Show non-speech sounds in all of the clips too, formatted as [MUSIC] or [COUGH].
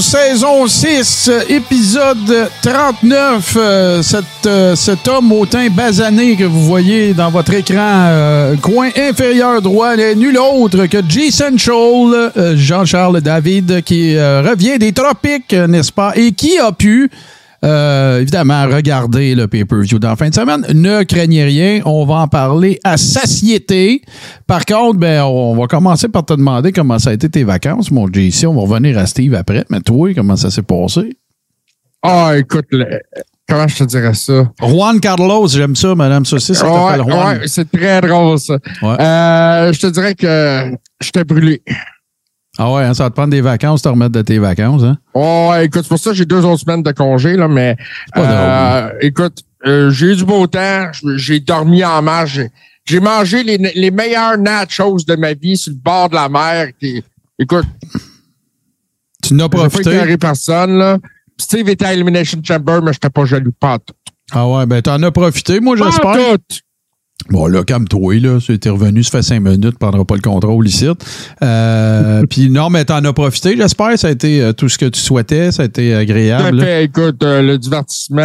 Saison 6, épisode 39. Euh, cet, euh, cet homme au teint basané que vous voyez dans votre écran, euh, coin inférieur droit, n'est nul autre que Central, euh, Jean-Charles David, qui revient des tropiques, n'est-ce pas, et qui a pu euh, évidemment, regardez le pay-per-view dans la fin de semaine. Ne craignez rien, on va en parler à satiété. Par contre, ben, on va commencer par te demander comment ça a été tes vacances, mon JC. On va revenir à Steve après. Mais toi, comment ça s'est passé? Ah, écoute, le- comment je te dirais ça? Juan Carlos, j'aime ça, Madame Saucisse, ça Ouais, c'est très drôle, ça. Ouais. Euh, je te dirais que j'étais brûlé. Ah ouais, hein, ça va te prendre des vacances, te remettre de tes vacances. Hein? Ouais, écoute, c'est pour ça que j'ai deux autres semaines de congé, là, mais pas euh, écoute, euh, j'ai eu du beau temps, j'ai dormi en marche, j'ai- mangé les, les meilleurs nachos de ma vie sur le bord de la mer. écoute, Tu n'as pas profité? personne, là. Steve était à Elimination Chamber, mais j'étais pas jaloux, pas tout. Ah ouais, ben t'en as profité, moi, Pas j'espère. tout. Bon, là, calme-toi, là. T'es revenu, ça fait cinq minutes, tu prendras pas le contrôle ici. Euh, [LAUGHS] Puis non, mais t'en as profité, j'espère. Ça a été euh, tout ce que tu souhaitais. Ça a été Tout à agréable. fait, écoute, euh, le divertissement,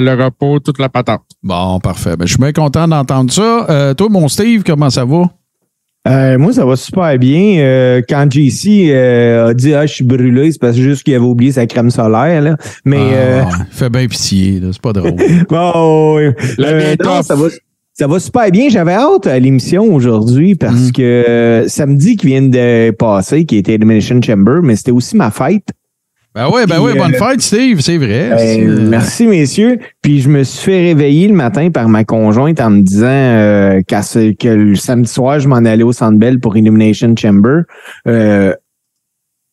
le repos, toute la patente. Bon, parfait. Ben, je suis bien content d'entendre ça. Euh, toi, mon Steve, comment ça va? Euh, moi, ça va super bien. Euh, quand JC euh, a dit Ah, je suis brûlé, c'est parce que juste qu'il avait oublié sa crème solaire. Là. Mais Ah, euh, Fais bien pitié, là. C'est pas drôle. [LAUGHS] bon, Euh, tough. ça va, ça va super bien. J'avais hâte à l'émission aujourd'hui parce Mm. que euh, samedi qui vient de passer, qui était Elimination Chamber, mais c'était aussi ma fête. ben ouais, ben ouais, bonne euh, fête, Steve, c'est vrai. Ben, euh, merci, messieurs. Puis je me suis fait réveiller le matin par ma conjointe en me disant euh, ce- que le samedi soir, je m'en allais au Centre Bell pour Illumination Chamber. Euh,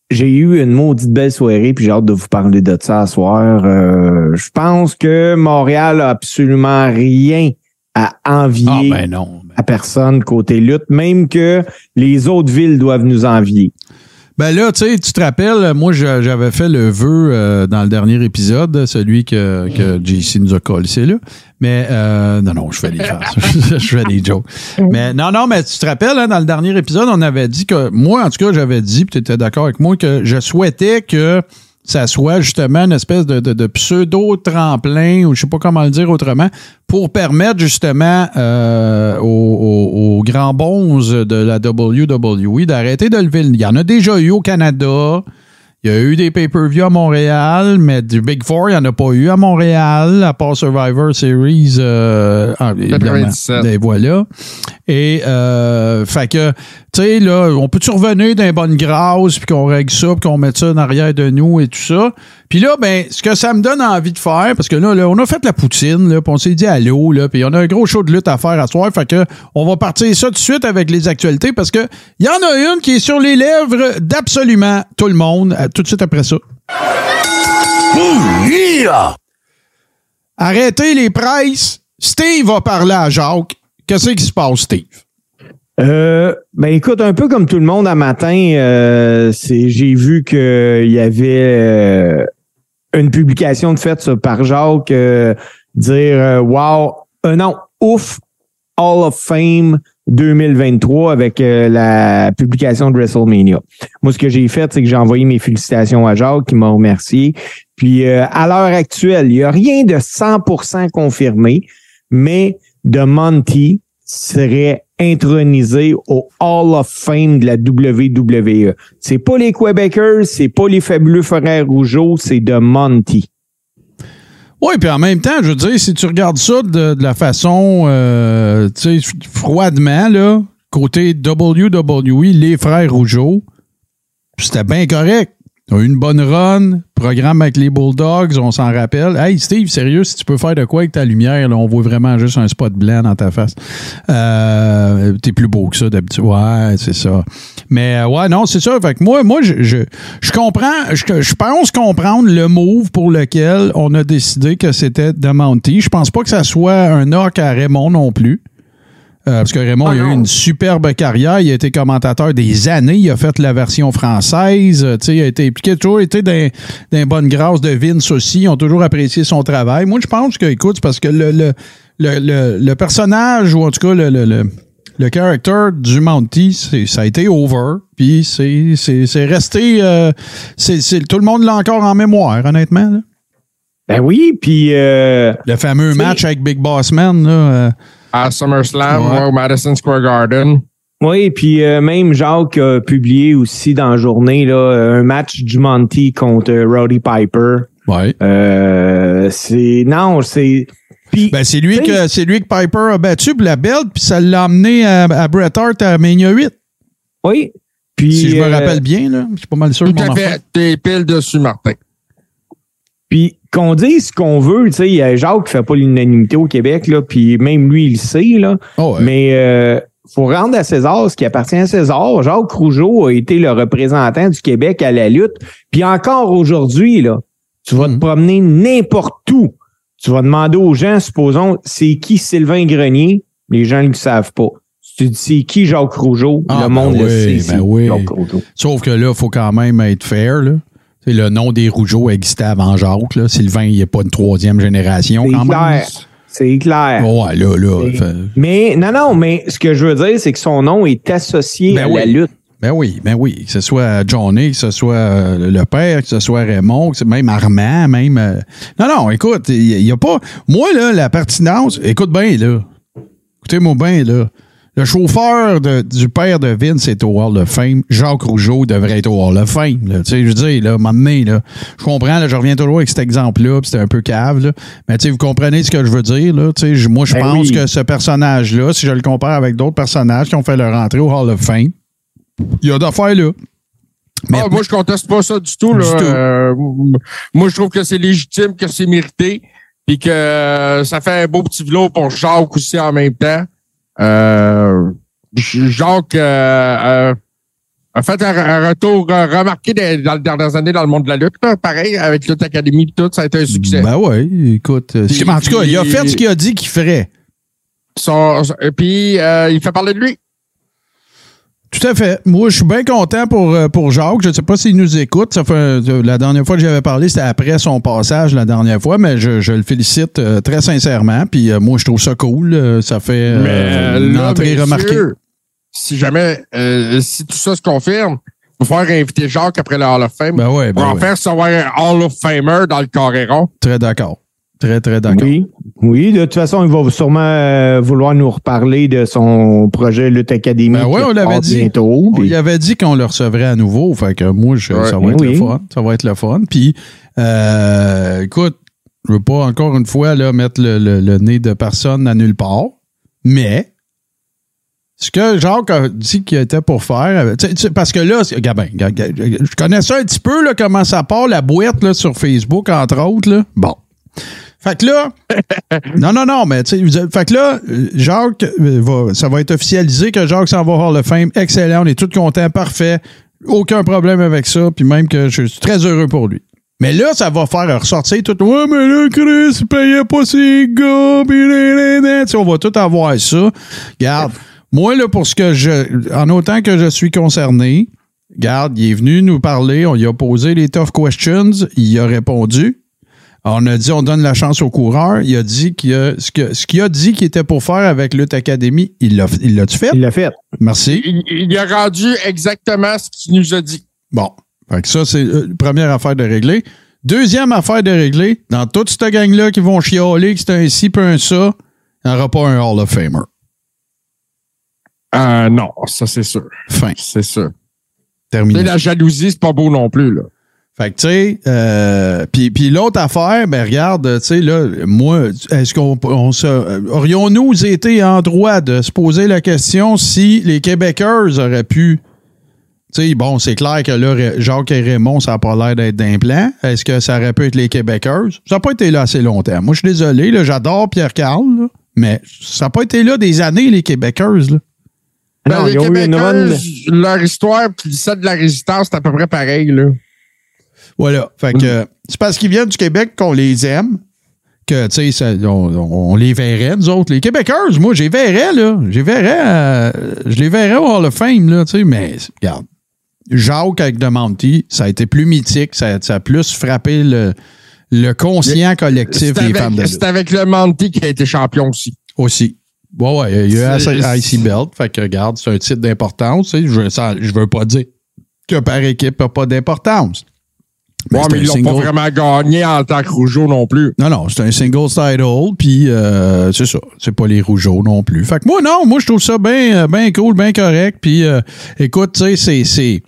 j'ai eu une maudite belle soirée, puis j'ai hâte de vous parler de ça ce soir. Je pense que Montréal a absolument rien à Ah, envier ben non. Ben, à personne côté lutte, même que les autres villes doivent nous envier. Ben là, tu sais, tu te rappelles, moi, j'avais fait le vœu euh, dans le dernier épisode, celui que, que JC nous a collé, c'est là. Mais, euh, non, non, je fais des farces. [LAUGHS] je fais des jokes. Mais non, non, mais tu te rappelles, hein, dans le dernier épisode, on avait dit que, moi, en tout cas, j'avais dit, puis tu étais d'accord avec moi, que je souhaitais que ça soit justement une espèce de, pseudo-tremplin, ou je sais pas comment le dire autrement, pour permettre justement euh, aux grands bons de la WWE d'arrêter de lever le... Il y en a déjà eu au Canada. Il y a eu des pay-per-views à Montréal, mais du Big Four, il n'y en a pas eu à Montréal, à part Survivor Series. Euh, ah, évidemment. 97. Et voilà. Et, euh, fait que, tu sais, là, on peut-tu revenir d'un bonne grâce, puis qu'on règle ça, puis qu'on mette ça en arrière de nous et tout ça. Puis là, ben, ce que ça me donne envie de faire, parce que là, là, on a fait la poutine, là, puis on s'est dit allô, là, puis on a un gros show de lutte à faire à soir, fait que on va partir ça tout de suite avec les actualités, parce que il y en a une qui est sur les lèvres d'absolument tout le monde, tout de suite après ça. Arrêtez les prices. Steve va parler à Jacques. Qu'est-ce qui se passe, Steve? Euh, ben écoute, un peu comme tout le monde à matin, euh, c'est j'ai vu qu'il y avait euh, une publication de faite sur- par Jacques euh, dire euh, Wow, euh, non, ouf, Hall of Fame 2023 avec euh, la publication de WrestleMania. Moi, ce que j'ai fait, c'est que j'ai envoyé mes félicitations à Jacques qui m'a remercié. Puis euh, à l'heure actuelle, il n'y a rien de 100% confirmé, mais de Monty serait intronisé au Hall of Fame de la WWE. C'est pas les Québécois, c'est pas les fabuleux frères Rougeau, c'est de Monty. Oui, puis en même temps, je veux dire, si tu regardes ça de, la façon, euh, tu sais, froidement, là, côté WWE, les frères Rougeau, c'était bien correct. Une bonne run, programme avec les Bulldogs, on s'en rappelle. Hey Steve, sérieux, si tu peux faire de quoi avec ta lumière, là, on voit vraiment juste un spot blanc dans ta face. Euh, T'es plus beau que ça d'habitude. Ouais, c'est ça. Mais euh, ouais, non, c'est ça. Fait que moi, moi, je, je, je comprends, je, je pense comprendre le move pour lequel on a décidé que c'était de Monty. Je pense pas que ça soit un knock à Raymond non plus. Euh, parce que Raymond Ah il a eu une superbe carrière. Il a été commentateur des années. Il a fait la version française. Euh, tu sais, il a été impliqué, toujours été dans, dans les bonnes grâces de Vince aussi. Ils ont toujours apprécié son travail. Moi, je pense que, écoute, c'est parce que le, le, le, le, personnage, ou en tout cas le, le, le, le character du c'est- ça a été over. Puis c'est c'est- c'est resté. euh, c'est c'est- tout le monde l'a encore en mémoire, honnêtement. là. Ben oui, puis euh, Le fameux match avec Big Boss Man. Là, euh, À SummerSlam, Ouais. ouais, au Madison Square Garden. oui, puis euh, même Jacques a publié aussi dans la journée là, un match du Monty contre Roddy Piper. ouais. Euh, c'est non, c'est Ben, c'est lui que c'est lui que Piper a battu pour la belt, puis ça l'a amené à, à Bret Hart à Mania 8. oui, puis si je me euh, rappelle bien, là. Je suis pas mal sûr Tout à fait. T'es pile dessus, Martin. Puis qu'on dise ce qu'on veut, tu sais, il y a Jacques qui fait pas l'unanimité au Québec, là, puis même lui, il le sait, là. Oh, ouais. Mais euh, faut rendre à César ce qui appartient à César. Jacques Rougeau a été le représentant du Québec à la lutte. Puis encore aujourd'hui, là, tu vas te promener n'importe où. Tu vas demander aux gens, supposons, c'est qui Sylvain Grenier? Les gens ne le savent pas. Tu dis c'est qui Jacques Rougeau, Ah, le ben monde le oui, sait. ben oui. Jacques Rougeau. Sauf que là, il faut quand même être fair, là. C'est le nom des Rougeaux existait avant Jacques, là. Sylvain, il n'est pas une troisième génération, C'est quand même. clair. C'est clair. Ouais, là, là. Fait- Mais non, non, mais ce que je veux dire, c'est que son nom est associé Ben à oui. la lutte. Ben oui, ben oui. Que ce soit Johnny, que ce soit euh, le père, que ce soit Raymond, que ce- même Armand, même. euh, Non, non, écoute, il n'y a pas. Moi, là, la pertinence. Écoute bien, là. Écoutez-moi bien, là. Le chauffeur de- du père de Vince est au Hall of Fame. Jacques Rougeau devrait être au Hall of Fame. là. Tu sais, je veux dire, là, donné, là, je comprends, là, je reviens toujours avec cet exemple-là, puis c'était un peu cave, là. Mais tu sais, vous comprenez ce que je veux dire, là. Tu sais, je- moi, je Ben pense oui. que ce personnage-là, si je le compare avec d'autres personnages qui ont fait leur entrée au Hall of Fame, il y a d'affaires là. Mais- Ah, moi, je conteste pas ça du tout. Là. Du tout. Euh, moi, je trouve que c'est légitime, que c'est mérité, puis que euh, ça fait un beau petit vlog pour Jacques aussi en même temps. Euh, Jacques euh, euh, a fait un, un retour euh, remarqué dans, dans les dernières années dans le monde de la lutte. là. Pareil, avec Lutte Academy et tout, ça a été un succès. Ben oui, écoute. Puis- en tout cas, il a fait ce qu'il a dit qu'il ferait. Son- son- et puis, euh, il fait parler de lui. Tout à fait. Moi, je suis bien content pour, euh, pour Jacques. Je ne sais pas s'il nous écoute. Ça fait, la dernière fois que j'avais parlé, c'était après son passage la dernière fois, mais je, je le félicite euh, très sincèrement. Puis euh, moi, je trouve ça cool. Euh, ça fait euh, une là, entrée messieurs, remarquée. Si jamais, euh, si tout ça se confirme, il faut faire inviter Jacques après le Hall of Fame. Ben ouais, pour ben en ouais. faire savoir un Hall of Famer dans le Coréron. Très d'accord. Très, très d'accord. Oui. Oui, de toute façon, il va sûrement euh, vouloir nous reparler de son projet Lutte Academy. Ben on l'avait dit. Bientôt, On lui avait dit qu'on le recevrait à nouveau. Fait que moi, je- Ouais. ça va être Oui. le fun. Ça va être le fun. Puis, euh, écoute, je veux pas encore une fois là, mettre le, le- le nez de personne à nulle part, mais ce que Jacques a dit qu'il était pour faire, euh, parce que là, Gabin, je connais ça un petit peu, là, comment ça part, la boîte là, sur Facebook, entre autres. Là. Bon. Fait que là, [LAUGHS] non, non, non, mais tu sais, fait que là, euh, Jacques, euh, va, ça va être officialisé que Jacques s'en va au Hall of Fame. Excellent, on est tous contents, parfait. Aucun problème avec ça, puis même que je suis très heureux pour lui. Mais là, ça va faire ressortir tout. Ouais, mais là, Chris, il payait pas ses gars, pis on va tout avoir ça. Garde, moi, là, pour ce que je. En autant que je suis concerné, garde, il est venu nous parler, on lui a posé les tough questions, il a répondu. On a dit on donne la chance au coureur. Il a dit qu'il a, ce que- ce qu'il a dit qu'il était pour faire avec Lutte Academy, il l'a il l'a-tu fait? Il l'a fait. Merci. Il, il a rendu exactement ce qu'il nous a dit. Bon. Fait que ça, c'est euh, première affaire de régler. Deuxième affaire de régler, dans toute cette gang-là qui vont chialer que c'est un ci puis un ça, il n'y aura pas un Hall of Famer. Euh, non, ça c'est sûr. Fin. C'est sûr. Terminé. Et la jalousie, c'est pas beau non plus, là. Fait que, tu sais, euh, puis, puis l'autre affaire, ben regarde, tu sais, là, moi, est-ce qu'on on se, euh, aurions-nous été en droit de se poser la question si les Québécois auraient pu Tu sais, bon, c'est clair que là, Jacques et Raymond, ça n'a pas l'air d'être d'un plan. Est-ce que ça aurait pu être les Québécois? Ça n'a pas été là assez longtemps. Moi, je suis désolé, là, j'adore Pierre-Carl, là, mais ça n'a pas été là des années, les Québécois. Là. Ben, Non, les Québécois, leur histoire puis celle de la résistance, c'est à peu près pareil. Là. Voilà. Fait que euh, c'est parce qu'ils viennent du Québec qu'on les aime. Que, tu sais, on, on les verrait, nous autres. Les Québécois, moi, je les verrais, là. Je les verrais, euh, je les verrais au Hall of Fame, là, tu sais, mais, regarde. Jacques avec Demonty, ça a été plus mythique, ça, ça a plus frappé le, le conscient collectif des fans de c'est avec le Monty qui a été champion aussi. aussi. Ouais, ouais, il y a eu IC Belt. Fait que, regarde, c'est un titre d'importance. Je, ça- je veux pas dire que par équipe n'a pas d'importance. C'est mais ils l'ont pas vraiment gagné en tant que Rougeau non plus. Non, non, c'est un single title, puis euh, c'est ça. C'est pas les rougeaux non plus. Fait que moi, non, moi, je trouve ça bien ben cool, bien correct. Puis, euh, écoute, tu sais, c'est-.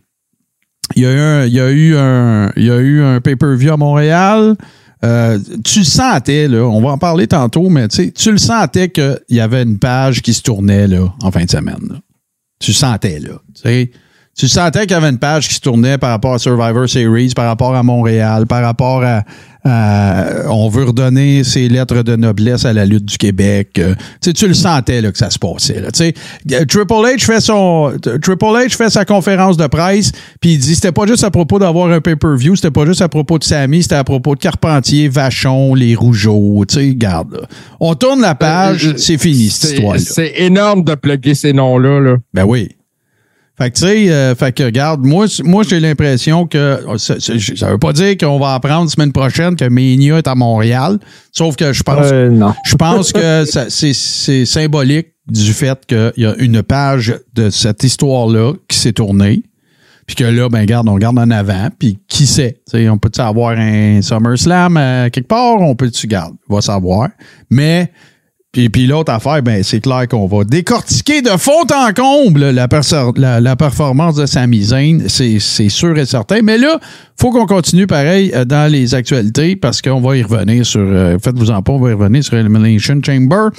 Il y, a eu un, il, y a eu un, il y a eu un pay-per-view à Montréal. Euh, tu le sentais, là, on va en parler tantôt, mais tu le sentais qu'il y avait une page qui se tournait là, en fin de semaine. là. Tu le sentais, là. Tu sais. Tu sentais qu'il y avait une page qui se tournait par rapport à Survivor Series, par rapport à Montréal, par rapport à, à- on veut redonner ses lettres de noblesse à la lutte du Québec. Euh, tu le sentais là, que ça se passait. Là. Euh, Triple H fait son Triple H fait sa conférence de presse, puis il dit c'était pas juste à propos d'avoir un pay-per-view, c'était pas juste à propos de Sammy, c'était à propos de Carpentier, Vachon, les Rougeaux. Tu sais, garde. là. On tourne la page, Euh, c'est fini cette histoire-là. C'est énorme de plugger ces noms-là. Là. Ben oui. Fait que, tu sais, euh, fait que, regarde, moi, moi j'ai l'impression que ça, ça, ça veut pas dire qu'on va apprendre semaine prochaine que Mania est à Montréal. Sauf que je pense, Euh, non. je pense que [LAUGHS] c'est symbolique du fait qu'il y a une page de cette histoire-là qui s'est tournée. Puis que là, ben, garde, on regarde en avant. Puis qui sait? Tu sais, on peut-tu avoir un SummerSlam euh, quelque part? On peut-tu garde? On va savoir. Mais puis, puis l'autre affaire, ben, c'est clair qu'on va décortiquer de fond en comble la, la, la performance de Zayn. C'est, sûr et certain. Mais là, faut qu'on continue pareil euh, dans les actualités parce qu'on va y revenir sur. euh, Faites-vous en pas, on va y revenir sur Elimination Chamber.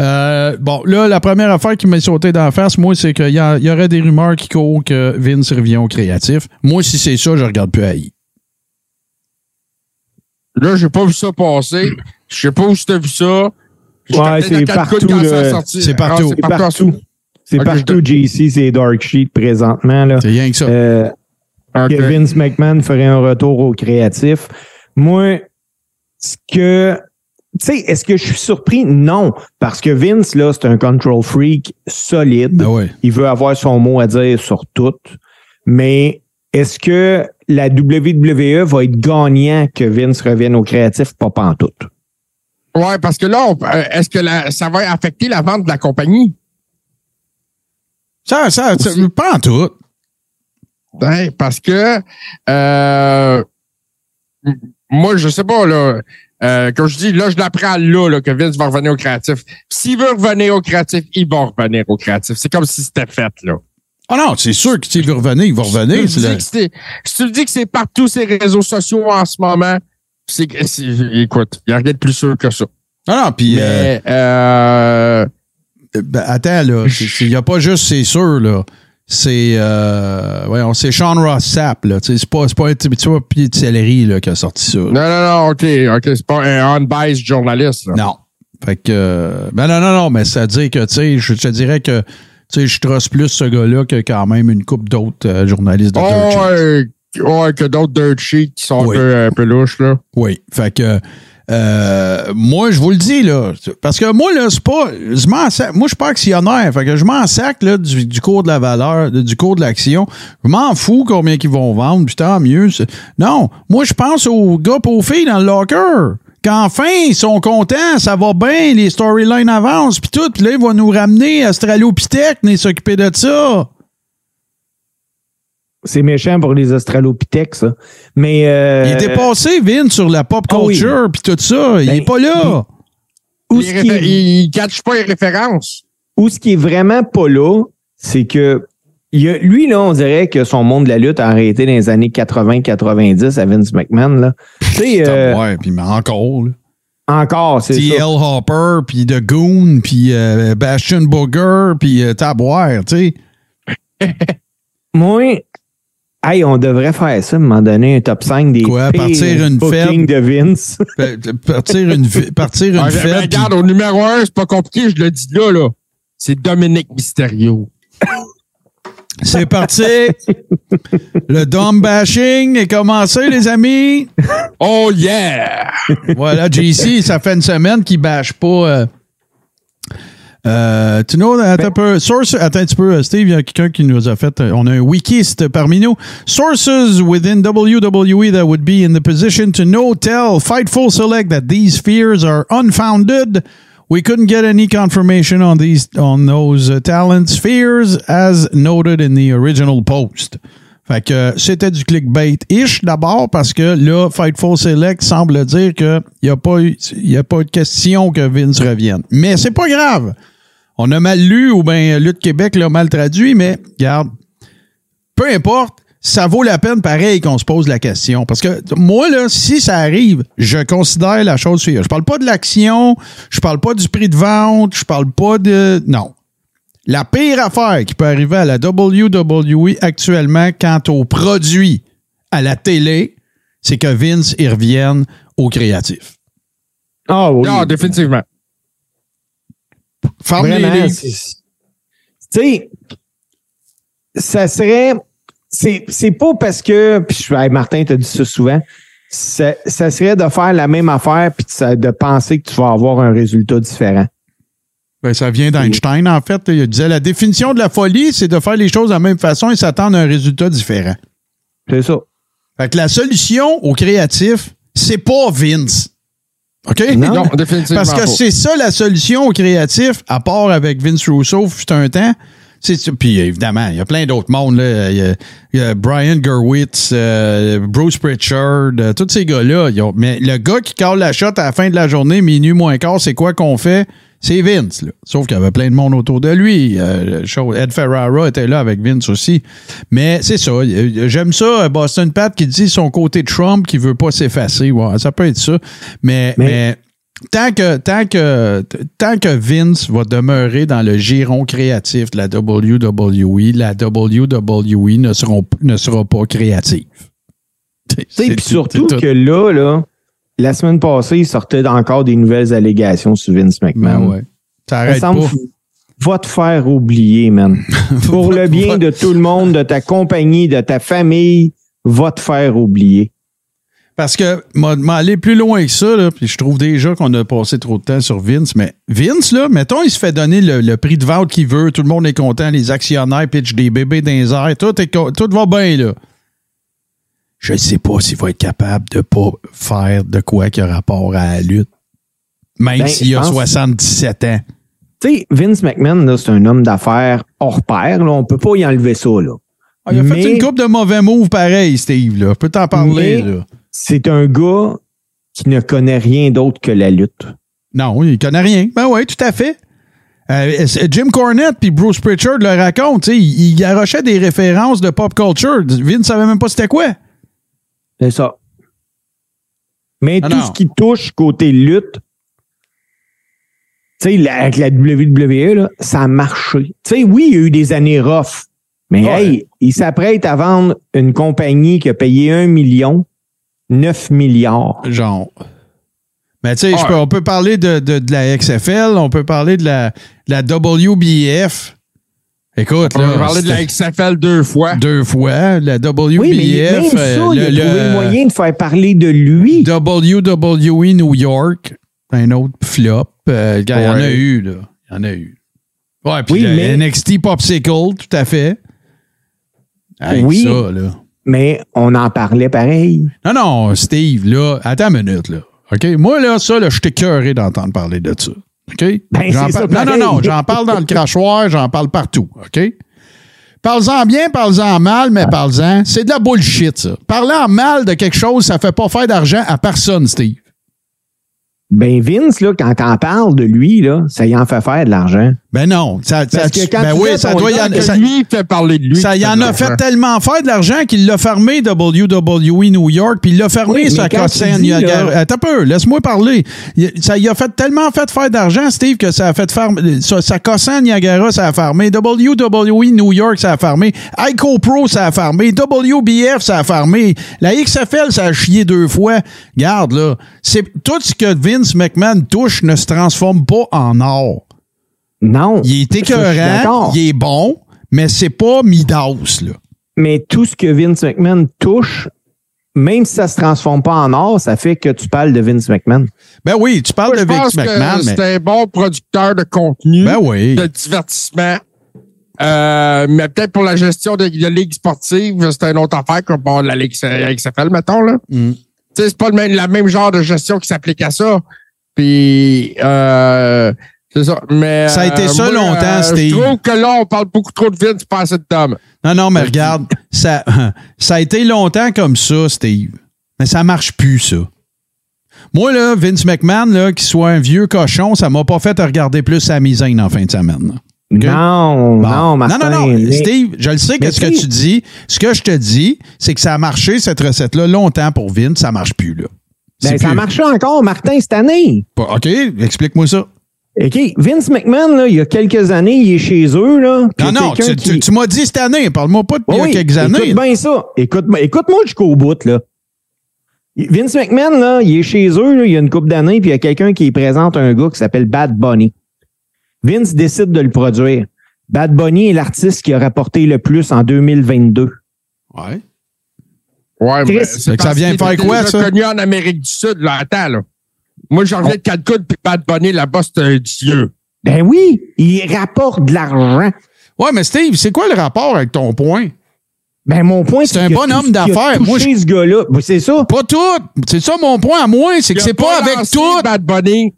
Euh, bon, là, la première affaire qui m'a sauté d'en face, moi, c'est qu'il y, y aurait des rumeurs qui courent que Vince revient au créatif. Moi, si c'est ça, je regarde plus à I. Là, j'ai pas vu ça passer. Je sais pas où tu as vu ça. Ouais, c'est Cancun partout. C'est partout. Ah, C'est c'est partout. partout. C'est partout, JC, c'est Dark Sheet présentement. Là. C'est rien que ça. Euh, Ok. que Vince McMahon ferait un retour au créatif. Moi, ce que. Tu sais, est-ce que je suis surpris? Non. Parce que Vince, là, c'est un control freak solide. Ben ouais. Il veut avoir son mot à dire sur tout. Mais est-ce que la WWE va être gagnant que Vince revienne au créatif? Pas pantoute. Ouais, parce que là, euh, est-ce que la- ça va affecter la vente de la compagnie? Ça, ça, ça pas en tout. Ouais, parce que euh, moi, je sais pas, là. Euh, comme je dis, là, je l'apprends là, là, que Vince va revenir au créatif. S'il veut revenir au créatif, il va revenir au créatif. C'est comme si c'était fait, là. Ah non, c'est sûr que s'il veut revenir, il va revenir. Si tu, le dis que c'est- si tu le dis que c'est partout ces réseaux sociaux en ce moment, c'est écoute, il n'y a rien de plus sûr que ça. Ah non, puis euh, Mais euh, ben, attends, là, il n'y a pas juste, c'est sûr, là. C'est euh, voyons, c'est Sean Ross Sapp, là. C'est pas, pas un petit tu vois, pied de céleri là, qui a sorti ça. non, non, non, OK, OK, c'est pas un unbiased journaliste. là. Non. Fait que euh, ben non, non, non, mais ça veut dire que tu sais, je te dirais que tu sais, je trosse plus ce gars-là que quand même une coupe d'autres euh, journalistes de. Oh, ouais, que d'autres dirt sheets qui sont Oui. un, peu, un peu louches, là. Oui. Fait que euh, moi, je vous le dis, là. Parce que moi, là, c'est pas. Je m'en sac- moi, je suis pas actionnaire. Fait que je m'en sac là, du, du cours de la valeur, du cours de l'action. Je m'en fous combien qu'ils vont vendre, puis tant mieux. Non. Moi, je pense aux gars aux filles dans le locker. Qu'enfin, ils sont contents, ça va bien, les storylines avancent, puis tout. Puis là, ils vont nous ramener Australopithèque, venir s'occuper de ça. C'est méchant pour les Australopithèques, ça. Mais. euh, Il est dépassé, Vin, sur la pop Ah oui. culture, puis tout ça. Il Ben, est pas là. où Il, est- il catch pas les références. Où ce qui est vraiment pas là, c'est que il a, lui, là, on dirait que son monde de la lutte a arrêté dans les années 80-90 à Vince McMahon. Là. Tu sais, euh, ouais, puis mais encore, là. encore, c'est TL ça. Hopper, puis The Goon, puis euh, Bastion Booger, puis euh, Tabwire, tu sais. Moi, Hey, on devrait faire ça, à un moment donné, un top 5 des Quoi, partir une bookings de Vince. [LAUGHS] Pa- Partir une, fi- partir une Ah, ben, fête. regarde, au numéro un, c'est pas compliqué, je le dis là, là. C'est Dominique Mysterio. [LAUGHS] C'est parti. Le dumb bashing est commencé, les amis. Oh yeah! Voilà, JC, ça fait une semaine qu'il bâche pas. Euh, euh, tu know, attends un peu. Source, attends un petit peu, euh, Steve, il y a quelqu'un qui nous a fait. euh, On a un wikiste parmi nous. Sources within WWE that would be in the position to know tell Fightful Select that these fears are unfounded. We couldn't get any confirmation on these on those uh, talents' fears as noted in the original post. Fait que euh, c'était du clickbait-ish d'abord parce que là, Fightful Select semble dire qu'il n'y a, pas eu- y a pas de question que Vince revienne. Mais c'est pas grave. On a mal lu ou bien Lutte Québec l'a mal traduit, mais regarde, peu importe, ça vaut la peine pareil qu'on se pose la question. Parce que moi, là, si ça arrive, je considère la chose suivante. Je parle pas de l'action, je parle pas du prix de vente, je parle pas de. Non. La pire affaire qui peut arriver à la WWE actuellement quant aux produits à la télé, c'est que Vince y revienne au créatif. Ah oui. Non, définitivement. Ferme les Tu sais, ça serait. C'est c'est pas parce que. Puis je- hey, Martin t'a dit ça souvent. Ça, ça serait de faire la même affaire puis de penser que tu vas avoir un résultat différent. Ben, ça vient d'Einstein, en fait. Il disait la définition de la folie, c'est de faire les choses de la même façon et s'attendre à un résultat différent. C'est ça. Fait que la solution au créatif, c'est pas Vince. OK? Non. Non, définitivement Parce que c'est ça la solution au créatif, à part avec Vince Russo, fut un temps. C'est. Puis évidemment, il y a plein d'autres mondes. Là. Il, y a, il y a Brian Gerwitz, euh, Bruce Pritchard, euh, tous ces gars-là. ont- Mais le gars qui cale la shot à la fin de la journée, minuit moins quart, c'est quoi qu'on fait? C'est Vince. Là. Sauf qu'il y avait plein de monde autour de lui. Euh, Ed Ferrara était là avec Vince aussi. Mais c'est ça. Euh, J'aime ça, euh, Boston Pat qui dit son côté Trump qui veut pas s'effacer. Ouais, ça peut être ça. Mais, Mais- mais tant que, tant que, tant que Vince va demeurer dans le giron créatif de la WWE, la WWE ne, seront, ne sera pas créative. [LAUGHS] Puis surtout que là, là, la semaine passée, il sortait encore des nouvelles allégations sur Vince McMahon. Ben ouais. Ça arrête pas. Va te faire oublier, man. [LAUGHS] Pour le bien de tout le monde, de ta compagnie, de ta famille, va te faire oublier. Parce que, m'a m'a allé plus loin que ça, là, puis je trouve déjà qu'on a passé trop de temps sur Vince, mais Vince, là, mettons, il se fait donner le, le prix de vente qu'il veut, tout le monde est content, les actionnaires pitchent des bébés dans les airs, tout, est tout va bien, là. Je ne sais pas s'il va être capable de pas faire de quoi qui a rapport à la lutte. Même Ben, s'il a je pense- 77 ans. Tu sais, Vince McMahon, c'est un homme d'affaires hors pair. Là. On peut pas y enlever ça. Là. Ah, il a Mais- fait une coupe de mauvais moves pareil, Steve, là. Je peux t'en parler. C'est un gars qui ne connaît rien d'autre que la lutte. Non, il connaît rien. Ben oui, tout à fait. Euh, Jim Cornette puis Bruce Pritchard le racontent. sais, Il, garochait des références de pop culture. Vince savait même pas c'était quoi. C'est ça. Mais Ah tout non. ce qui touche côté lutte, tu sais, avec la WWE, là, ça a marché. Tu sais, oui, il y a eu des années rough. Mais Ouais. hey, il s'apprête à vendre une compagnie qui a payé un million, 9 milliards. Genre. Mais tu sais, Ouais. on peut parler de, de- de la XFL, on peut parler de la, de la WBF. Écoute, On là. va parler de la XFL deux fois. Deux fois, la WBF. Oui, mais même ça, euh, il a le- trouvé le- le moyen de faire parler de lui. WWE New York, un autre flop. Euh, Il y en a eu, là. Il y en a eu. Ouais, puis Oui, le mais- NXT Popsicle, tout à fait. Oui. ça, là. Mais on en parlait pareil. Non, non, Steve, là, attends une minute, là. OK? Moi, là, ça, là, je t'ai cœuré d'entendre parler de ça. OK? Ben, ça, non, non, non, j'en parle dans le crachoir, j'en parle partout. OK? Parle-en bien, parle-en mal, mais parle-en. C'est de la bullshit, ça. Parler en mal de quelque chose, ça fait pas faire d'argent à personne, Steve. Ben Vince, là, quand t'en parles de lui, là, ça y en fait faire de l'argent. Ben non. Ça, ça- Parce que quand ben tu oui, ça doit y en ça- lui fait parler de lui. Ça y en a fait tellement faire de l'argent qu'il l'a fermé WWE New York, puis il l'a fermé Oui, sa là- Attends un peu, laisse-moi parler. Ça y a fait tellement fait faire d'argent, Steve, que ça a fait fermer. Sa, sa Cossin Niagara, ça a fermé. WWE New York, ça a fermé. ICO Pro, ça a fermé. WBF, ça a fermé. La XFL, ça a chié deux fois. Garde, là. C'est, tout ce que Vince McMahon touche ne se transforme pas en or. Non. Il est écœurant, il est bon, mais c'est pas Midas, là. Mais tout ce que Vince McMahon touche, même si ça se transforme pas en or, ça fait que tu parles de Vince McMahon. Ben oui, tu parles Moi, de Vince McMahon, mais. c'est un bon producteur de contenu, Ben oui. de divertissement. Euh, mais peut-être pour la gestion de, de ligue sportive, c'est une autre affaire que bon, la ligue XFL, mettons. Là. Mm. Tu sais, c'est pas le même, la même genre de gestion qui s'applique à ça. Puis, euh, c'est ça. Mais, Ça a été euh, ça moi, longtemps, euh, Steve. Je trouve que là, on parle beaucoup trop de Vince, pas assez de Tom. Non, non, mais regarde, ça, [LAUGHS] ça a été longtemps comme ça, Steve. Mais ça marche plus, ça. Moi, là, Vince McMahon, là, qu'il soit un vieux cochon, ça m'a pas fait regarder plus sa misaine en fin de semaine. Non, Bon. non, Martin. non, non, non. mais- Steve, je le sais que mais ce que tu dis, ce que je te dis, c'est que ça a marché, cette recette-là, longtemps pour Vince, ça marche plus, là. Ben, ça plus- marchait encore, Martin, cette année. OK, explique-moi ça. OK, Vince McMahon, là, il y a quelques années, il est chez eux. Là, Non, non, tu, tu- qui- tu m'as dit cette année. Parle-moi pas de il y a quelques années. Écoute bien ça. Écoute, écoute-moi jusqu'au bout, là. Vince McMahon, là, il est chez eux, là, il y a une couple d'années, puis il y a quelqu'un qui présente un gars qui s'appelle Bad Bunny. Vince décide de le produire. Bad Bunny est l'artiste qui a rapporté le plus en 2022. Ouais. Ouais, Chris, mais ça vient faire quoi, ça? connu en Amérique du Sud, là. Attends, là. Moi, j'en reviens de Cancun, puis Bad Bunny, là-bas, c'est un dieu. Ben oui, il rapporte de l'argent. Ouais, mais Steve, c'est quoi le rapport avec ton point? Ben mon point, C'est un que bon homme d'affaires. Moi, touché ce gars-là, ben, c'est ça. Pas tout. C'est ça mon point à moi, c'est que c'est pas avec lancé tout. Bad Bunny.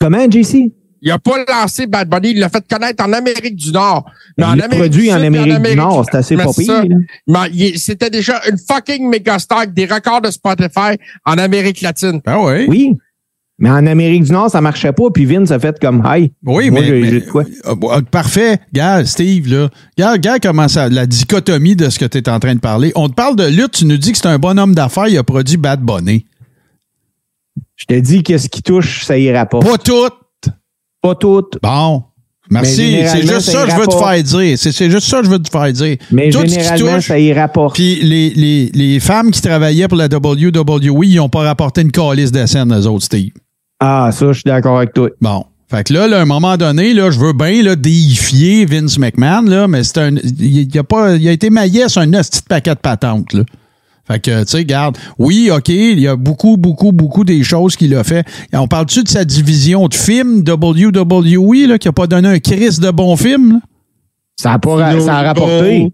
Comment, JC? Il a pas lancé Bad Bunny, il l'a fait connaître en Amérique du Nord. Mais en il est Amérique produit du en Sud, Amérique du Nord, c'est assez Mais pas C'était déjà une fucking méga star avec des records de Spotify en Amérique latine. Ben oui. Oui. Mais en Amérique du Nord, ça marchait pas, puis Vince a fait comme Hi. Oui, Moi, mais, quoi? euh, euh, parfait. Regarde, Steve, là. Regarde, regarde comment ça, la dichotomie de ce que tu es en train de parler? On te parle de lutte, tu nous dis que c'est un bon homme d'affaires, il a produit Bad Bunny. Je te dis que ce qui touche, ça ira pas. Pas tout. Pas tout. Bon. Merci. C'est juste ça que je veux te faire dire. C'est juste ça que je veux te faire dire. Mais Tout généralement, touche, ça ira pas. Puis les, les, les femmes qui travaillaient pour la WWE, ils n'ont pas rapporté une calice de scène, eux autres, Steve. Ah, ça, je suis d'accord avec toi. Bon. Fait que là, là, à un moment donné, là, je veux bien là, déifier Vince McMahon, là, mais c'est un. Il, il a pas, il a été maillé sur un petit paquet de patentes. Là. Fait que, tu sais, garde. Oui, OK, il y a beaucoup, beaucoup, beaucoup des choses qu'il a fait. On parle-tu de sa division de films WWE, là, qui a pas donné un Chris de bons films? Là? Ça a, pas ra- ça a rapporté.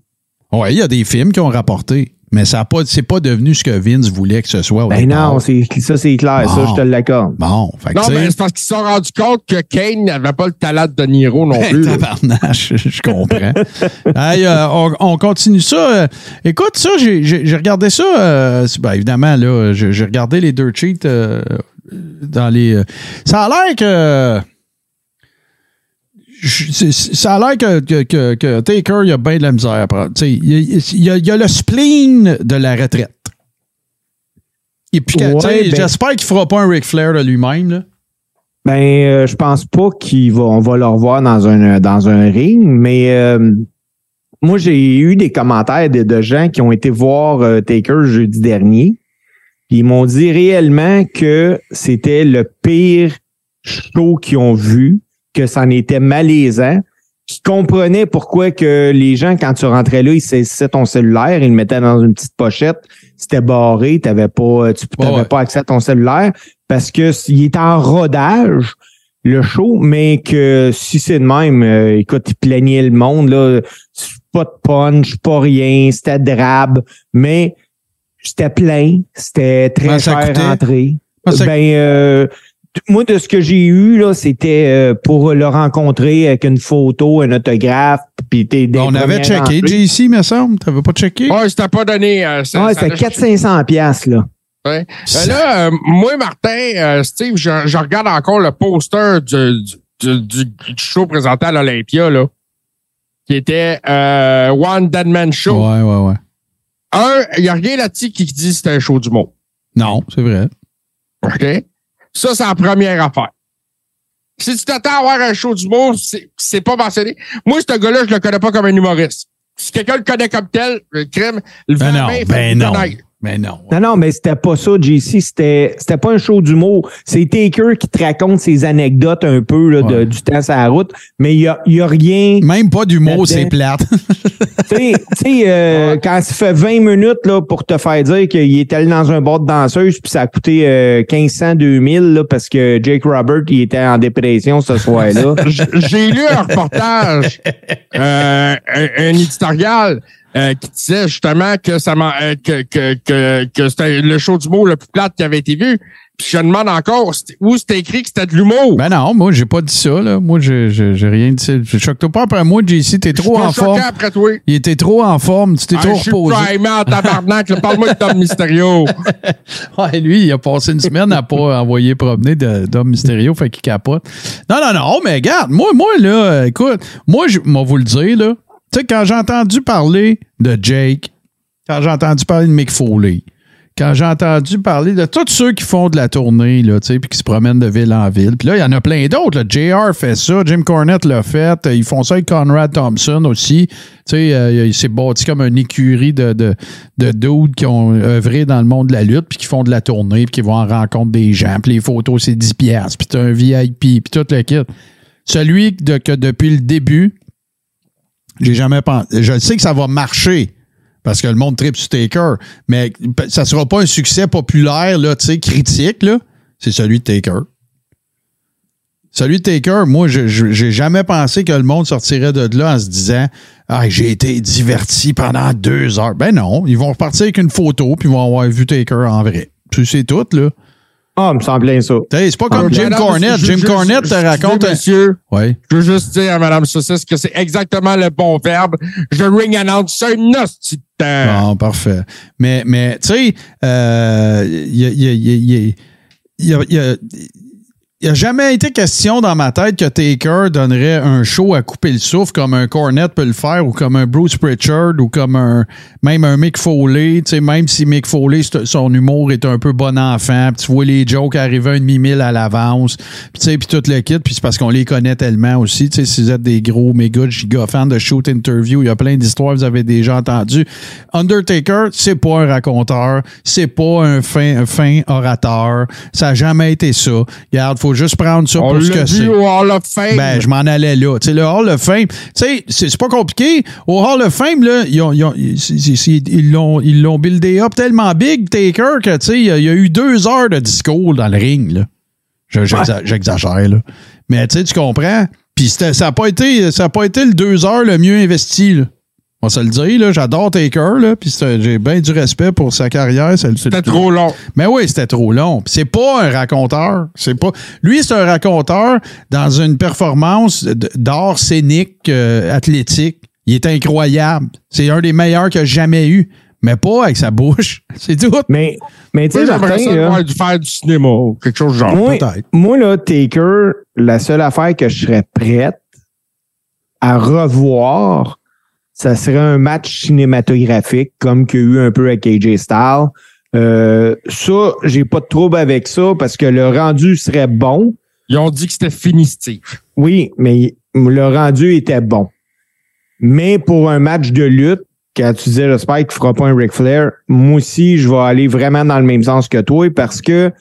Oui, il y a des films qui ont rapporté. Mais ça a pas, c'est pas devenu ce que Vince voulait que ce soit. Ben non, c'est, ça, c'est clair. Ça, je te l'accorde. Bon, fait que, Non, mais c'est parce qu'ils se sont rendus compte que Kane n'avait pas le talent de Niro non plus. là. Tabarnache, [LAUGHS] je comprends. Hey, euh, on, on continue ça. Euh, écoute, ça, j'ai j'ai- j'ai regardé ça. euh, ben, évidemment, là, j'ai j'ai regardé les dirt sheets euh, dans les. euh, ça a l'air que. Je- Ça a l'air que, que, que, que Taker, il a bien de la misère à prendre. Il y, a- a, le spleen de la retraite. Et puis, Ouais, ben- j'espère qu'il fera pas un Ric Flair de lui-même. Ben, euh, je pense pas qu'il va, on va le revoir dans un, dans un ring, mais euh, moi, j'ai eu des commentaires de, de gens qui ont été voir euh, Taker jeudi dernier. Ils m'ont dit réellement que c'était le pire show qu'ils ont vu, que c'en était malaisant, qu'ils comprenaient pourquoi que les gens, quand tu rentrais là, ils saisissaient ton cellulaire, ils le mettaient dans une petite pochette, c'était barré, t'avais pas, tu Ouais, n'avais ouais. pas accès à ton cellulaire parce que s'il est en rodage, le show, mais que si c'est de même, euh, écoute, il plaignait le monde, là, pas de punch, pas rien, c'était drabe, mais c'était plein, c'était très cher. Comment ça- Ben, euh, moi, de ce que j'ai eu, là, c'était euh, pour le rencontrer avec une photo, un autographe, puis t'es des on avait checké. JC, me semble. T'avais pas checké? Ouais, c'était pas donné. euh, ça- Ouais, c'était allait 400-500 piastres, là. Ouais. Euh, là, euh, moi, Martin, euh, Steve, je, je regarde encore le poster du, du, du, du- du show présenté à l'Olympia, là, qui était euh, One Dead Man Show. Ouais, ouais, ouais. Un, il n'y a rien là-dessus qui dit que c'était un show du monde. Non, c'est vrai. OK? Ça, c'est la première affaire. Si tu t'attends à avoir un show d'humour, c'est, c'est pas mentionné. Moi, ce gars-là, je le connais pas comme un humoriste. Si quelqu'un le connaît comme tel, le crime, le Ben non, ben non. Mais non. Non, non, mais c'était pas ça, JC. C'était, c'était pas un show d'humour. C'est Taker qui te raconte ses anecdotes un peu là, de- Ouais. du temps sur la route, mais il y a, il y a rien. Même pas d'humour, c'est plate. [LAUGHS] tu sais, tu sais, euh, quand ça fait 20 minutes là, pour te faire dire qu'il est allé dans un bar de danseuse puis ça a coûté euh, 1500, 2000 là, parce que Jake Robert il était en dépression ce soir-là. [LAUGHS] J'ai lu un reportage, euh, un, un éditorial euh, qui disait justement que ça m'a, euh, que, que, que, que c'était le show d'humour le plus plate qui avait été vu. Puis je demande encore où c'était écrit que c'était de l'humour? ben non, moi, j'ai pas dit ça, là. Moi, j'ai rien dit. Je choque pas après moi, JC. T'es Je trop suis en forme. après toi. Il était trop en forme. Tu t'es Ah, trop je suis reposé. primé en tabarnak. Parle-moi de Tom Mysterio. [LAUGHS] Ouais, lui, il a passé une semaine à pas envoyer promener de- d'homme mystérieux, fait qu'il capote. Non, non, non, mais regarde, moi, moi, là, écoute, moi, je vais vous le dire, là. Tu sais, quand j'ai entendu parler de Jake, quand j'ai entendu parler de Mick Foley, quand j'ai entendu parler de tous ceux qui font de la tournée, là, puis qui se promènent de ville en ville. Puis là, il y en a plein d'autres. JR fait ça, Jim Cornette l'a fait. Ils font ça avec Conrad Thompson aussi. Euh, il s'est bâti comme une écurie de, de, de dudes qui ont œuvré dans le monde de la lutte, puis qui font de la tournée, puis qui vont en rencontre des gens. Puis les photos, c'est 10 piastres, puis t'as un VIP, puis tout le kit. Celui de, que depuis le début, j'ai jamais pensé. Je sais que ça va marcher parce que le monde tripe sur Taker, mais ça sera pas un succès populaire, là, tu sais, critique, là. C'est celui de Taker. Celui de Taker, moi, j'ai jamais pensé que le monde sortirait de là en se disant Ah, j'ai été diverti pendant deux heures. Ben non, ils vont repartir avec une photo puis ils vont avoir vu Taker en vrai. Puis C'est tout, là. Ah, me semble bien ça. C'est pas comme Ah, Jim madame, Cornette. Jim Cornette te raconte. Monsieur, Ouais. je veux juste dire à Mme Saucisse que c'est exactement le bon verbe. Je ring announce ça une temps. Bon, parfait. Mais, mais tu sais, euh, il y a- il y a- il y a- il y a- il y a- il y a- il n'y a jamais été question dans ma tête que Taker donnerait un show à couper le souffle comme un Cornette peut le faire ou comme un Bruce Pritchard ou comme un même un Mick Foley. Tu sais, même si Mick Foley, son humour est un peu bon enfant, puis tu vois les jokes arriver un demi-mille à l'avance, puis tu sais, puis tout le kit, puis c'est parce qu'on les connaît tellement aussi. Tu sais, si vous êtes des gros méga giga fans de shoot interview, il y a plein d'histoires, vous avez déjà entendu. Undertaker, c'est pas un raconteur, c'est pas un fin, un fin orateur, ça n'a jamais été ça. Juste prendre ça On pour ce l'a que c'est. vu au Hall of Fame. Ben, je m'en allais là. Tu sais, le Hall of Fame, tu sais, c'est pas compliqué. Au Hall of Fame, là, ils l'ont ils l'ont buildé up tellement big, Taker, que, tu sais, il y a- il y a eu deux heures de discours dans le ring, là. Je- j'exa- J'exagère, là. Mais, tu sais, tu comprends? Puis ça n'a pas, été- ça a pas été le deux heures le mieux investi, là. On va se le dire, là. J'adore Taker, là. Puis c'est- j'ai bien du respect pour sa carrière. C'était trop long. mais oui, c'était trop long. C'est pas un raconteur. C'est pas. Lui, c'est un raconteur dans une performance d'art scénique, euh, athlétique. Il est incroyable. C'est un des meilleurs qu'il a jamais eu. Mais pas avec sa bouche. [LAUGHS] C'est tout. Mais, mais tu sais, j'aimerais Martin, ça là, voir du faire du cinéma ou quelque chose du genre. moi, peut-être. moi, là, Taker, la seule affaire que je serais prête à revoir, ça serait un match cinématographique comme qu'il y a eu un peu avec AJ Styles. Euh, ça, j'ai pas de trouble avec ça parce que le rendu serait bon. Ils ont dit que c'était fini, Steve. Oui, mais le rendu était bon. Mais pour un match de lutte, quand tu disais j'espère qu'il ne fera pas un Ric Flair, moi aussi, je vais aller vraiment dans le même sens que toi parce que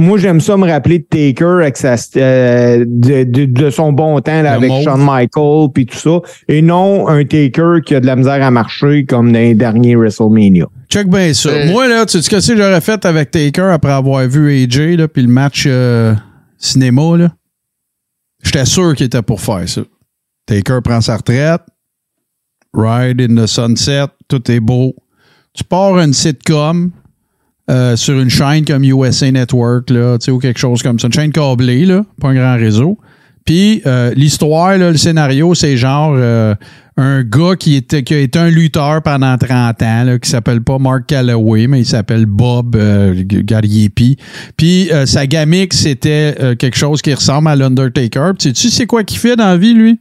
moi, j'aime ça me rappeler de Taker avec sa, euh, de, de, de son bon temps là, avec. Shawn Michaels puis tout ça, et non un Taker qui a de la misère à marcher comme dans les derniers WrestleMania. Check bien ça. Euh, Moi, là, tu sais ce que c'est que j'aurais fait avec Taker après avoir vu AJ, là, puis le match euh, cinéma, là? J'étais sûr qu'il était pour faire ça. Taker prend sa retraite. Ride in the sunset. Tout est beau. Tu pars une sitcom euh, sur une chaîne comme USA Network, là, tu sais, ou quelque chose comme ça. Une chaîne câblée, là, pas un grand réseau. Puis euh, l'histoire, le scénario, c'est genre euh, un gars qui, était, qui a été un lutteur pendant 30 ans, là, qui s'appelle pas Mark Calloway, mais il s'appelle Bob euh, Gariepi. Puis euh, sa gamique, c'était quelque chose qui ressemble à l'Undertaker. Puis sais-tu c'est quoi qu'il fait dans la vie, lui?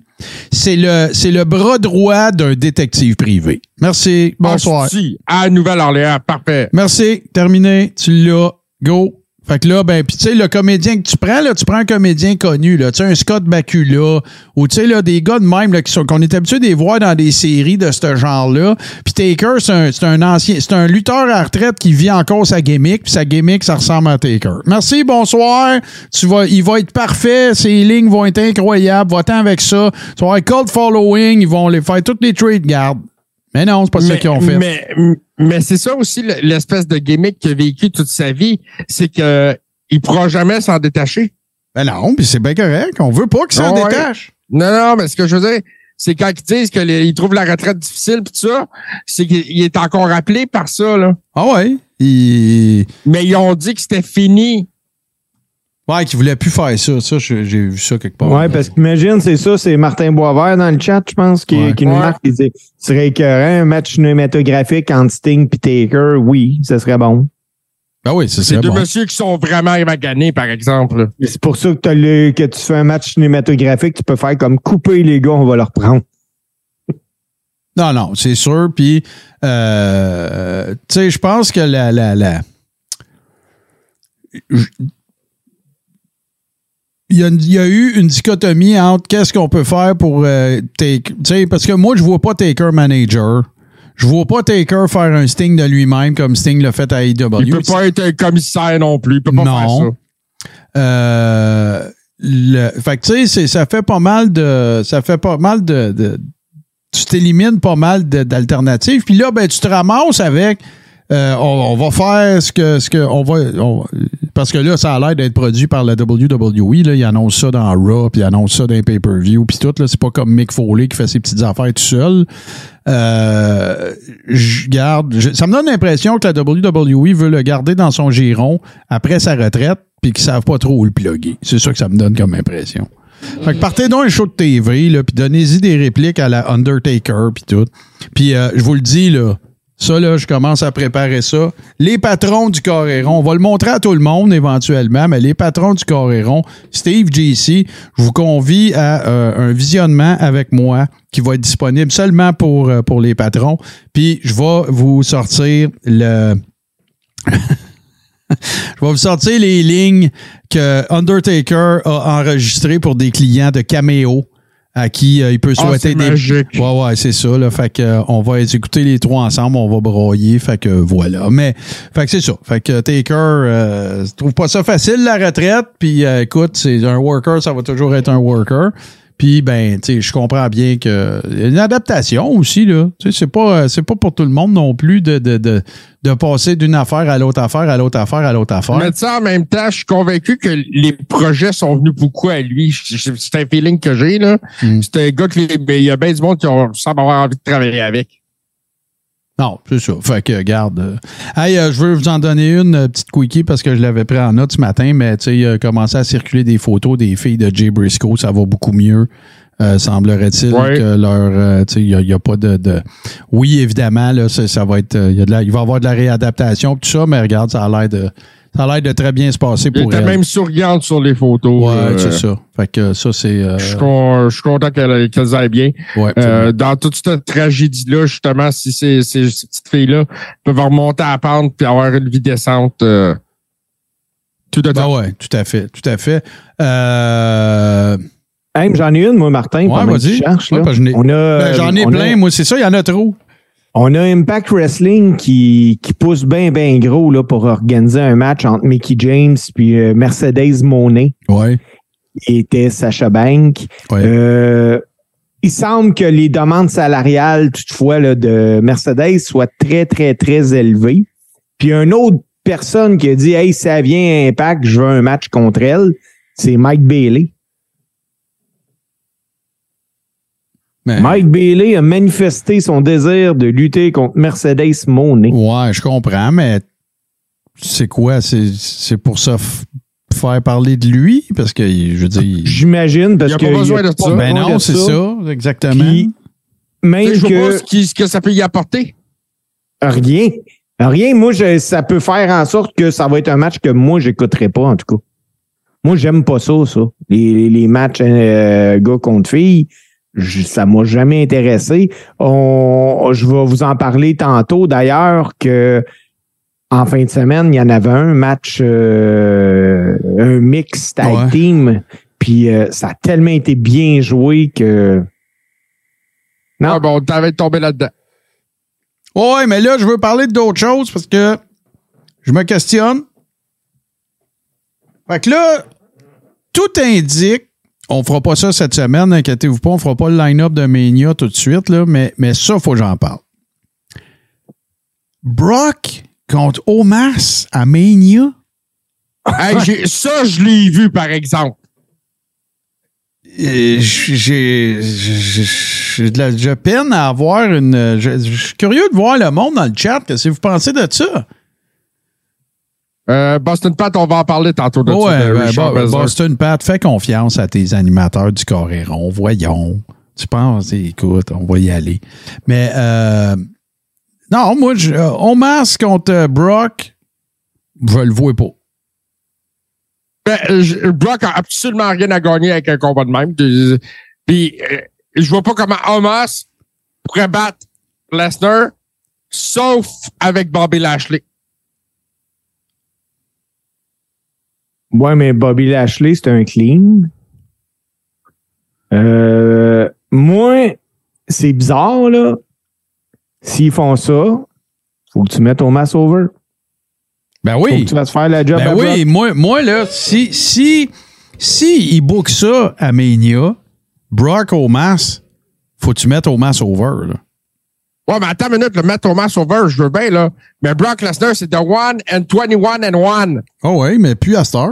C'est le, c'est le bras droit d'un détective privé. Merci. Bonsoir. Si, à Nouvelle-Orléans, parfait. Merci. Terminé. Tu l'as. Go. Fait que là, ben, puis tu sais, le comédien que tu prends, là, tu prends un comédien connu, là, tu sais, un Scott Bakula, ou tu sais, là, des gars de même, là, qui sont, qu'on est habitué de les voir dans des séries de ce genre-là. Puis Taker, c'est un, c'est un ancien, c'est un lutteur à retraite qui vit encore sa gimmick, puis sa gimmick, ça ressemble à Taker. Merci, bonsoir. Tu vas, il va être parfait, ses lignes vont être incroyables, va-t'en avec ça. Tu vas avoir cold following, ils vont les faire toutes les trade guards. Mais non, c'est pas ça qu'ils ont fait. Mais, mais c'est ça aussi le- l'espèce de gimmick qu'il a vécu toute sa vie, c'est que il pourra jamais s'en détacher. Ben non, puis c'est bien correct. On veut pas qu'il s'en Ah ouais. détache. Non, non, mais ce que je veux dire, c'est quand ils disent qu'ils trouvent la retraite difficile pis tout ça, c'est qu'il il est encore appelé par ça, là. Ah ouais. Il... Mais ils ont dit que c'était fini. Ouais, qu'il voulait plus faire ça. Ça, j'ai vu ça quelque part. Ouais, parce qu'imagine, c'est ça, c'est Martin Boisvert dans le chat, je pense, qui, Ouais. qui nous marque. Il dit ce serait écœurant, un match cinématographique entre Sting et Taker, oui, ce serait bon. Ah oui, c'est C'est ça. deux Bon. messieurs qui sont vraiment maganés, par exemple. C'est pour ça que, le, que tu fais un match cinématographique, tu peux faire comme couper les gars, on va leur prendre. Non, non, c'est sûr. Puis, euh, tu sais, je pense que la. la, la... Il y, a, une- il y a eu une dichotomie entre qu'est-ce qu'on peut faire pour euh, take. Tu sais, parce que moi, je vois pas Taker manager. Je vois pas Taker faire un Sting de lui-même comme Sting l'a fait à AEW. Il peut pas être un commissaire non plus. Il peut pas Non. faire ça. Euh, le, fait que tu sais, c'est- ça fait pas mal de. Ça fait pas mal de. de- tu t'élimines pas mal d'alternatives. Puis là, ben, tu te ramasses avec. euh, on, on va faire ce que. Ce que on va, on- parce que là, ça a l'air d'être produit par la WWE. Là. Ils annoncent ça dans Raw, puis ils annoncent ça dans pay-per-view, puis tout. C'est pas comme Mick Foley qui fait ses petites affaires tout seul. Euh, je garde. ça me donne l'impression que la WWE veut le garder dans son giron après sa retraite, puis qu'ils savent pas trop où le plugger. C'est ça que ça me donne comme impression. Fait que partez donc un show de TV, puis donnez-y des répliques à la Undertaker, puis tout. Puis euh, je vous le dis, là, ça, là, je commence à préparer ça. Les patrons du Coréron, on va le montrer à tout le monde éventuellement, mais les patrons du Coréron, Steve JC, je vous convie à euh, un visionnement avec moi qui va être disponible seulement pour, euh, pour les patrons. Puis je vais vous sortir le. [LAUGHS] Je vais vous sortir les lignes que Undertaker a enregistrées pour des clients de Cameo à qui euh, il peut Ah, souhaiter des. magique. Ouais, ouais, c'est ça. Là. Fait que, euh, on va écouter les trois ensemble, on va broyer. Fait que voilà. Mais fait que c'est ça. Fait que Taker euh, trouve pas ça facile la retraite. Puis euh, écoute, c'est un worker, ça va toujours être un worker. Puis ben, tu sais, je comprends bien que une adaptation aussi là. Tu sais, c'est pas c'est pas pour tout le monde non plus de de, de, de passer d'une affaire à l'autre affaire à l'autre affaire à l'autre affaire. Mais ça, en même temps, je suis convaincu que les projets sont venus beaucoup à lui. C'est un feeling que j'ai, là. Mm. C'est un gars que les- ben, il y a bien du monde qui ont, semble avoir envie de travailler avec. Non, c'est ça. Fait que, garde. euh, Hey, euh, je veux vous en donner une euh, petite quickie parce que je l'avais pris en note ce matin, mais tu sais, il a commencé à circuler des photos des filles de Jay Briscoe. Ça va beaucoup mieux, euh, semblerait-il, Ouais. que leur. euh, tu sais, il n'y a, pas de, de- Oui, évidemment, là, ça, ça va être. euh, il y a de la- il va y avoir de la réadaptation, tout ça, mais regarde, ça a l'air de. Ça a l'air de très bien se passer Il pour était elle. même souriante sur les photos. Ouais, là. c'est ça. Fait que ça, c'est. euh, Je suis con- je suis content qu'elle- qu'elles aillent bien. ouais, Euh, dans toute cette tragédie-là, justement, si ces, ces, ces petites filles-là peuvent remonter à la pente puis avoir une vie décente, euh, tout de Ben ouais, tout à fait, tout à fait. Euh, Hey, J'en ai une, moi, Martin, Ouais, vas-y. on a, ben, J'en ai on a- plein, moi, c'est ça, il y en a trop. On a Impact Wrestling qui, qui pousse bien, bien gros là, pour organiser un match entre Mickey James et Mercedes Monet, Ouais. qui était Sacha Bank. Ouais. Euh, il semble que les demandes salariales, toutefois, là, de Mercedes soient très, très, très élevées. Puis une autre personne qui a dit Hey, ça vient à Impact, je veux un match contre elle, c'est Mike Bailey. Mais- Mike Bailey a manifesté son désir de lutter contre Mercedes Monet. Ouais, je comprends, mais c'est quoi? C'est c'est pour se f- faire parler de lui? Parce que, je veux dire. J'imagine, parce Il y a que. pas besoin a de ça. Ben non, c'est ça, exactement. Puis, même Je vois pas que ce, qui- ce que ça peut y apporter. rien. Rien. Moi, je- ça peut faire en sorte que ça va être un match que moi, j'écouterai pas, en tout cas. Moi, j'aime pas ça, ça. Les, les- les matchs euh, gars contre filles, je- ça m'a jamais intéressé. On, je vais vous en parler tantôt, d'ailleurs, que en fin de semaine, il y en avait un match, euh, un mix tag Ouais. team, puis euh, ça a tellement été bien joué que... Non. Ah, bon, t'avais tombé là-dedans. Ouais, mais là, je veux parler d'autres choses parce que je me questionne. Fait que là, tout indique, on fera pas ça cette semaine, inquiétez-vous pas, on fera pas le line-up de Mania tout de suite, là, mais, mais ça, faut que j'en parle. Brock contre Omas à Mania? [LAUGHS] Hey, ça, je l'ai vu, par exemple. J'ai j'ai- j'ai de la j'ai peine à avoir une. Je, je suis curieux de voir le monde dans le chat. Qu'est-ce que vous pensez de ça? Euh, Boston Pat, on va en parler tantôt de Ouais. Boston Pat, fais confiance à tes animateurs du Coréron. Voyons. Tu penses, écoute, on va y aller. Mais, euh, non, moi, je, euh, on contre euh, Brock, je le vois pas. Ben, je- Brock a absolument rien à gagner avec un combat de même. Puis, euh, je vois pas comment Hamas pourrait battre Lesnar, sauf avec Bobby Lashley. Ouais, mais Bobby Lashley, c'est un clean. Euh, moi, c'est bizarre, là. S'ils font ça, faut que tu mettes au mass over. Ben Faut oui. que tu vas te faire la job Ben oui, moi, moi, là, si, si, si il book ça à Mania, Brock au mass, faut que tu mettes au mass over, là. Ouais, mais attends une minute, le mettre Thomas over, je veux bien, là. Mais Brock Lesnar, c'est the one and 21 and one. Oh oui, mais Star.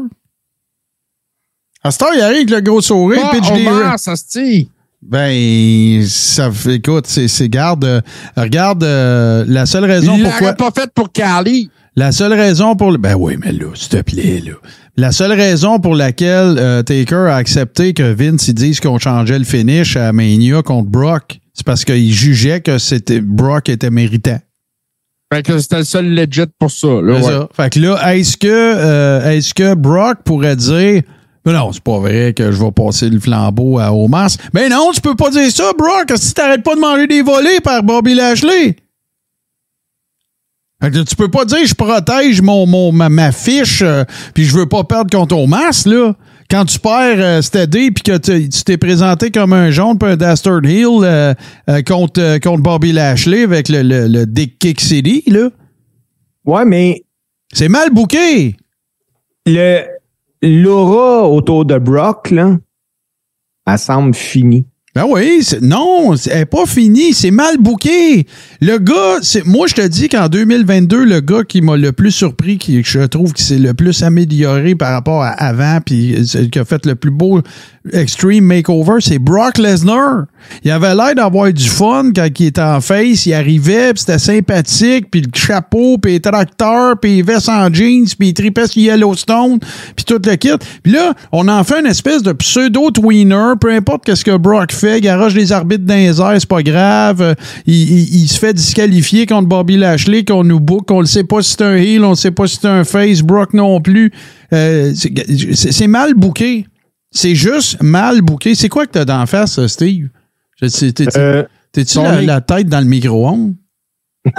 À Star, il arrive avec le gros sourire, Pas pitch des ça se. Ben, ça fait, écoute, c'est, garde, euh, regarde, euh, la seule raison Il pourquoi, pas fait pour Cali. la seule raison pour, le- ben oui, mais là, s'il te plaît, là. La seule raison pour laquelle euh, Taker a accepté que Vince, disent qu'on changeait le finish à Mania contre Brock, c'est parce qu'il jugeait que c'était, Brock était méritant. Fait que c'était le seul legit pour ça, là. C'est ouais. ça. Fait que là, est-ce que, euh, est-ce que Brock pourrait dire, mais non, c'est pas vrai que je vais passer le flambeau à Omas. Mais non, tu peux pas dire ça, Brock, si t'arrêtes pas de manger des volets par Bobby Lashley. Fait que tu peux pas dire je protège mon, mon ma, ma fiche euh, puis je veux pas perdre contre Omas là. Quand tu perds euh, Steady puis que tu tu t'es présenté comme un jaune puis un Dastard Hill euh, euh, contre, euh, contre Bobby Lashley avec le, le, le Dick Kick City là. Ouais, mais C'est mal bouqué. le l'aura autour de Brock, là, elle semble finie. Ben oui, non, elle est pas fini, c'est mal bouqué. Le gars, c'est moi je te dis qu'en 2022, le gars qui m'a le plus surpris, qui je trouve qui s'est le plus amélioré par rapport à avant, puis qui a fait le plus beau extreme makeover, c'est Brock Lesnar. Il avait l'air d'avoir du fun quand il était en face, il arrivait, puis c'était sympathique, puis le chapeau, puis les tracteurs, puis les en jeans, puis il tripait Yellowstone, puis tout le kit. Puis là, on en fait une espèce de pseudo-tweener, peu importe qu'est-ce que Brock fait, garoche les arbitres les airs, c'est pas grave. Euh, Il, il- il se fait disqualifier contre Bobby Lashley, qu'on nous book, on le sait pas si c'est un heel, on le sait pas si c'est un face, Brock non plus. Euh, c'est mal booké. C'est juste mal booké. C'est quoi que t'as d'en face, Steve? T'es-tu Euh, la, la tête dans le micro-ondes? [LAUGHS]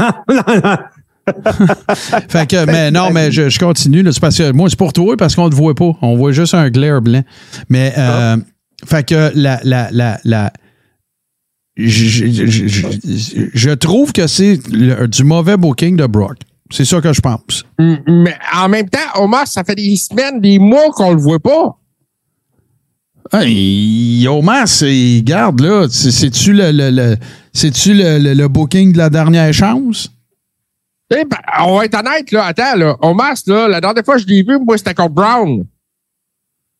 Fait que, mais non, mais je, je continue. là. C'est parce que moi, c'est pour toi, parce qu'on ne te voit pas. On voit juste un glaire blanc. Mais, euh, fait que la, la, la, la, je, je- je- je- je trouve que c'est du mauvais booking de Brock. C'est ça que je pense. Mm, Mais en même temps, Omar, ça fait des semaines, des mois qu'on le voit pas. Hey, Omar, c'est, garde là, c'est- c'est-tu le, le, le- c'est-tu le, le- le booking de la dernière chance? Eh ben, on va être honnête, là. Attends, là. Omar, là, la dernière fois que je l'ai vu, moi, c'était contre Brown.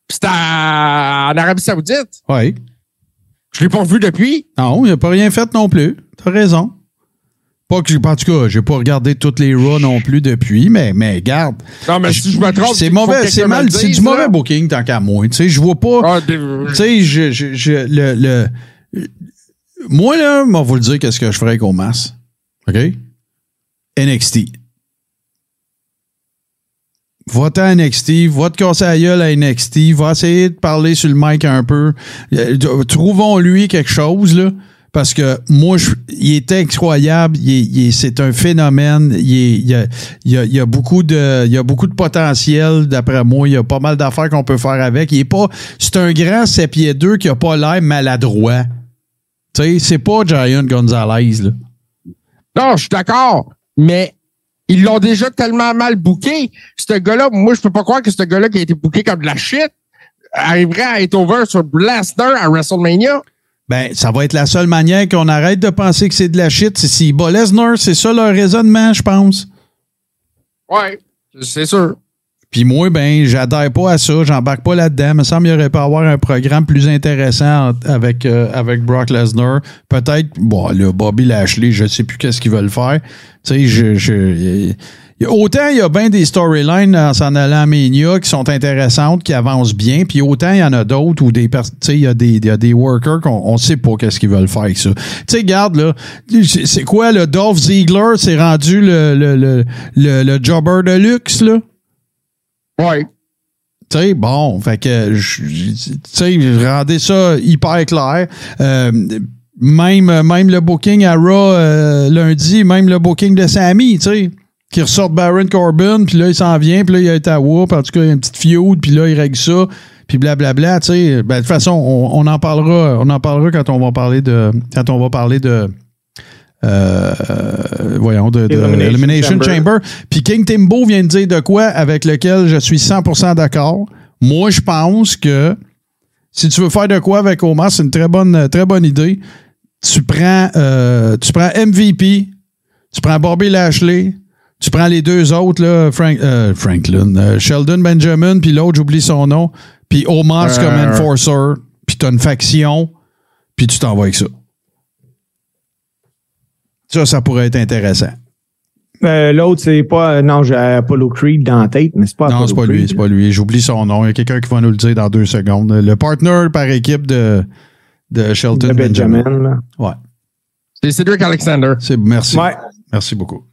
Puis C'était en Arabie Saoudite. Oui. Je l'ai pas vu depuis. Non, il n'a pas rien fait non plus. T'as raison. Pas que, en tout cas, j'ai pas regardé toutes les Raw non plus depuis, mais, mais garde. Non, mais si je me trompe, C'est mauvais, c'est mal, c'est du mauvais booking tant qu'à moi. Tu sais, je vois pas. Ah, Tu sais, je, je, je- le, le, moi, là, moi, vous le dire qu'est-ce que je ferais avec Omas. OK? NXT. Va-t'en à NXT, va te casser la gueule à NXT, va essayer de parler sur le mic un peu. Euh, Trouvons-lui quelque chose, là. Parce que moi, je- il est incroyable, c'est un phénomène, il, est- il y a, il a- beaucoup de, il a beaucoup de potentiel, d'après moi. Il y a pas mal d'affaires qu'on peut faire avec. Il est pas, c'est un grand 7 pieds 2 qui a pas l'air maladroit. Tu sais, c'est pas Giant Gonzalez, là. Non, je suis d'accord, mais ils l'ont déjà tellement mal booké. Ce gars-là, moi, je peux pas croire que ce gars-là qui a été booké comme de la shit arriverait à être over sur Blaster à WrestleMania. Ben, ça va être la seule manière qu'on arrête de penser que c'est de la shit. C'est bat Lesnar, c'est ça leur raisonnement, je pense. Ouais, c'est sûr. Puis moi, ben, j'adhère pas à ça, j'embarque pas là-dedans. Il me semble qu'il aurait pas avoir un programme plus intéressant avec, euh, avec Brock Lesnar. Peut-être, bon, là, Bobby Lashley, je sais plus qu'est-ce qu'ils veulent faire. Tu sais, je, je, autant il y a bien des storylines en s'en allant à Mania qui sont intéressantes, qui avancent bien, puis autant il y en a d'autres où des il y a des, y a des workers qu'on on sait pas qu'est-ce qu'ils veulent faire avec ça. Tu sais, regarde, là, c'est quoi, le Dolph Ziegler, c'est rendu le, le, le, le, le jobber de luxe, là? Ouais. Tu sais, bon, fait que, tu sais, rendez ça hyper clair. Euh, même, même le booking à Raw euh, lundi, même le booking de Sammy, tu sais, qui ressort Baron Corbin, puis là, il s'en vient, puis là, il est à Whoop, en tout cas, il y a une petite feud, puis là, il règle ça, puis blablabla, tu sais. Ben, de toute façon, on, on en parlera, on en parlera quand on va parler de, quand on va parler de, euh, voyons, de, de Elimination Elimination Chamber. Puis King Timbo vient de dire de quoi avec lequel je suis 100% d'accord. Moi, je pense que si tu veux faire de quoi avec Omar, c'est une très bonne, très bonne idée. Tu prends, euh, tu prends MVP, tu prends Bobby Lashley, tu prends les deux autres, là, Frank, euh, Franklin, euh, Sheldon Benjamin, puis l'autre, j'oublie son nom, puis Omar comme enforcer, puis t'as une faction, puis tu t'en vas avec ça. Ça, ça pourrait être intéressant. Euh, L'autre, c'est pas. euh, non, j'ai Apollo Creed dans la tête, mais c'est pas Non, Apollo c'est pas lui, c'est pas lui. J'oublie son nom. Il y a quelqu'un qui va nous le dire dans deux secondes. Le partner par équipe de, de Shelton De Benjamin. Ouais. C'est Cedric Alexander. C'est, merci. Ouais. Merci beaucoup.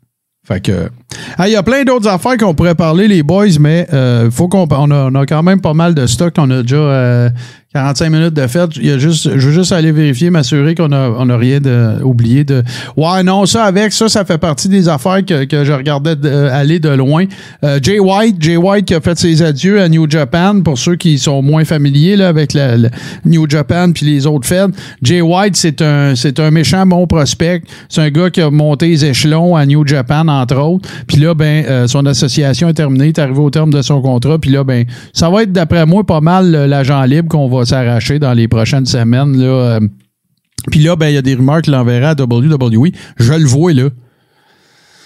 Fait que. Ah, Il y a plein d'autres affaires qu'on pourrait parler, les boys, mais euh, faut qu'on on a, on a quand même pas mal de stock. On a déjà euh, 45 minutes de fête. Il y a juste, je veux juste aller vérifier, m'assurer qu'on a, on a rien de, oublié de. Ouais, non, ça avec ça, ça fait partie des affaires que, que je regardais de- aller de loin. Euh, Jay White, Jay White qui a fait ses adieux à New Japan, pour ceux qui sont moins familiers là, avec la, New Japan puis les autres feds. Jay White, c'est un, c'est un méchant bon prospect. C'est un gars qui a monté les échelons à New Japan, entre autres. Puis là, ben, euh, son association est terminée, est arrivé au terme de son contrat. Puis là, ben, ça va être, d'après moi, pas mal euh, l'agent libre qu'on va s'arracher dans les prochaines semaines. Là, euh. Puis là, ben, il y a des rumeurs qu'il l'enverra à WWE. Je le vois, là.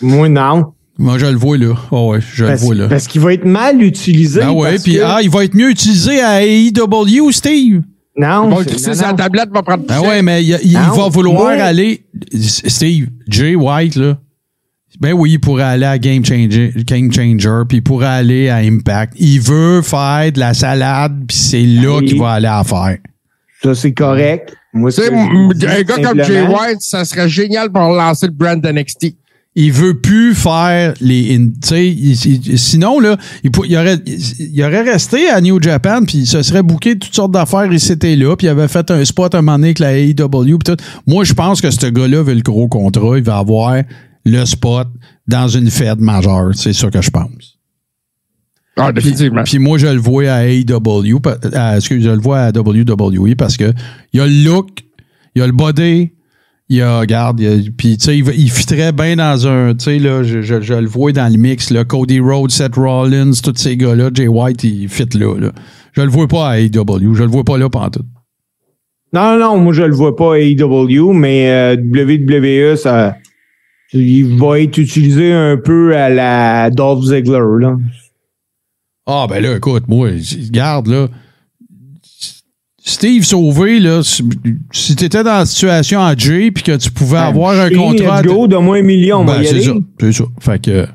Moi, non. Moi, je le vois, là. Oh, ouais, je Parce, le vois, là. parce qu'il va être mal utilisé. Ah ouais, puis que- ah, il va être mieux utilisé à AEW, Steve. non, Bon, c'est- sa tablette va prendre Ah ouais, mais il, va vouloir moi- aller. Steve, Jay White, là. Ben oui, il pourrait aller à Game Changer, Game Changer, puis il pourrait aller à Impact. Il veut faire de la salade, puis c'est là qu'il va aller à faire. Ça, c'est correct. Moi, Tu sais, c'est- un gars comme Jay White, ça serait génial pour lancer le brand NXT. Il veut plus faire les. in- Tu sais, il- il- sinon, là, il, pour- il aurait, il aurait resté à New Japan, puis il se serait booké toutes sortes d'affaires, il s'était là, puis il avait fait un spot un moment donné avec la AEW, puis tout. Moi, je pense que ce gars-là veut le gros contrat, il va avoir le spot dans une fête majeure. C'est ça que je pense. Ah, définitivement. Puis moi, je le vois à AEW, à- excuse, je le vois à WWE parce que il y a le look, il y a le body, il y a, regarde, puis tu sais, il, il fitterait bien dans un, tu sais, là, je, je- je le vois dans le mix, là, Cody Rhodes, Seth Rollins, tous ces gars-là, Jay White, il fit là, là. Je le vois pas à AEW, je le vois pas là pantoute. Non, non, moi, je le vois pas à AEW, mais euh, WWE, ça, il va être utilisé un peu à la Dolph Ziggler, là. Ah, ben là, écoute, moi, regarde, là. Steve Sauvé, là, si, tu étais dans la situation à Jay puis que tu pouvais avoir un contrat. Let's go, donne-moi un million, Ben, c'est ça. C'est ça. Fait que,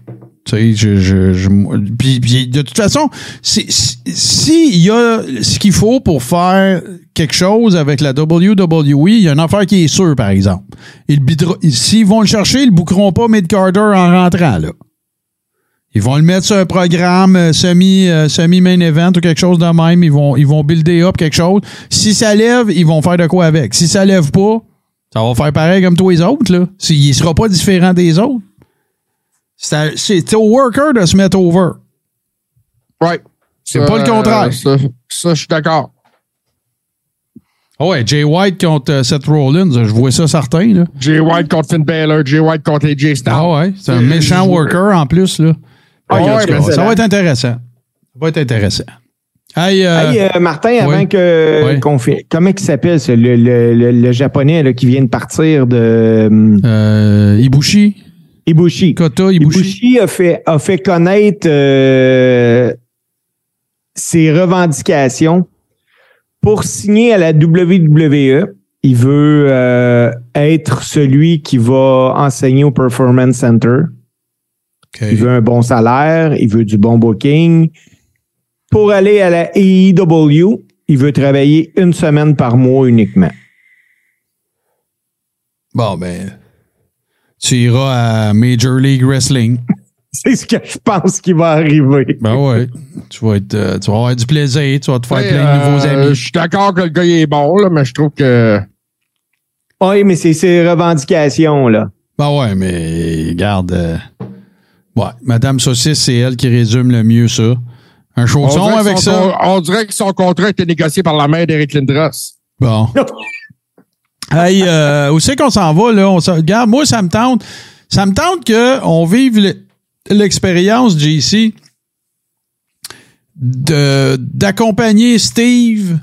tu sais, je, je, je- de toute façon, si- si- s'il y a ce qu'il faut pour faire quelque chose avec la WWE, il y a une affaire qui est sûre, par exemple. Il bidera- S'ils vont le chercher, ils ne bouqueront pas Mid Carter en rentrant, là. Ils vont le mettre sur un programme euh, semi, euh, semi-main event ou quelque chose de même. Ils vont, ils vont builder up quelque chose. Si ça lève, ils vont faire de quoi avec. Si ça lève pas, ça va faire pareil comme tous les autres, là. Il sera pas différent des autres. C'est au worker de se mettre over. Right. C'est pas le contraire. Ça, ça, je suis d'accord. Ah ouais, Jay White contre euh, Seth Rollins, je vois ça certain, là. Jay White contre Finn Balor, Jay White contre AJ Styles. Ah ouais, c'est un méchant worker en plus, là. Ah, ouais, ça va être intéressant. Ça va être intéressant. Hey, euh, Hey, euh, Martin, avant oui. que Oui. qu'on fait, comment il s'appelle ce, le, le, le, le japonais là, qui vient de partir de euh, Ibushi, Ibushi. Kota Ibushi. Ibushi a fait a fait connaître euh, ses revendications pour signer à la WWE. Il veut euh, être celui qui va enseigner au Performance Center. Il veut un bon salaire, il veut du bon booking. Pour aller à la AEW, il veut travailler une semaine par mois uniquement. Bon, ben, tu iras à Major League Wrestling. [LAUGHS] C'est ce que je pense qui va arriver. Ben ouais. Tu vas, être, euh, tu vas avoir du plaisir, tu vas te faire Ouais, plein de nouveaux euh, amis. Je suis d'accord que le gars il est bon, là, mais je trouve que. Oui, mais c'est ses revendications, là. Ben ouais, mais regarde. euh, ouais, Madame Saucisse, c'est elle qui résume le mieux ça. Un On chausson avec son ça? con- On dirait que son contrat a été négocié par la mère d'Eric Lindros. Bon. [LAUGHS] hey, euh, où c'est qu'on s'en va, là? On regarde, moi, ça me tente. Ça me tente qu'on vive le- l'expérience, JC, d'accompagner Steve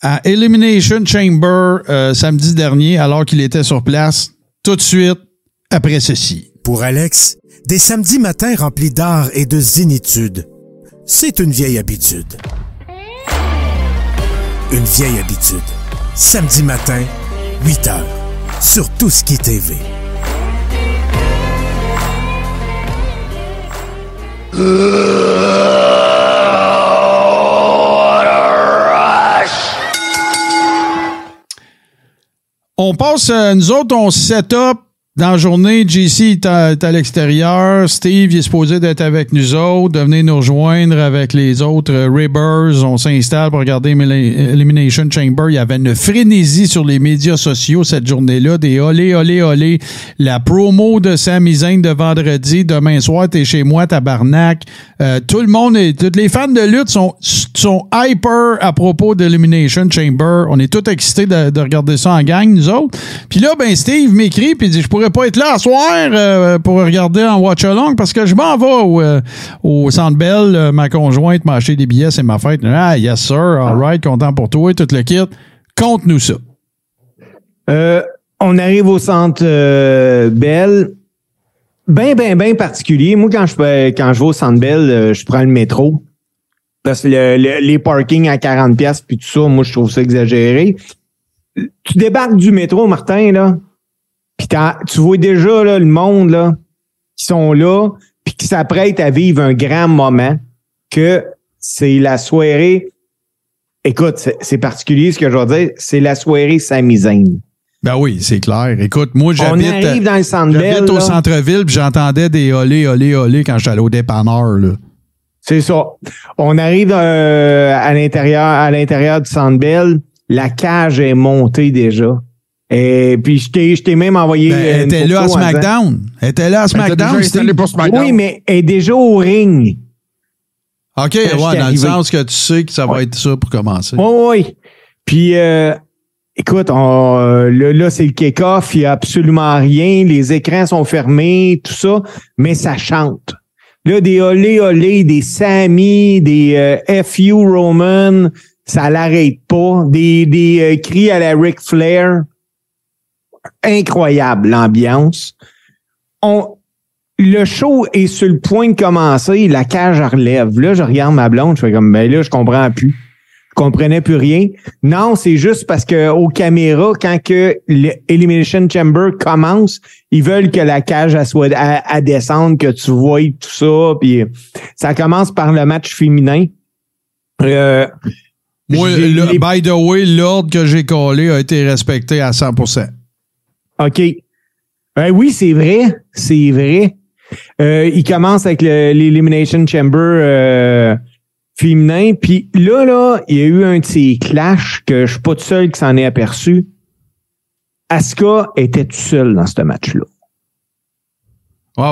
à Elimination Chamber euh, samedi dernier, alors qu'il était sur place, tout de suite après ceci. Pour Alex, des samedis matins remplis d'art et de zénitude, c'est une vieille habitude. Une vieille habitude. Samedi matin, 8 heures, sur Tout ce qui TV. On passe, euh, nous autres, on set up dans la journée. JC est à, à l'extérieur. Steve il est supposé d'être avec nous autres, de venir nous rejoindre avec les autres euh, Ribbers. On s'installe pour regarder Elimination Chamber. Il y avait une frénésie sur les médias sociaux cette journée-là. Des olé, olé, olé. La promo de Sami Zayn de vendredi. Demain soir, t'es chez moi, tabarnak. Euh, tout le monde, est, tous les fans de lutte sont, sont hyper à propos d'Elimination Chamber. On est tous excités de, de regarder ça en gang, nous autres. Puis là, ben Steve m'écrit puis dit je pourrais pas être là à soir euh, pour regarder en watch along parce que je m'en vais au, euh, au Centre Bell. Euh, ma conjointe m'a acheté des billets, c'est ma fête. Ah yes sir, all right, content pour toi, tout le kit. Compte-nous ça. On arrive au centre Bell. Ben, ben, ben particulier. Moi, quand je, quand je vais au centre Bell, je prends le métro. Parce que le- le- les parkings à 40$ piastres puis tout ça, moi, je trouve ça exagéré. Tu débarques du métro, Martin, là, puis t'as- tu vois déjà là, le monde là, qui sont là, puis qui s'apprêtent à vivre un grand moment, que c'est la soirée. Écoute, c'est particulier ce que je vais dire. C'est la soirée Samizaine. Ben oui, c'est clair. Écoute, moi On j'habite arrive dans le centre Bell. j'habite au centre-ville puis j'entendais des olé, olé, olé quand j'allais au dépanneur. Là. C'est ça. On arrive euh, à l'intérieur, à l'intérieur du Centre Bell. La cage est montée déjà. Et puis je t'ai, je t'ai même envoyé. Ben, elle une était là à SmackDown. Elle était là à SmackDown. pour SmackDown. Oui, mais elle est déjà au ring. OK, ouais, dans le arrivé. sens que tu sais que ça va être ça pour commencer. Oui, oui. Puis euh, écoute, on, euh, là, là, c'est le kick-off. Il n'y a absolument rien. Les écrans sont fermés, tout ça. Mais ça chante. Là, des olé olé, des Sammy, des euh, FU Roman, ça l'arrête pas. Des, des euh, cris à la Ric Flair. Incroyable l'ambiance. On, le show est sur le point de commencer, la cage relève. Là, je regarde ma blonde, je fais comme ben là, je comprends plus. Je comprenait plus rien. Non, c'est juste parce que aux caméras, quand que l'Elimination Chamber commence, ils veulent que la cage elle soit à, à descendre, que tu vois tout ça. Puis ça commence par le match féminin. Euh, Moi, j'ai- le- les- by the way, l'ordre que j'ai collé a été respecté à 100 OK. Ben oui, c'est vrai. C'est vrai. Euh, il commence avec le- l'Elimination Chamber euh, féminin. Puis là, là, il y a eu un de ces clashs que je suis pas tout seul qui s'en est aperçu. Asuka était tout seul dans ce match-là.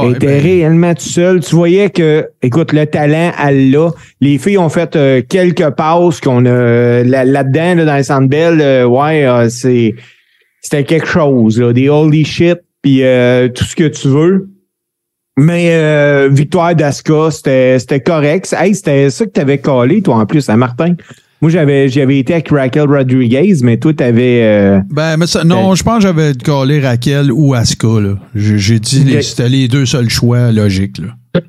Elle était ben, réellement tout seul. Tu voyais que, écoute, le talent, elle l'a. Les filles ont fait euh, quelques passes qu'on a là- là-dedans, là, dans le centre belle. euh, ouais, euh, c'est c'était quelque chose. Là, des holy shit, puis euh, tout ce que tu veux. Mais euh, victoire d'Asca, c'était c'était correct. Hey, c'était ça que tu avais collé, toi, en plus, à Martin. Moi, j'avais j'avais été avec Raquel Rodriguez, mais toi, tu avais. ben, mais ça- non, je pense que j'avais collé Raquel ou Asuka. là. J'ai dit Ok. c'était les deux seuls choix logiques.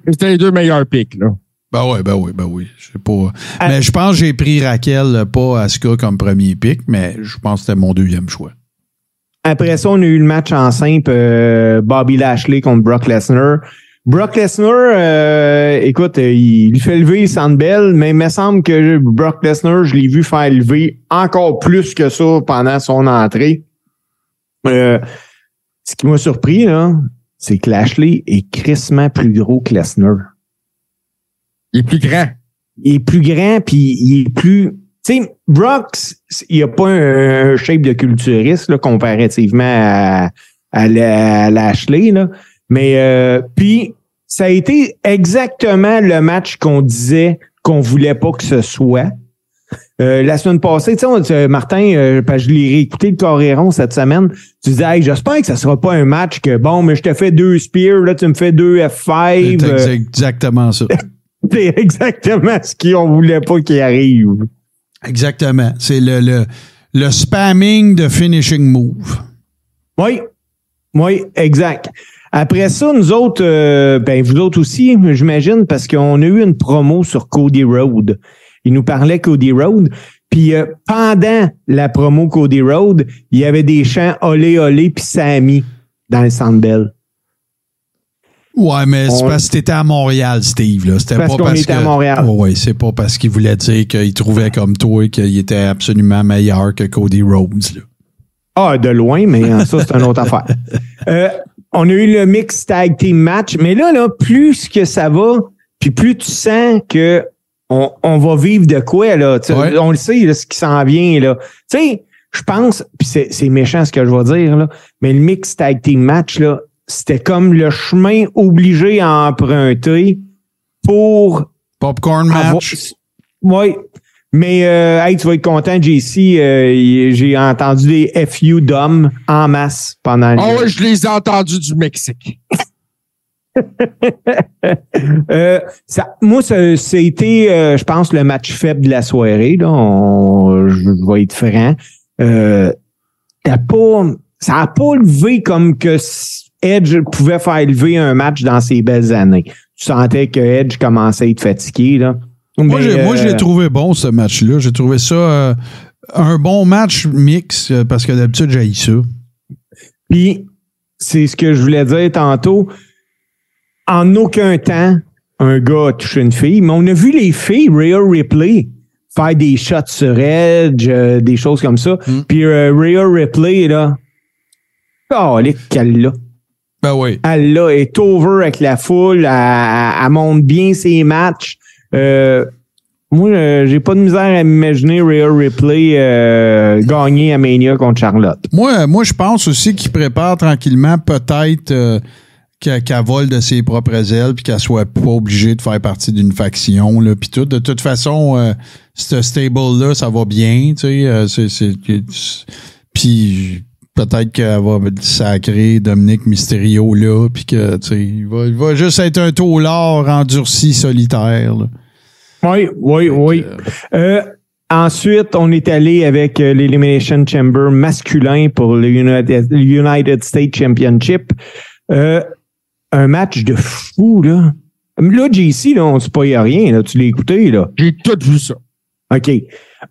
C'était les deux meilleurs pics, là. Ben oui, ben oui, ben oui. Je sais pas. Ah. Mais je pense que j'ai pris Raquel, pas Asuka comme premier pick, mais je pense que c'était mon deuxième choix. Après ça, on a eu le match en simple euh, Bobby Lashley contre Brock Lesnar. Brock Lesnar, euh, écoute, euh, il, il fait lever Sandbell, mais il me semble que Brock Lesnar, je l'ai vu faire lever encore plus que ça pendant son entrée. Euh, ce qui m'a surpris, là, c'est que Lashley est crissement plus gros que Lesnar Il est plus grand. il est plus grand puis il est plus tu sais Brock c- il a pas un, un shape de culturiste là, comparativement à, à, la- à Lashley là mais euh, puis ça a été exactement le match qu'on disait qu'on voulait pas que ce soit Euh, la semaine passée, tu sais, euh, Martin, euh, je l'ai réécouté le Coréron cette semaine, tu disais, hey, j'espère que ça sera pas un match que, bon, mais je te fais deux spears, là, tu me fais deux F5. C'est exa- exactement ça. [LAUGHS] c'est exactement ce qu'on voulait pas qu'il arrive. Exactement. C'est le, le, le spamming de finishing move. Oui, oui, exact. Après ça, nous autres, euh, ben vous autres aussi, j'imagine, parce qu'on a eu une promo sur Cody Road. Il nous parlait Cody Road. Puis euh, pendant la promo Cody Road, il y avait des chants Olé Olé puis Sammy dans le Sandbell. Ouais, mais c'est On- parce que t'étais à Montréal, Steve. Là. C'était Parce pas qu'on parce était que... à Montréal. Ouais, ouais, c'est pas parce qu'il voulait dire qu'il trouvait comme toi qu'il était absolument meilleur que Cody Rhodes. Là. Ah, de loin, mais euh, ça, c'est une autre affaire. [LAUGHS] Euh, on a eu le mix tag team match, mais là, là, plus que ça va, puis plus tu sens que on, on va vivre de quoi, là. Ouais. On le sait, là, ce qui s'en vient, là. Tu sais, je pense, puis c'est, c'est méchant ce que je vais dire, là, mais le mix tag team match, là, c'était comme le chemin obligé à emprunter pour Popcorn match? oui. Mais euh, hey, tu vas être content, JC. euh, J'ai entendu des FU d'hommes en masse pendant Ah ouais, je les ai entendus du Mexique. [LAUGHS] Euh, ça, moi, ça, c'était, euh, je pense, le match faible de la soirée. Là. On- je vais être franc. Euh, t'as pas, ça n'a pas levé comme que Edge pouvait faire lever un match dans ses belles années. Tu sentais que Edge commençait à être fatigué. Là. Moi, j'ai, moi, je euh, l'ai trouvé bon, ce match-là. J'ai trouvé ça euh, un bon match mix, euh, parce que d'habitude, j'ai ça. Puis, c'est ce que je voulais dire tantôt. En aucun temps, un gars a touché une fille, mais on a vu les filles, Rhea Ripley, faire des shots sur Edge, euh, des choses comme ça. Mm. Puis euh, Rhea Ripley, là, oh, qu'elle l'a. Ben oui. Elle là, est over avec la foule, elle, monte bien ses matchs. Euh, moi, euh, j'ai pas de misère à m'imaginer Rhea Ripley euh, gagner à Mania contre Charlotte. Moi, moi je pense aussi qu'il prépare tranquillement peut-être euh, qu'elle vole de ses propres ailes puis qu'elle soit pas obligée de faire partie d'une faction là puis tout. De toute façon, ce stable-là, ça va bien, tu sais. c'est, c'est, c'est- puis peut-être qu'elle va sacrer Dominique Mysterio là puis que, tu sais, il va, il va juste être un taulard endurci solitaire. là. Oui, oui, oui. Euh, ensuite, on est allé avec euh, l'Elimination Chamber masculin pour le United, United States Championship. Euh, un match de fou, là. Là, JC, là, on ne se paye rien, là. Tu l'as écouté, là. J'ai tout vu ça. OK.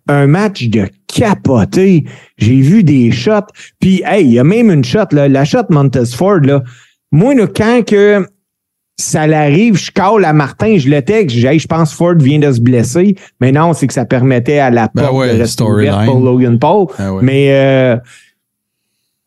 Un match de capoté. J'ai vu des shots. Puis, hey, il y a même une shot, là, la shot Montesford, là. Moi, là, quand que ça l'arrive, je cale à Martin, je le texte, je hey, je pense Ford vient de se blesser. Mais non, c'est que ça permettait à la Ben porte ouais, de rester storyline. ouverte pour Logan Paul. Ah ouais. Mais, euh,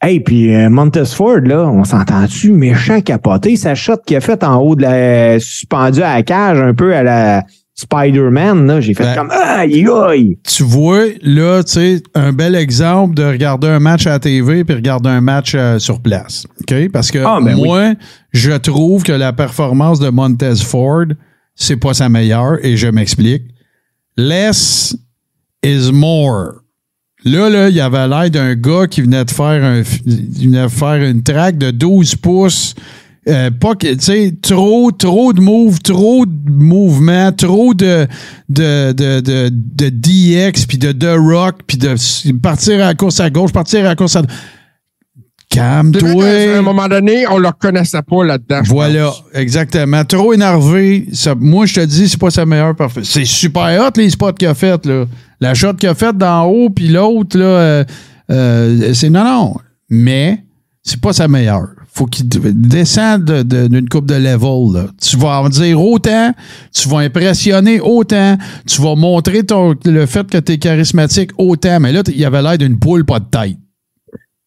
hey, puis euh, Montesford, là, on s'entend-tu, méchant capoté, sa shot qu'il a faite en haut de la, suspendu à la cage, un peu à la Spider-Man, là, j'ai fait Ben, comme, aïe, aïe. Tu vois, là, tu sais, un bel exemple de regarder un match à la TV puis regarder un match euh, sur place. OK? Parce que Ah, ben moi, je trouve que la performance de Montez Ford, c'est pas sa meilleure et je m'explique. Less is more. Là, là, il y avait l'air d'un gars qui venait de faire un, il venait de faire une track de 12 pouces. Euh, pas que, tu sais, trop, trop de moves, trop de mouvements, trop de, de, de, de, de DX, puis de The Rock, puis de partir à la course à gauche, partir à la course à... Vrai qu'à un Calme-toi. moment donné, on le reconnaissait pas là-dedans. Voilà, pense. exactement. Trop énervé. Ça, moi, je te dis, c'est pas sa meilleure parfaite. C'est super hot, les spots qu'il a fait, là. La shot qu'il a faite d'en haut, puis l'autre, là, euh, euh, c'est non, non. Mais c'est pas sa meilleure. Faut qu'il descende de- de- d'une coupe de level, là. Tu vas en dire autant, tu vas impressionner autant, tu vas montrer ton, le fait que tu es charismatique autant. Mais là, il avait l'air d'une poule, pas de tête.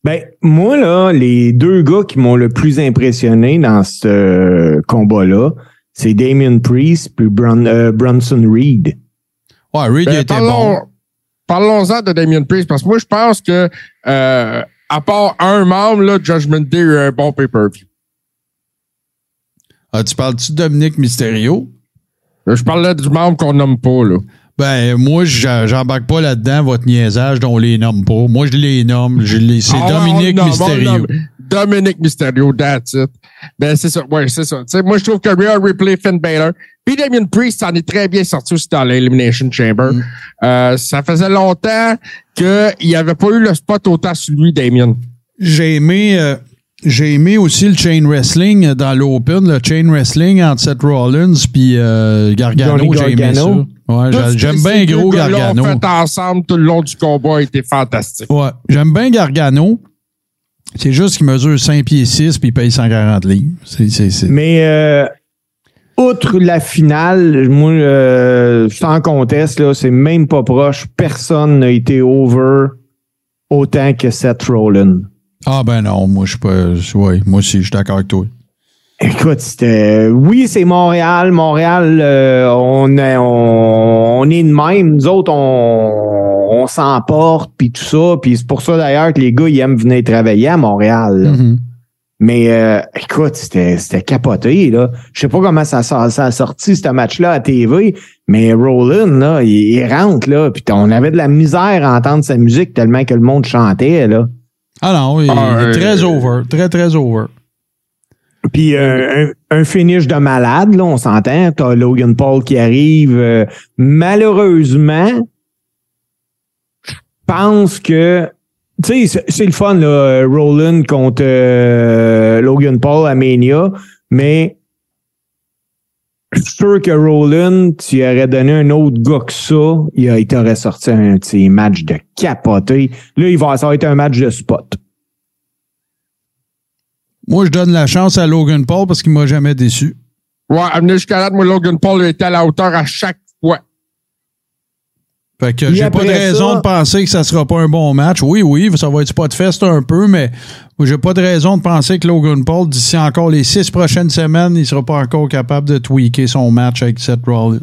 Ben, moi, là, les deux gars qui m'ont le plus impressionné dans ce combat-là, c'est Damien Priest puis Bron- euh, Bronson Reed. Ouais, Reed, Ben, était parlons, bon. Parlons-en de Damien Priest, parce que moi, je pense que, euh, à part un membre, là, Judgment Day a eu un bon pay-per-view. Ah, tu parles-tu de Dominique Mysterio? Je parlais du membre qu'on nomme pas, là. Ben, moi, j'embarque pas là-dedans, votre niaisage dont on les nomme pas. Moi, je les nomme. Je les, c'est Ah, Dominique Mysterio. Dominique Mysterio, that's it. Ben, c'est ça. Ouais, c'est ça. Moi, je trouve que Rhea Ripley, Finn Balor, puis Damien Priest s'en est très bien sorti aussi dans l'Elimination Chamber. Mm. Euh, ça faisait longtemps qu'il n'y avait pas eu le spot autant sur lui, Damien. J'ai aimé, euh, j'ai aimé aussi le chain wrestling dans l'Open, le chain wrestling entre Seth Rollins puis euh, Gargano. J'ai aimé ça. Ouais, j'aime bien gros Gargano. fait ensemble tout le long du combat a été fantastique. Ouais, j'aime bien Gargano. C'est juste qu'il mesure 5 pieds 6 puis il paye 140 livres. Mais euh, outre la finale, moi, euh, sans conteste, là, c'est même pas proche. Personne n'a été over autant que Seth Rollins. Ah ben non, moi je suis pas. Ouais, moi aussi, je suis d'accord avec toi. Écoute, c'était. Oui, c'est Montréal. Montréal, euh, on, est, on, on est de même. Nous autres, on, on s'emporte, puis tout ça. Puis c'est pour ça d'ailleurs que les gars, ils aiment venir travailler à Montréal. Mhm. Mais euh, écoute, c'était c'était capoté. Là. Je sais pas comment ça, ça a sorti, ce match-là, à TV, mais Roland, là, il, il rentre, là, puis on avait de la misère à entendre sa musique tellement que le monde chantait. là. Ah non, il, Ah, il est euh, très over. Très, très over. Puis euh, un, un finish de malade, là, on s'entend. T'as Logan Paul qui arrive. euh, malheureusement, pense que. Tu sais, c'est- le fun, là, Roland contre euh, Logan Paul à Mania, mais je suis sûr que Roland, tu aurais donné un autre gars que ça, il, t'aurait sorti un de ses matchs de capoté. Là, il va, ça va être un match de spot. Moi, je donne la chance à Logan Paul parce qu'il m'a jamais déçu. Ouais, amener jusqu'à là, moi, Logan Paul était à la hauteur à chaque fois. Fait que j'ai pas de raison ça- de penser que ça sera pas un bon match. Oui, oui, ça va être spot fest un peu, mais j'ai pas de raison de penser que Logan Paul, d'ici encore les six prochaines semaines, il sera pas encore capable de tweaker son match avec Seth Rollins.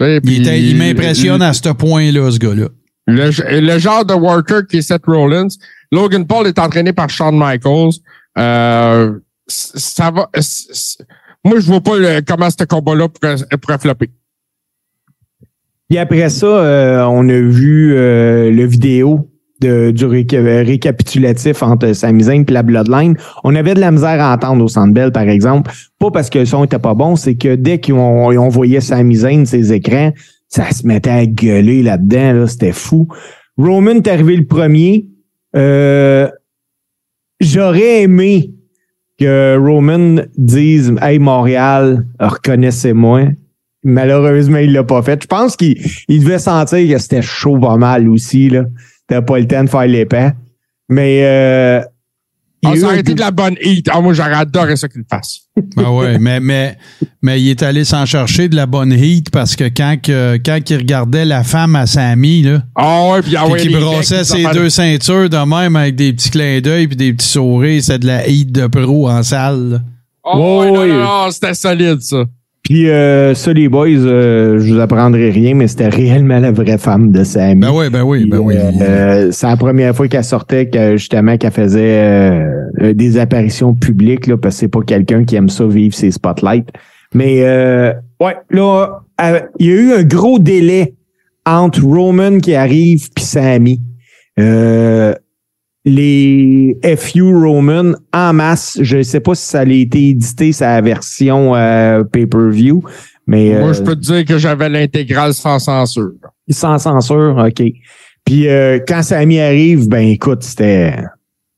Et Il, puis, était- il m'impressionne à ce point-là, ce gars-là. Le, le genre de worker qui est Seth Rollins. Logan Paul est entraîné par Shawn Michaels. Euh, ça va. Moi, je vois pas le- comment ce combat-là pourrait, pourrait flopper. Puis après ça, euh, on a vu euh, le vidéo de, du réca- récapitulatif entre Sami Zayn et la Bloodline. On avait de la misère à entendre au Centre par exemple. Pas parce que le son était pas bon, c'est que dès qu'on on voyait Sami Zayn, ses écrans, ça se mettait à gueuler là-dedans. Là, C'était fou. Roman est arrivé le premier. Euh, J'aurais aimé que Roman dise Hey Montréal, reconnaissez-moi. Malheureusement, il l'a pas fait. Je pense qu'il il devait sentir que c'était chaud pas mal aussi. Là. T'as pas le temps de faire les pas. Mais euh, il y a eu ça un aurait été peu- de la bonne heat. Ah, moi, j'aurais adoré ça qu'il le fasse. Ah [LAUGHS] ouais, mais, mais, mais il est allé s'en chercher de la bonne heat parce que quand, que, quand il regardait la femme à Sammy, là, Ah ouais, puis ah ouais, qu'il brossait ses deux ceintures de même avec des petits clins d'œil puis des petits sourires, c'est de la heat de pro en salle. là. Ah ouais, c'était solide, ça. Puis euh, ça, les boys, euh, je vous apprendrai rien, mais c'était réellement la vraie femme de Sammy. Ben oui, ben oui, ben oui. Euh, c'est la première fois qu'elle sortait, que, justement, qu'elle faisait euh, des apparitions publiques, là, parce que c'est pas quelqu'un qui aime ça vivre ses spotlights. Mais euh, ouais, là, euh, il y a eu un gros délai entre Roman qui arrive puis Sammy. Euh, les FU Roman en masse, je ne sais pas si ça a été édité sa version euh, pay-per-view, mais Moi, euh, je peux te dire que j'avais l'intégrale sans censure. sans censure, OK. Puis euh, quand Sammy arrive, ben écoute, c'était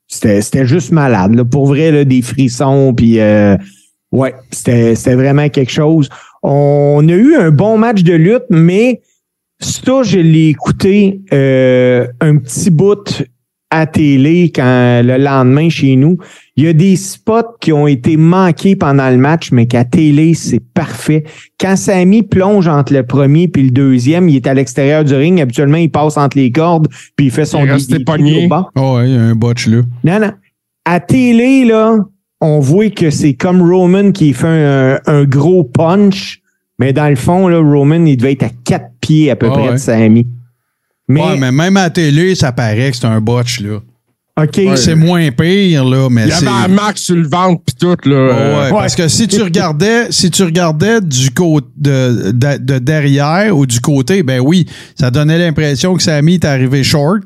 c'était c'était juste malade. Là. Pour vrai, là, des frissons, puis euh, ouais, c'était c'était vraiment quelque chose. On a eu un bon match de lutte, mais ça, je l'ai écouté euh, un petit bout à télé quand le lendemain chez nous. Il y a des spots qui ont été manqués pendant le match, mais qu'à télé, c'est parfait. Quand Sammy plonge entre le premier puis le deuxième, il est à l'extérieur du ring. Habituellement, il passe entre les cordes puis il fait son Il DDT pogné. au bas. Ah ouais, il y a un botch là. Non, non. À télé, là, on voit que c'est comme Roman qui fait un, un gros punch, mais dans le fond, là, Roman, il devait être à quatre pieds à peu Ah près ouais. de Sammy. Mais, Ouais, mais même à la télé, ça paraît que c'est un botch là. OK. C'est moins pire, là, mais Il y c'est. avait un max sur le ventre pis tout, là. Euh, Ouais, parce que si tu regardais, si tu regardais du côté de, de, de derrière ou du côté, ben oui, ça donnait l'impression que Sammy est arrivé short.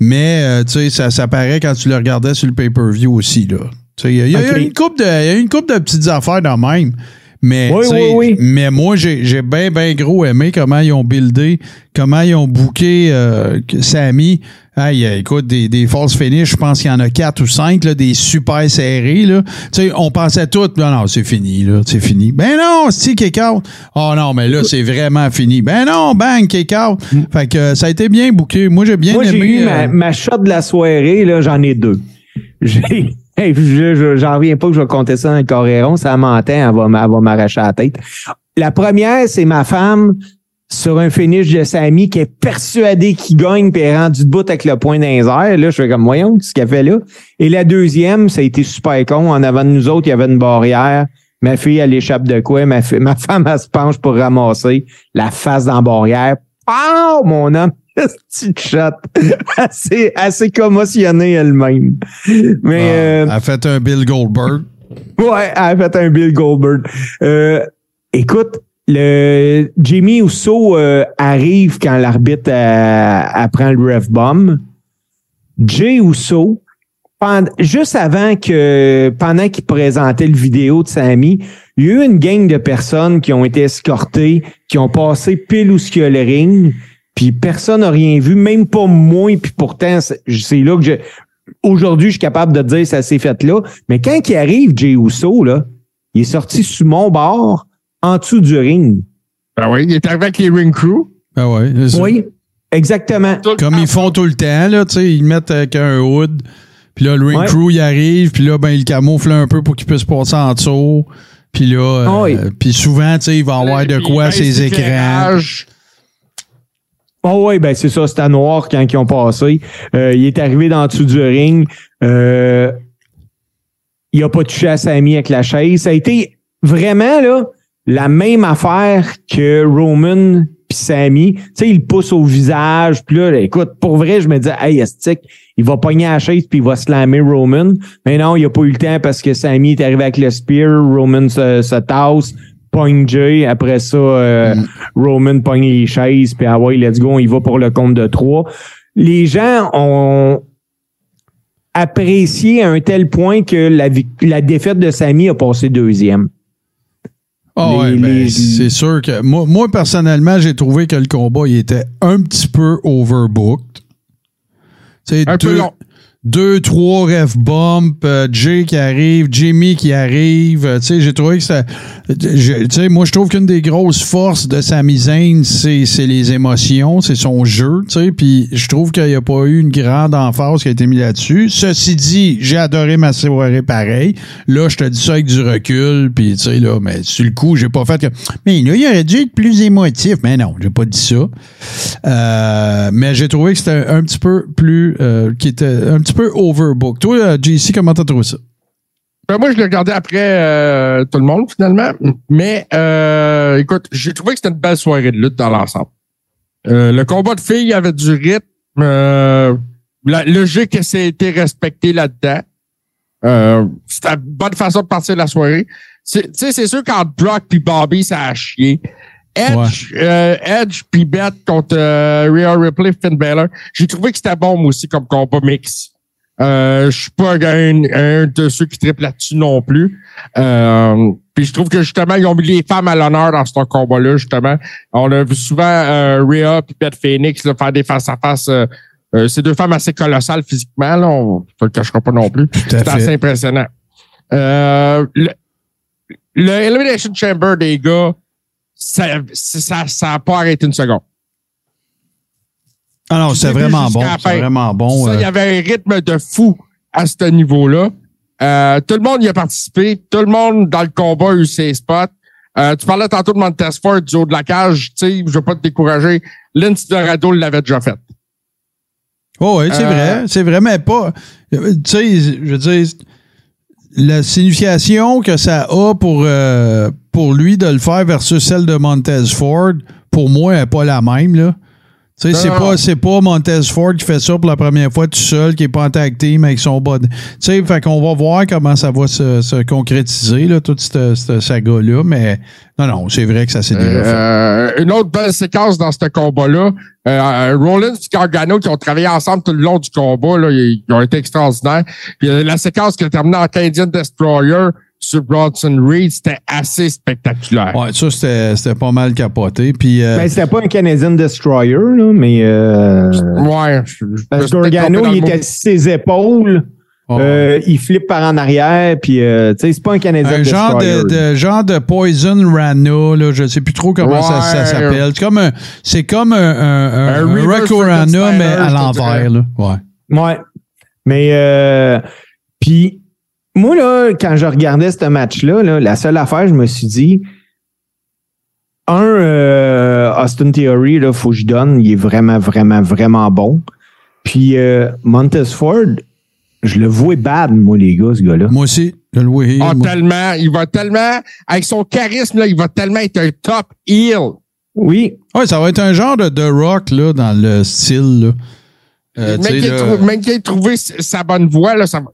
Mais euh, tu sais, ça, ça paraît quand tu le regardais sur le pay-per-view aussi, là. Tu sais, Il y a, y a une couple de, il y a une couple de petites affaires dans même. Mais, Oui, tu sais, oui, oui. mais moi, j'ai j'ai bien, bien gros aimé comment ils ont buildé, comment ils ont booké euh, Sammy. Hey, euh, écoute, des, des false finish, je pense qu'il y en a quatre ou cinq, là, des super serrés. Là. Tu sais, on pensait tout, non, non, c'est fini, là, c'est fini. Ben non, c'est kick out. Oh non, mais là, c'est vraiment fini. Ben non, bang, kick out. Fait que euh, ça a été bien booké. Moi, j'ai bien Moi, j'ai aimé. eu euh, ma, ma shot de la soirée, là, j'en ai deux. J'ai. Hey, je- je- J'en reviens pas que je vais compter ça dans le coréron. Ça m'entend, elle va, elle va m'arracher la tête. La première, c'est ma femme sur un finish de Samy qui est persuadée qu'il gagne puis est rendue debout avec le point airs. Là, je fais comme, voyons, ce qu'elle fait là? Et la deuxième, ça a été super con. En avant de nous autres, il y avait une barrière. Ma fille, elle échappe de quoi? Ma, fi- ma femme, elle se penche pour ramasser la face dans la barrière. Oh, mon homme! [LAUGHS] Petite chatte. assez, assez commotionnée elle-même. Mais, euh, Elle a fait un Bill Goldberg. Ouais, elle a fait un Bill Goldberg. Euh, écoute, le Jimmy Uso euh, arrive quand l'arbitre euh, apprend le ref bomb. Jay Uso, pend- juste avant que pendant qu'il présentait le vidéo de Sammy, il y a eu une gang de personnes qui ont été escortées, qui ont passé pile où ce qu'il y a le ring, puis personne n'a rien vu, même pas moi, puis pourtant c'est là que je aujourd'hui, je suis capable de dire ça s'est fait là. Mais quand il arrive, Jay Uso, là, il est sorti sous mon bord, en dessous du ring. Ben oui, il est arrivé avec les Ring Crew. Ben ça. Oui, exactement. Comme ils font tout le temps, là, tu sais, ils mettent avec un hood. Puis là, le ring Ouais. crew, il arrive. Puis là, ben, il camoufle un peu pour qu'il puisse passer en dessous. Puis là, euh, Ah oui. puis souvent, tu sais, il va avoir de quoi ses écrans. Oh oui, ben c'est ça, c'était noir quand ils ont passé. Euh, il est arrivé dans le dessous du ring. Euh, il a pas touché à Sammy avec la chaise. Ça a été vraiment là la même affaire que Roman puis Sammy. Tu sais, il pousse au visage. Puis là, écoute, pour vrai, je me disais, hey, Estic, il va pogner à la chaise puis il va slammer Roman. Mais non, il a pas eu le temps parce que Sammy est arrivé avec le spear. Roman se, se tasse. Pogne Jay. Après ça, euh, Roman pogne les chaises. Puis ah ouais, let's go, on y va pour le compte de trois. Les gens ont apprécié à un tel point que la, la défaite de Sammy a passé deuxième. Ah ouais, Les- ben, c'est sûr que moi, moi, personnellement, j'ai trouvé que le combat il était un petit peu overbooked. Tu sais, Un peu long. Deux, trois ref bump, euh, Jay qui arrive, Jimmy qui arrive. euh, tu sais, j'ai trouvé que ça. Tu sais, moi, je trouve qu'une des grosses forces de Sami Zayn, c'est c'est les émotions, c'est son jeu, tu sais. Puis je trouve qu'il n'y a pas eu une grande emphase qui a été mise là-dessus. Ceci dit, j'ai adoré ma soirée pareil. Là, je te dis ça avec du recul, puis tu sais, là, mais sur le coup, j'ai pas fait que. Mais là, il aurait dû être plus émotif. Mais non, j'ai pas dit ça. Euh, mais j'ai trouvé que c'était un, petit peu plus. euh, qui était un petit peu overbook. Toi, euh, JC, comment t'as trouvé ça? Ben, moi, je l'ai regardé après euh, tout le monde, finalement. Mais euh, écoute, j'ai trouvé que c'était une belle soirée de lutte dans l'ensemble. Euh, le combat de filles avait du rythme. Euh, la logique a été respectée là-dedans. Euh, c'était une bonne façon de partir la soirée. C'est- Tu sais, c'est sûr qu'entre Brock puis Bobby, ça a chié. Edge, euh, Edge puis Beth contre euh, Rhea Ripley, Finn Balor. J'ai trouvé que c'était bon, moi aussi, comme combat mix. Euh, je suis pas un, un de ceux qui triplent là-dessus non plus. Euh, puis je trouve que justement, ils ont mis les femmes à l'honneur dans ce combat-là, justement. On a vu souvent euh, Rhea puis Beth Phoenix là, faire des face-à-face. euh, euh, ces deux femmes assez colossales physiquement, là, on ne le cachera pas non plus. C'est assez impressionnant. Euh, le, le Elimination Chamber des gars, ça ça, ça a pas arrêté une seconde. Ah non, c'est vraiment bon. C'est vraiment bon. Ça, il y euh, avait un rythme de fou à ce niveau-là. Euh, tout le monde y a participé. Tout le monde dans le combat a eu ses spots. Euh, tu parlais tantôt de Montez Ford du haut de la cage. Tu sais, je veux pas te décourager. Lince Dorado l'avait déjà fait. Oh oui, c'est Euh, vrai. C'est vrai, mais pas. Tu sais, je veux dire, la signification que ça a pour, euh, pour lui de le faire versus celle de Montez Ford, pour moi, n'est pas la même, là. Tu sais, c'est pas, c'est pas Montez Ford qui fait ça pour la première fois tout seul, qui est pas en tag team avec son body. Tu sais, fait qu'on va voir comment ça va se, se concrétiser, là, toute cette, cette saga-là, mais non, non, c'est vrai que ça s'est déjà fait. Euh, une autre belle séquence dans ce combat-là. Euh, Rollins et Gargano qui ont travaillé ensemble tout le long du combat, là, ils, ils ont été extraordinaires. Puis euh, la séquence qui a terminé en Canadian Destroyer sur Bronson Reed, c'était assez spectaculaire. Ouais, ça, c'était, c'était pas mal capoté. Puis, euh, Ben, c'était pas un Canadian Destroyer, là, mais euh, Ouais. je- je parce que Gargano, il était sur ses épaules, ouais. euh, il flippe par en arrière, puis euh, tu sais, c'est pas un Canadian un genre Destroyer. de, de- genre de Poison Rana, là, je sais plus trop comment ça, s'appelle. C'est comme un, c'est comme un, un, un, mais à l'envers, là. Ouais. Ouais. Mais euh, puis moi là, quand je regardais ce match-là, là, la seule affaire, je me suis dit, un euh, Austin Theory, là, faut que je donne, il est vraiment, vraiment, vraiment bon. Puis euh, Montez Ford, je le vois bad, moi les gars, ce gars-là. Moi aussi, je le vois. Ah, moi. tellement. Il va tellement, avec son charisme, là, il va tellement être un top heel. Oui, Ouais, ça va être un genre de The Rock, là, dans le style, là. Euh, tu même sais, qu'il ait trou- trouvé sa bonne voix, là, ça, va-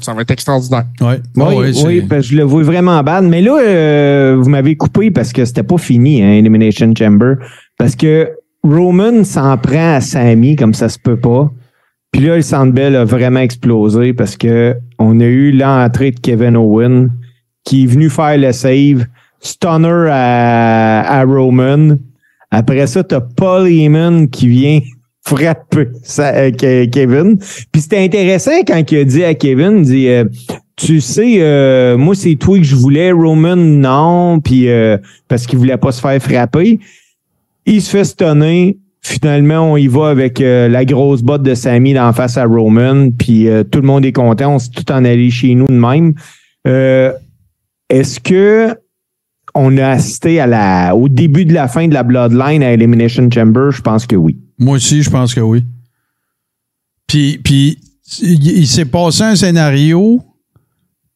ça va être extraordinaire. Ouais. oui, ouais, oui, que je le vois vraiment bad. Mais là, euh, vous m'avez coupé parce que c'était pas fini, hein, Elimination Chamber. Parce que Roman s'en prend à Sammy comme ça se peut pas. Puis là, le Sandbell a vraiment explosé parce que on a eu l'entrée de Kevin Owen qui est venu faire le save. Stunner à, à Roman. Après ça, t'as Paul Heyman qui vient frapper ça, euh, Ke- Kevin. Puis c'était intéressant quand il a dit à Kevin, il dit euh, tu sais, euh, moi c'est toi que je voulais, Roman non, puis euh, parce qu'il voulait pas se faire frapper. Il se fait stunner. Finalement, on y va avec euh, la grosse botte de Sammy d'en face à Roman, puis tout le monde est content. On s'est tout en allé chez nous de même. Est-ce que on a assisté à la, au début de la fin de la Bloodline à Elimination Chamber? Je pense que oui. Moi aussi, je pense que oui. Puis, puis il, s'est passé un scénario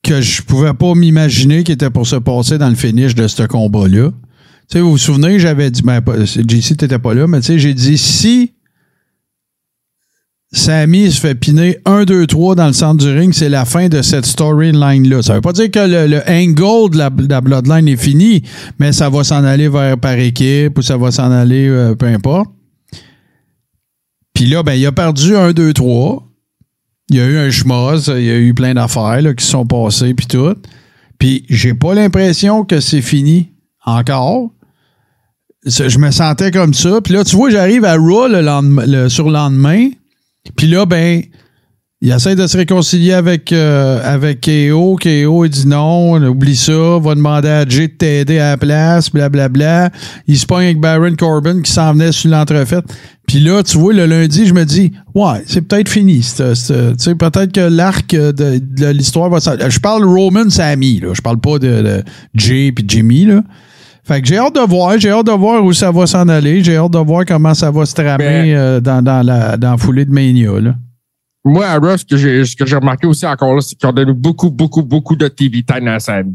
que je pouvais pas m'imaginer qui était pour se passer dans le finish de ce combat-là. Tu sais, vous vous souvenez, j'avais dit, ben, JC, t'étais pas là, mais tu sais, j'ai dit, si Sammy se fait piner 1, 2, 3 dans le centre du ring, c'est la fin de cette storyline-là. Ça veut pas dire que le, le angle de la, de la Bloodline est fini, mais ça va s'en aller vers par équipe ou ça va s'en aller, euh, peu importe. Puis là, ben, il a perdu 1, 2, 3. Il y a eu un schmoz, il y a eu plein d'affaires qui sont passées, puis tout. Puis j'ai pas l'impression que c'est fini encore. Je me sentais comme ça. Puis là, tu vois, j'arrive à Raw le lendemain, le surlendemain. Puis là, ben, Il essaie de se réconcilier avec, euh, avec KO. KO, il dit non, oublie ça, va demander à Jay de t'aider à la place, blablabla. Il se pogne avec Baron Corbin qui s'en venait sur l'entrefaite. Puis là, tu vois, le lundi, je me dis, ouais, c'est peut-être fini. Tu sais, peut-être que l'arc de, de l'histoire va s'en- Je parle Roman Sammy, là. Je parle pas de, de Jay puis Jimmy, là. Fait que j'ai hâte de voir, j'ai hâte de voir où ça va s'en aller, j'ai hâte de voir comment ça va se tramer Ben- euh, dans, dans, la, dans la foulée de Mania, là. Moi, à Raw, ce que j'ai, ce que j'ai remarqué aussi encore là, c'est qu'ils ont donné beaucoup, beaucoup, beaucoup de TV time à Sam.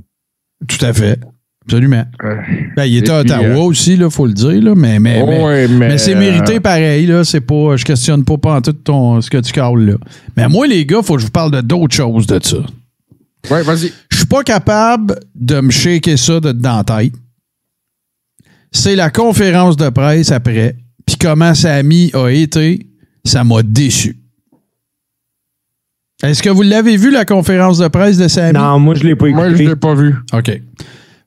Tout à fait. Absolument. Euh, Ben, il était à puis, Ottawa euh, aussi, là, faut le dire, là, mais, mais, mais, ouais, mais, mais c'est euh, mérité pareil, là. C'est pas, je questionne pas, pas en tout ton, ce que tu cales là. Mais moi, les gars, faut que je vous parle de d'autres choses de ça. Ouais, vas-y. Je suis pas capable de me shaker ça de dans la tête. C'est la conférence de presse après, puis comment Samy a été, ça m'a déçu. Est-ce que vous l'avez vu, la conférence de presse de Samy? Non, moi, je l'ai pas Moi, je écouté. l'ai pas vu. OK.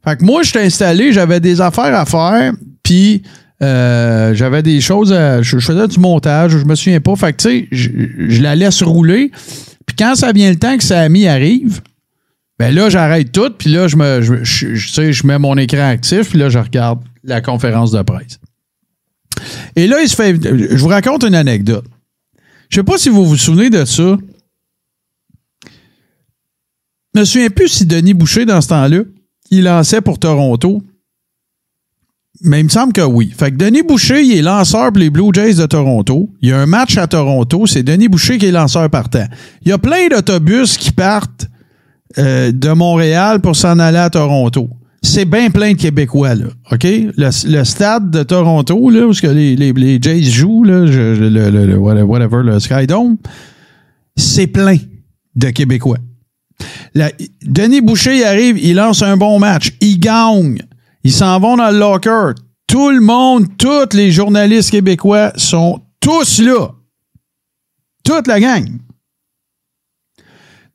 Fait que moi, j'étais installé, j'avais des affaires à faire, puis euh, j'avais des choses à. Je, je faisais du montage, je me souviens pas. Fait que, tu sais, je, je la laisse rouler. Puis quand ça vient le temps que Samy arrive, ben là, j'arrête tout, puis là, je me. Je, je- je- tu sais, je mets mon écran actif, puis là, je regarde la conférence de presse. Et là, il se fait. Je vous raconte une anecdote. Je sais pas si vous vous souvenez de ça. Je me souviens plus si Denis Boucher, dans ce temps-là, il lançait pour Toronto. Mais il me semble que oui. Fait que Denis Boucher, il est lanceur pour les Blue Jays de Toronto. Il y a un match à Toronto. C'est Denis Boucher qui est lanceur partant. Il y a plein d'autobus qui partent euh, de Montréal pour s'en aller à Toronto. C'est bien plein de Québécois, là. OK? Le, stade de Toronto, là, où les, les, les Jays jouent, là, le, le- le- whatever, le Skydome, c'est plein de Québécois. Denis Boucher arrive, il lance un bon match, il gagne, ils s'en vont dans le locker. Tout le monde, tous les journalistes québécois sont tous là. Toute la gang.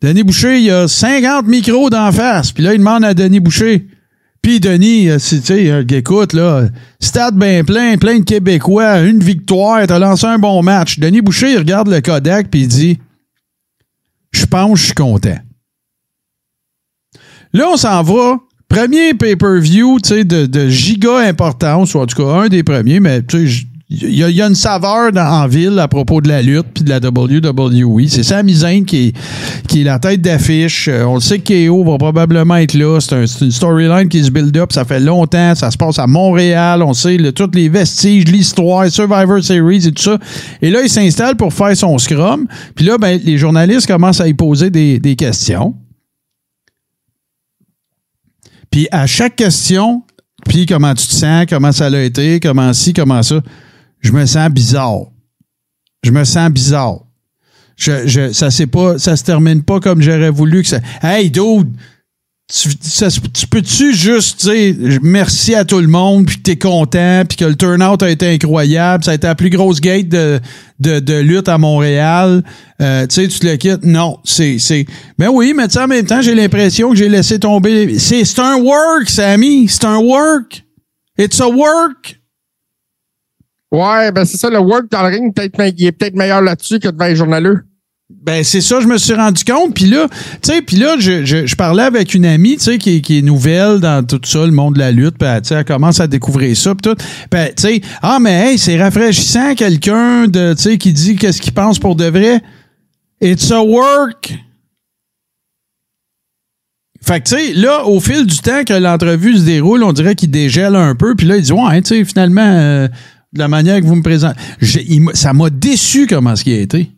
Denis Boucher, il a 50 micros d'en face. Puis là, il demande à Denis Boucher. Puis Denis, euh, tu sais, euh, écoute, là, stade bien plein, plein de Québécois, une victoire, t'as lancé un bon match. Denis Boucher, il regarde le Kodak, puis il dit Je pense je suis content. Là, on s'en va. Premier pay-per-view, de, de giga importance, ou en tout cas un des premiers, mais tu sais, il y, a- une saveur dans- en ville à propos de la lutte puis de la WWE. C'est Sami Zayn qui est, qui est la tête d'affiche. Euh, on le sait que KO va probablement être là. C'est une storyline qui se build up. Ça fait longtemps. Ça se passe à Montréal. On sait le, tous les vestiges, l'histoire, Survivor Series et tout ça. Et là, il s'installe pour faire son scrum. Puis là, ben, les journalistes commencent à y poser des, des questions. Puis à chaque question, puis comment tu te sens, comment ça a été, comment ci, comment ça, je me sens bizarre. Je me sens bizarre. Je, je, ça c'est pas, ça se termine pas comme j'aurais voulu que ça. Hey, dude, tu, tu peux-tu juste dire merci à tout le monde, puis que t'es content, puis que le turnout a été incroyable, ça a été la plus grosse gate de, de, de lutte à Montréal. Euh, tu sais, tu te le quittes? Non, c'est. c'est Ben oui, mais tu sais, en même temps, j'ai l'impression que j'ai laissé tomber. C'est c'est un work, Sammy. C'est un work. It's a work. Ouais, ben c'est ça, le work dans le ring, peut-être, il est peut-être meilleur là-dessus que devant les journaleux. Ben c'est ça, je me suis rendu compte. Puis là, tu sais, puis là, je, je, je parlais avec une amie, tu sais, qui, est- qui est nouvelle dans tout ça, le monde de la lutte. Puis elle, elle commence à découvrir ça, puis tout. Tu sais, ah mais hey, c'est rafraîchissant quelqu'un de, tu sais, qui dit qu'est-ce qu'il pense pour de vrai. It's a work. Fait que, tu sais, là, au fil du temps que l'entrevue se déroule, on dirait qu'il dégèle un peu. Puis là, il dit, ouais, tu sais, finalement, euh, de la manière que vous me présentez, ça m'a déçu comment ce qui a été.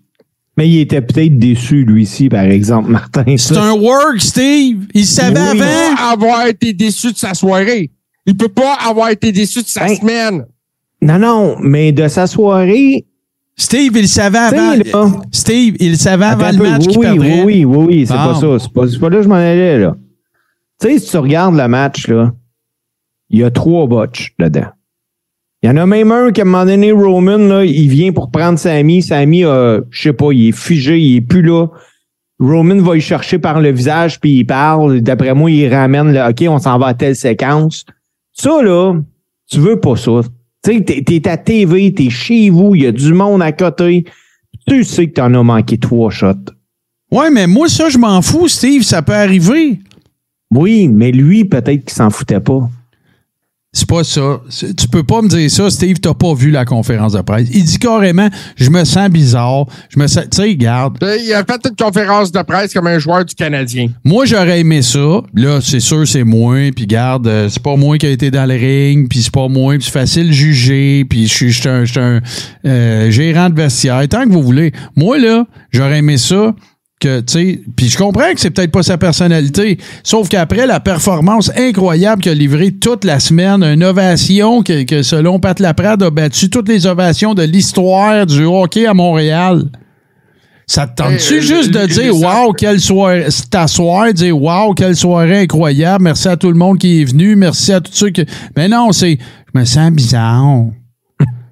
Mais il était peut-être déçu, lui-ci, par exemple, Martin. C'est un work, Steve. Il savait Oui. Il peut avant. pas avoir été déçu de sa soirée. Il peut pas avoir été déçu de sa Ben, semaine. Non, non, mais de sa soirée. Steve, il savait avant. Là. Steve, il savait avant Attends le match qu'il oui, oui, oui, oui, oui, c'est Bon. pas ça. C'est pas, c'est pas là que je m'en allais, là. Tu sais, si tu regardes le match, là, il y a trois botches dedans. Il y en a même un qui, à un moment donné, Roman, là, il vient pour prendre Sammy. Sammy, a, je sais pas, il est figé, il est plus là. Roman va y chercher par le visage, puis il parle. D'après moi, il ramène, le, OK, on s'en va à telle séquence. Ça, là, tu veux pas ça. Tu sais, t'es, t'es à TV, t'es chez vous, il y a du monde à côté. Tu sais que t'en as manqué trois shots. Ouais, mais moi, ça, je m'en fous, Steve. Ça peut arriver. Oui, mais lui, peut-être qu'il s'en foutait pas. C'est pas ça. Tu peux pas me dire ça, Steve, t'as pas vu la conférence de presse. Il dit carrément, je me sens bizarre. Je me sens, tu sais, regarde, Il a fait une conférence de presse comme un joueur du Canadien. moi, j'aurais aimé ça. Là, c'est sûr, c'est moi. Puis garde, euh, c'est pas moi qui a été dans le ring. Puis c'est pas moi. Puis c'est facile de juger. Puis je suis un, un, euh, gérant de vestiaire. Tant que vous voulez. Moi, là, j'aurais aimé ça que, tu sais, puis je comprends que c'est peut-être pas sa personnalité, sauf qu'après la performance incroyable qu'il a livrée toute la semaine, une ovation que, que selon Pat Laprade a battu toutes les ovations de l'histoire du hockey à Montréal. Ça te tente-tu Euh, juste de dire Wow, quelle soirée, t'asseoir, dire Wow, quelle soirée incroyable, merci à tout le monde qui est venu, merci à tous ceux qui. Mais non, c'est. Je me sens bizarre.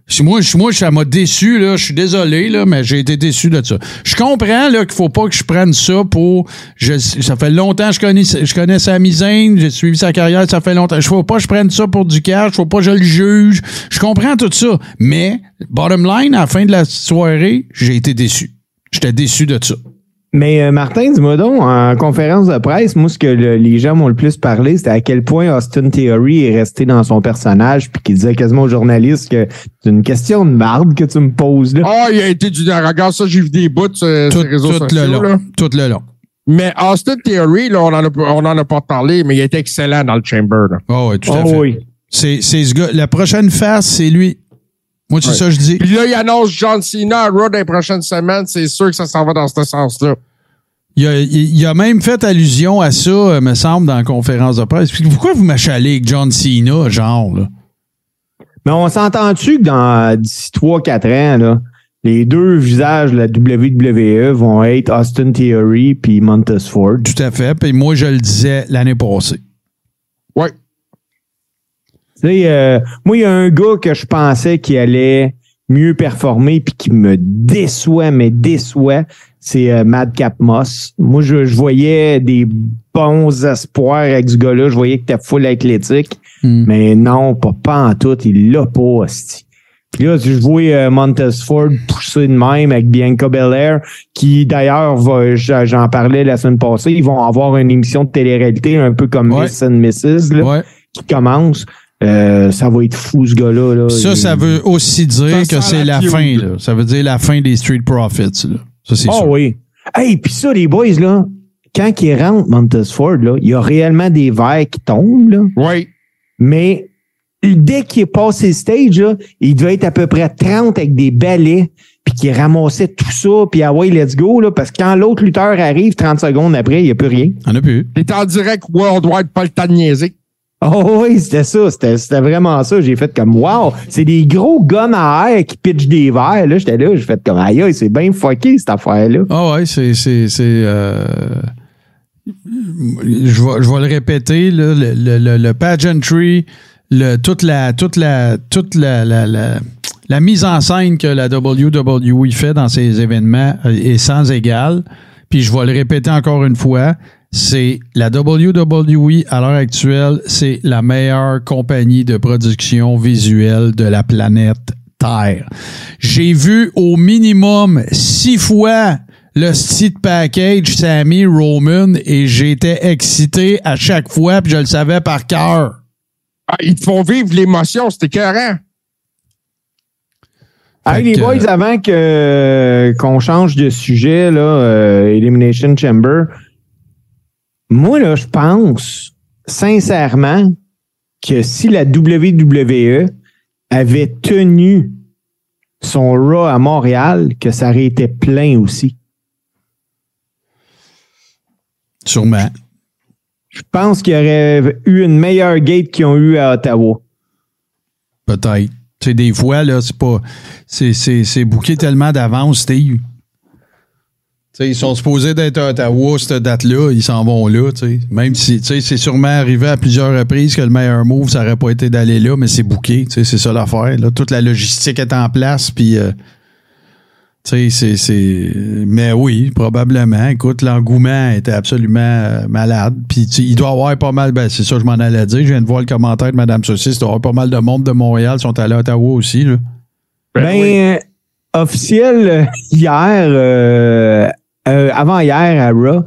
Si Moi, moi, ça m'a déçu, là. Je suis désolé, là, mais j'ai été déçu de ça. Je comprends, là, qu'il faut pas que je prenne ça pour. Je, ça fait longtemps que je connais, je connais sa misaine, j'ai suivi sa carrière, ça fait longtemps. Je faut pas que je prenne ça pour du cash, faut pas que je le juge. Je comprends tout ça. Mais, bottom line, à la fin de la soirée, j'ai été déçu. J'étais déçu de ça. Mais euh, Martin, dis-moi donc, en conférence de presse, moi, ce que le- les gens m'ont le plus parlé, c'était à quel point Austin Theory est resté dans son personnage, puis qu'il disait quasiment aux journalistes que c'est une question de marde que tu me poses là. Ah, il a été du regarde ça, j'ai vu des bouts sur, sur Tout, les réseaux tout sociaux. le long. là. Tout le long. Mais Austin Theory, là, on en, a, on en a pas parlé, mais il était excellent dans le chamber. Là. Oh, oui, tout à Oh fait. oui. C'est, c'est ce gars. La prochaine face, c'est lui. Moi, c'est Ouais. ça que je dis. Puis là, il annonce John Cena à Raw dans les prochaines semaines. C'est sûr que ça s'en va dans ce sens-là. Il a, il- il a même fait allusion à ça, euh, me semble, dans la conférence de presse. Puis pourquoi vous m'achalez avec John Cena, genre, là? Mais on s'entend-tu que dans d'ici 3-4 ans, là, les deux visages de la WWE vont être Austin Theory puis Montez Ford? Tout à fait. Puis moi, je le disais l'année passée. Ouais. Tu sais, euh, moi, il y a un gars que je pensais qui allait mieux performer puis qui me déçoit, mais déçoit, c'est euh, Madcap Moss. Moi, je, je voyais des bons espoirs avec ce gars-là. Je voyais que t'es full athlétique. Hmm. Mais non, pas, pas en tout. Il l'a pas, hostie. Puis là, je voyais euh, Montez Ford pousser de même avec Bianca Belair, qui d'ailleurs, j'en parlais la semaine passée, ils vont avoir une émission de télé-réalité un peu comme Ouais. Miss and Mrs. Là, Ouais. qui commence. Euh, ça va être fou, ce gars-là. là. Ça, Il- ça veut aussi dire Ça que c'est la fin, là. Ça veut dire la fin des Street Profits, là. Ça, c'est Ah sûr. oui. Hey, puis ça, les boys, là, quand il rentre, Montez Ford, là, il y a réellement des verres qui tombent, là. Oui. Mais dès qu'il est passé le stage, là, il devait être à peu près 30 avec des balais, puis qu'il ramassait tout ça, puis ah ouais, let's go, là, parce que quand l'autre lutteur arrive 30 secondes après, il n'y a plus rien. On a plus. T'es en direct worldwide, pas le temps de niaiser. Oh oui, c'était ça, c'était, vraiment ça. J'ai fait comme wow, c'est des gros guns à air qui pitchent des verres. Là, j'étais là, j'ai fait comme aïe, c'est bien fucké cette affaire-là. Ah ouais, c'est. c'est, euh, je, vais, je le répéter, là, le, le, le, pageantry, le, toute la toute la toute la, la, mise en scène que la WWE fait dans ces événements est sans égal. Puis je vais le répéter encore une fois, c'est la WWE à l'heure actuelle, c'est la meilleure compagnie de production visuelle de la planète Terre. J'ai vu au minimum six fois le style package Sammy Roman et j'étais excité à chaque fois puis je le savais par cœur. Ah, ils te font vivre l'émotion, c'était écœurant. Hey, les boys, avant que qu'on change de sujet, là, euh, Elimination Chamber, moi, là, je pense sincèrement que si la WWE avait tenu son Raw à Montréal, que ça aurait été plein aussi. Sûrement. Je pense qu'il y aurait eu une meilleure gate qu'ils ont eu à Ottawa. Peut-être. Tu sais, des fois, là, c'est pas. C'est, c'est, c'est booké tellement d'avance, Steve. Tu sais, ils sont supposés d'être à Ottawa, cette date-là, ils s'en vont là, tu sais. Même si, tu sais, c'est sûrement arrivé à plusieurs reprises que le meilleur move, ça aurait pas été d'aller là, mais c'est sais, c'est ça l'affaire, là. Toute la logistique est en place, puis, euh, tu sais, c'est, c'est... Mais oui, probablement. Écoute, l'engouement était absolument euh, malade. Puis tu sais, il doit y avoir pas mal... Ben, c'est ça que je m'en allais dire. Je viens de voir le commentaire de Mme Saucisse. Il doit y avoir pas mal de monde de Montréal qui sont allés à Ottawa aussi, là. Ben, euh, officiel, euh, hier, euh, euh, avant hier à Raw,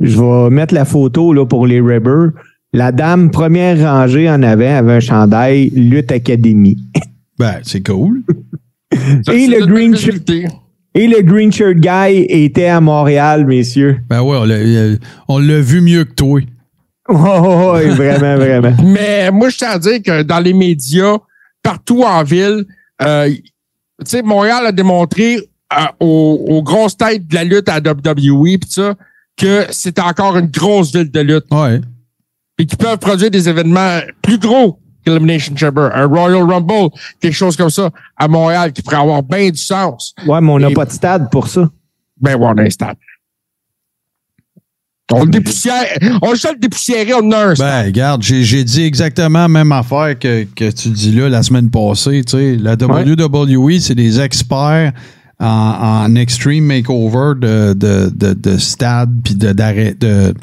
je vais mettre la photo là, pour les Rebels. La dame première rangée en avant avait un chandail Lutte Academy. [LAUGHS] Ben, c'est cool. [LAUGHS] Ça, Et le green shirt. Et le Green Shirt Guy était à Montréal, messieurs. Ben ouais, on l'a- euh, on l'a vu mieux que toi. [LAUGHS] Oh, oh, oh, vraiment, vraiment. Mais moi, je tiens à dire que dans les médias, partout en ville, euh, tu sais, Montréal a démontré euh, aux, aux grosses têtes de la lutte à WWE pis ça, que c'est encore une grosse ville de lutte. Ouais. Puis qu'ils peuvent produire des événements plus gros qu'Elimination Chamber, un Royal Rumble, quelque chose comme ça, à Montréal, qui pourrait avoir bien du sens. Ouais, mais on n'a pas de stade pour ça. Ben, ouais, on a un stade. On le dépoussière, on le seul dépoussiéré, on a un stade. Ben, regarde, j'ai j'ai dit exactement la même affaire que, que tu dis là la semaine passée. Tu sais, la WWE, c'est des experts en, en extreme makeover de, de, de, de stade puis de, de,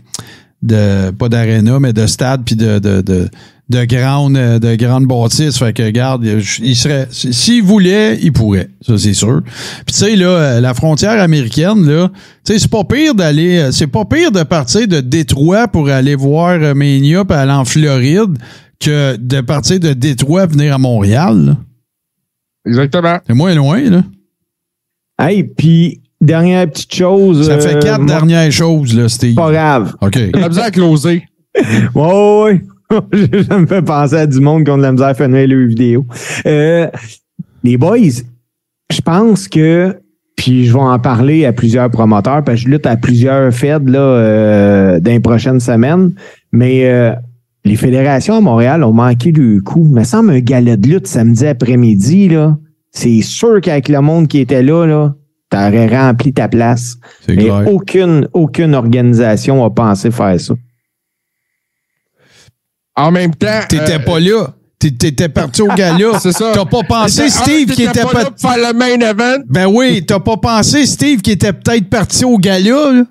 de pas d'aréna, mais de stade puis de, de, de, de grandes de grandes bâtisses. Fait que regarde, il serait s'il voulait, il pourrait. Ça, c'est sûr. Puis tu sais, là, la frontière américaine, là, tu sais, c'est pas pire d'aller. C'est pas pire de partir de Détroit pour aller voir euh, Mania puis aller en Floride que de partir de Détroit venir à Montréal. là. Exactement. C'est moins loin, là. Hey, puis, dernière petite chose. Ça fait euh, quatre moi, dernières choses, là, Steve. Pas grave. OK. On a besoin à closer. [LAUGHS] Ouais, ouais. [LAUGHS] ça me fait penser à du monde qui ont de la misère à filmer leurs vidéos. Euh, les boys, je pense que, puis je vais en parler à plusieurs promoteurs, parce que je lutte à plusieurs feds là, euh, dans les prochaines semaines, mais euh, les fédérations à Montréal ont manqué le coup. Il me semble un galet de lutte samedi après-midi, là. C'est sûr qu'avec le monde qui était là, là, t'aurais rempli ta place. C'est Mais clair. aucune, aucune organisation a pensé faire ça. En même temps. T'étais euh, pas là. T'é- T'étais parti au gala. [LAUGHS] C'est ça. T'as pas pensé, t'étais- Steve, qui t'étais était pas pas. là pour faire le main event. Ben oui, t'as pas pensé, Steve, qui était peut-être parti au gala, là?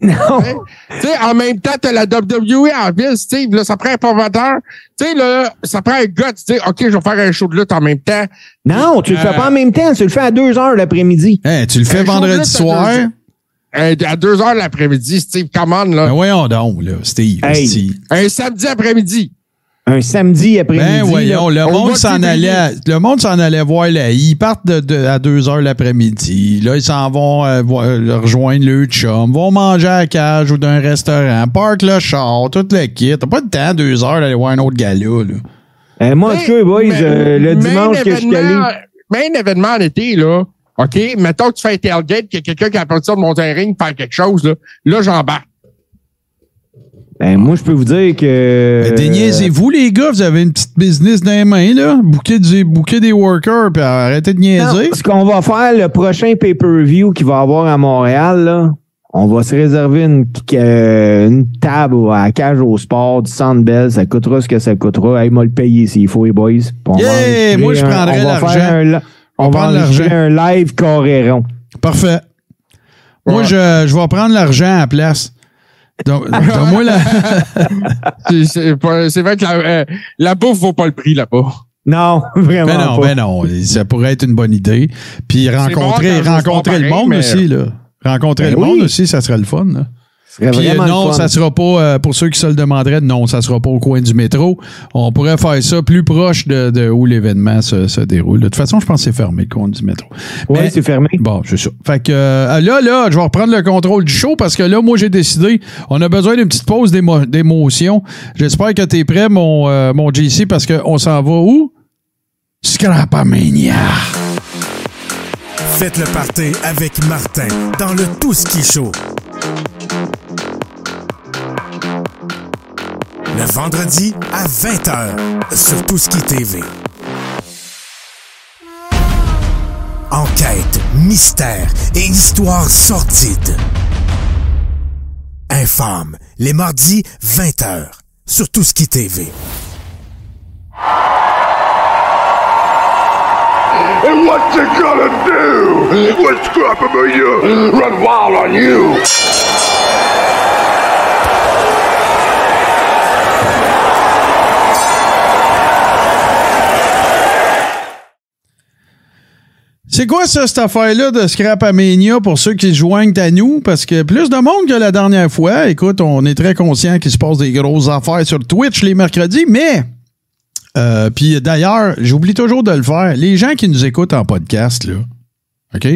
Non. [LAUGHS] Tu sais, en même temps, t'as la WWE en ville, Steve, là, ça prend un promoteur. Tu sais, là, ça prend un gars, tu dis, OK, je vais faire un show de lutte en même temps. Non, tu le fais pas en même temps. Tu le fais à 2 heures l'après-midi. Tu le fais Un vendredi lutte à soir? deux heures. Euh, à 2 heures l'après-midi, Steve, come on, là. Ben voyons donc, là, Steve. Hey. esti. Un samedi après-midi. Un samedi après-midi. Ben voyons, là. le On monde s'en allait, le monde s'en allait voir là. Ils partent de, de- à 2 heures l'après-midi. Là, ils s'en vont euh, voir- euh, rejoindre le chum, vont manger à la cage ou d'un restaurant, park le char, tout le kit. T'as pas de temps, 2 heures, d'aller voir un autre gala, là. Euh, moi, en tout cas, boys, Mais- euh, le dimanche que je suis allé. événement- en été, là. OK, mettons que tu fais un tailgate, qu'il y a quelqu'un qui a partir de monter un ring, faire quelque chose, là. Là, j'embarque. Ben, moi, je peux vous dire que. Ben, déniaisez-vous, les gars, vous avez une petite business dans les mains, là. Du, bouquez des workers, puis arrêtez de Non, niaiser. ce qu'on va faire, le prochain pay-per-view qu'il va y avoir à Montréal, là, on va se réserver une, euh, une table à la cage au sport du Centre Bell. Ça coûtera ce que ça coûtera. Hey, moi le payer s'il faut, les boys. On Yeah! Moi, je prendrais va l'argent. faire un li- On On va enregistrer un live coréron. Parfait. Moi, je, je vais prendre l'argent à la place. Donc, donne-moi la. [LAUGHS] C'est- C'est pas- c'est vrai que la, euh, la bouffe vaut pas le prix là-bas. Non, [LAUGHS] vraiment Ben non, pas. ben non. Ça pourrait être une bonne idée. Puis rencontrer, bon rencontrer le pareil, monde mais- aussi, là. Rencontrer Ben le monde aussi, ça serait le fun, là. Puis euh, non, ça sera pas, euh, pour ceux qui se le demanderaient, non, ça sera pas au coin du métro. On pourrait faire ça plus proche de, de où l'événement se, se déroule. De toute façon, je pense que c'est fermé, le coin du métro. Oui, c'est fermé. Bon, c'est ça. Fait que euh, là, là, je vais reprendre le contrôle du show parce que là, moi, j'ai décidé, on a besoin d'une petite pause d'émo- d'émotion. J'espère que tu es prêt, mon, euh, mon JC, parce qu'on s'en va où? Scrapamania. Faites le party avec Martin dans le Tout Ski Show. Vendredi à 20h sur Tout Ski TV. Enquête, mystère et histoire sordide. Infâme, les mardis 20h sur Tout TV. And what you gonna do when Scrapamania run wild on you? C'est quoi ça, cette affaire-là de Scrap Mania pour ceux qui se joignent à nous? Parce que plus de monde que la dernière fois. Écoute, on est très conscient qu'il se passe des grosses affaires sur Twitch les mercredis, mais. Euh, Puis d'ailleurs, j'oublie toujours de le faire. Les gens qui nous écoutent en podcast, là, OK?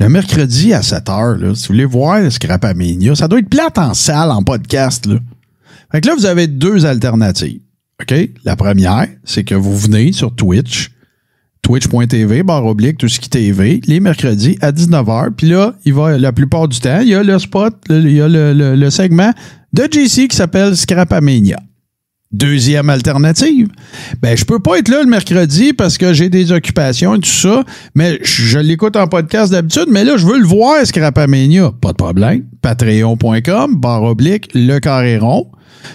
Le mercredi à 7 h, là, si vous voulez voir le Scrap Mania, ça doit être plate en salle, en podcast, là. Fait que là, vous avez deux alternatives. OK? La première, c'est que vous venez sur Twitch, twitch.tv, barre oblique, tout ce qui TV, les mercredis à 19h. Puis là, il va, la plupart du temps, il y a le spot, il y a le, le- segment de JC qui s'appelle Scrapamania. Deuxième alternative, ben je peux pas être là le mercredi parce que j'ai des occupations et tout ça, mais je, je l'écoute en podcast d'habitude, mais là je veux le voir Scrapamania, pas de problème. Patreon.com barre oblique le carré rond.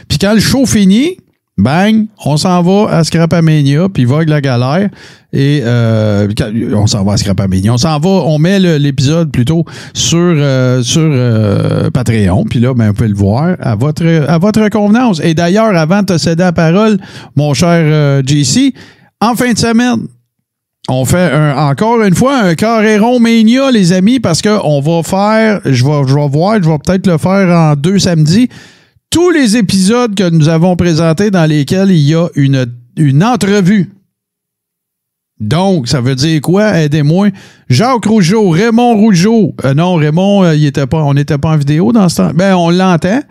Puis quand le show finit, bang, on s'en va à Scrapamania, puis Vogue la galère. Et euh, on s'en va à Scrapamania. On s'en va, on met l'épisode plutôt sur, euh, sur euh, Patreon. Puis là, ben, on peut le voir à votre, à votre convenance. Et d'ailleurs, avant de te céder la parole, mon cher JC, en fin de semaine, on fait encore une fois un carré rond mania, les amis, parce qu'on va faire, je vais, je vais voir, je vais peut-être le faire en deux samedis, tous les épisodes que nous avons présentés dans lesquels il y a une, une entrevue. Donc, ça veut dire quoi? Aidez-moi. Jacques Rougeau, Raymond Rougeau. Euh, non, Raymond, euh, il était pas, on n'était pas en vidéo dans ce temps. Ben, on l'entend.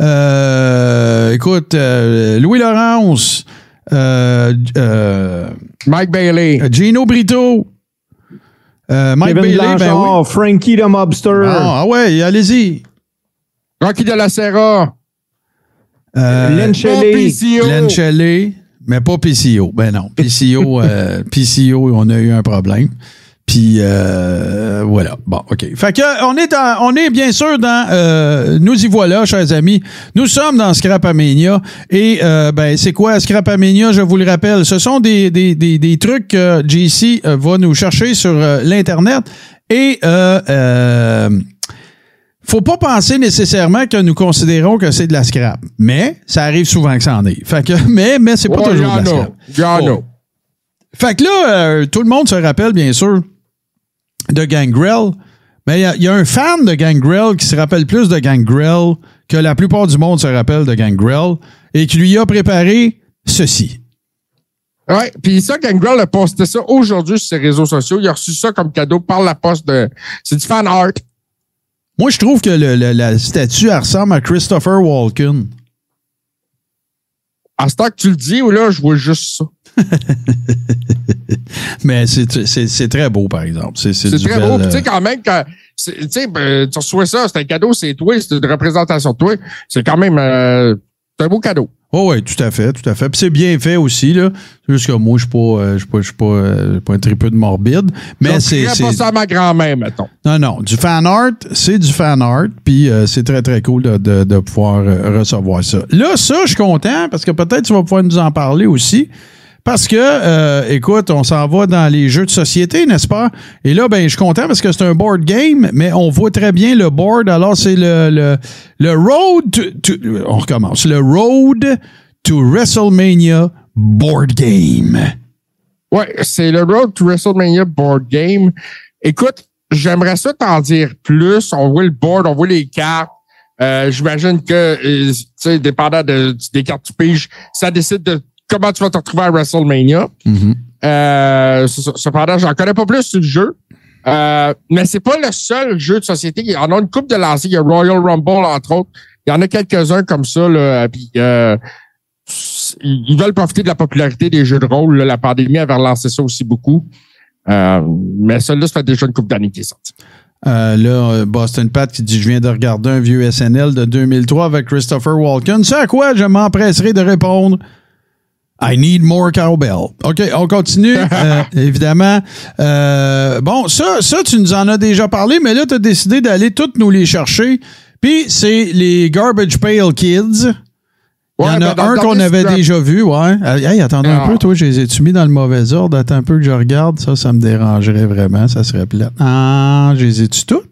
Euh, écoute, euh, Louis Laurence, euh, euh, Mike Bailey. Gino Brito, euh, Mike Kevin Bailey, ben Blanchard, oui. Frankie the Mobster. Ah, ah ouais, allez-y. Rocky de la Serra. Euh, Len Shelley. PCO. Len Shelley, mais pas PCO. Ben non, PCO, [LAUGHS] euh, PCO, on a eu un problème. Puis euh, voilà. Bon, OK. Fait que on est on est bien sûr dans euh, nous y voilà, chers amis. Nous sommes dans Scrapamania. Et euh, ben c'est quoi Scrapamania, je vous le rappelle. Ce sont des, des, des, des trucs que JC euh, va nous chercher sur l'Internet. Et euh, euh, faut pas penser nécessairement que nous considérons que c'est de la scrap. Mais ça arrive souvent que ça en est. Fait que, [LAUGHS] mais mais c'est pas Ouais, toujours de la scrap. Oh. Fait que là, euh, tout le monde se rappelle, bien sûr, de Gangrel. Mais il y y, a un fan de Gangrel qui se rappelle plus de Gangrel que la plupart du monde se rappelle de Gangrel et qui lui a préparé ceci. Ouais, puis ça, Gangrel a posté ça aujourd'hui sur ses réseaux sociaux. Il a reçu ça comme cadeau par la poste de. C'est du fan art. Moi, je trouve que le- le- la statue elle ressemble à Christopher Walken. À ce temps que tu le dis, ou là, je vois juste ça. [LAUGHS] Mais c'est- c'est c'est très beau, par exemple. C'est très bel, beau. Euh, tu sais, quand même, quand, ben, tu reçois ça, c'est un cadeau, c'est toi, c'est une représentation de toi. C'est quand même euh, un beau cadeau. Oh oui, tout à fait, tout à fait. Puis c'est bien fait aussi, là. C'est juste que moi, je suis pas, euh, pas, pas, euh, pas un tripeux de morbide. Mais c'est. pas ça à ma grand-mère, mettons. Non, non. Du fan art, c'est du fan art. Puis euh, c'est très, très cool de, de- de pouvoir euh, recevoir ça. Là, ça, je suis content parce que peut-être tu vas pouvoir nous en parler aussi. Parce que, euh, écoute, on s'en va dans les jeux de société, n'est-ce pas? Et là, ben, je suis content parce que c'est un board game, mais on voit très bien le board. Alors, c'est le, le, le Road to, On recommence. Le Road to WrestleMania Board Game. Ouais, c'est le Road to WrestleMania board game. Écoute, j'aimerais ça t'en dire plus. On voit le board, on voit les cartes. Euh, J'imagine que, euh, tu sais, dépendant de, des cartes que tu piges, ça décide de comment tu vas te retrouver à WrestleMania. C'est ça. cependant, j'en connais pas plus sur le jeu. Euh, mais c'est pas le seul jeu de société. Il y en a une coupe de lancers. Il y a Royal Rumble, entre autres. Il y en a quelques-uns comme ça. Là, puis, euh, ils veulent profiter de la popularité des jeux de rôle. là. La pandémie avait relancé ça aussi beaucoup. Euh, mais celui-là, ça fait déjà une coupe d'années qu'il est sorti. Euh, là, Boston Pat qui dit Je viens de regarder un vieux SNL de 2003 avec Christopher Walken. C'est à quoi je m'empresserai de répondre? I need more cowbell. OK, on continue. [LAUGHS] Euh, évidemment. Euh, bon, ça, ça, tu nous en as déjà parlé, mais là, tu as décidé d'aller toutes nous les chercher. Puis, c'est les Garbage Pail Kids. Il y en ben, a dans un qu'on avait déjà vu, ouais. Euh, Hey, attendez un Ah. peu, toi, je les ai-tu mis dans le mauvais ordre? Attends un peu que je regarde. Ça, ça me dérangerait vraiment. Ça serait plate. Ah, je les ai-tu toutes?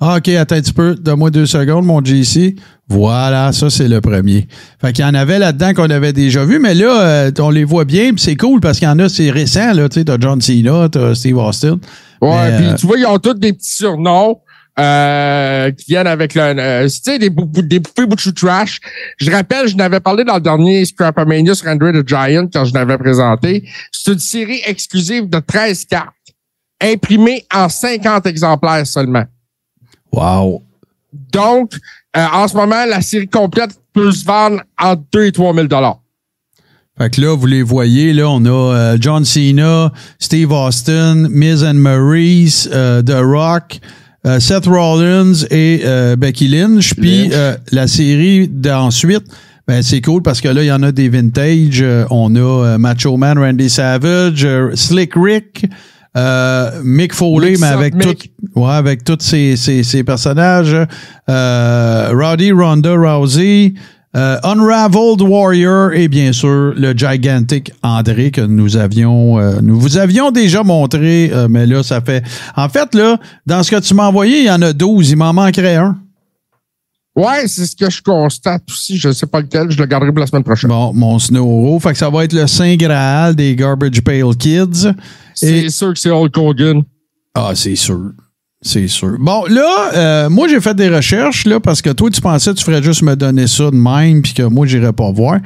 Ah, OK, attends un petit peu. Donne-moi deux secondes, mon JC. Voilà, ça, c'est le premier. Fait qu'il y en avait là-dedans qu'on avait déjà vu, mais là, euh, on les voit bien, puis c'est cool parce qu'il y en a, c'est récent, là. Tu sais, t'as John Cena, t'as Steve Austin. Ouais, puis euh, tu vois, ils ont tous des petits surnoms euh, qui viennent avec le, euh, tu sais, des, bou- des poupées bouchou trash. Je rappelle, je n'avais parlé dans le dernier Scrapamania sur Android the Giant quand je l'avais présenté. C'est une série exclusive de 13 cartes, imprimée en 50 exemplaires seulement. Wow. Donc, euh, en ce moment, la série complète peut se vendre entre 2 et 3 000 dollars. Fait que là, vous les voyez, là, on a euh, John Cena, Steve Austin, Miz and Maurice, euh, The Rock, euh, Seth Rollins et euh, Becky Lynch. Puis euh, la série d'ensuite, ben, c'est cool parce que là, il y en a des vintage. Euh, on a euh, Macho Man, Randy Savage, euh, Slick Rick, euh, Mick Foley, Mick mais avec tout, ouais, avec tous ces, ces, ces personnages. Euh, Roddy Ronda Rousey, euh, Unraveled Warrior et bien sûr le Gigantic André que nous avions, euh, nous vous avions déjà montré, euh, mais là, ça fait. En fait, là, dans ce que tu m'as envoyé, il y en a 12. Il m'en manquerait un. Ouais, c'est ce que je constate aussi. Je sais pas lequel. Je le garderai pour la semaine prochaine. Bon, mon Snow Fait que ça va être le Saint Graal des Garbage Pail Kids. C'est sûr que c'est Hulk Hogan. Ah, c'est sûr. C'est sûr. Bon, là, euh, moi, j'ai fait des recherches, là, parce que toi, tu pensais que tu ferais juste me donner ça de même, puis que moi, j'irais pas voir.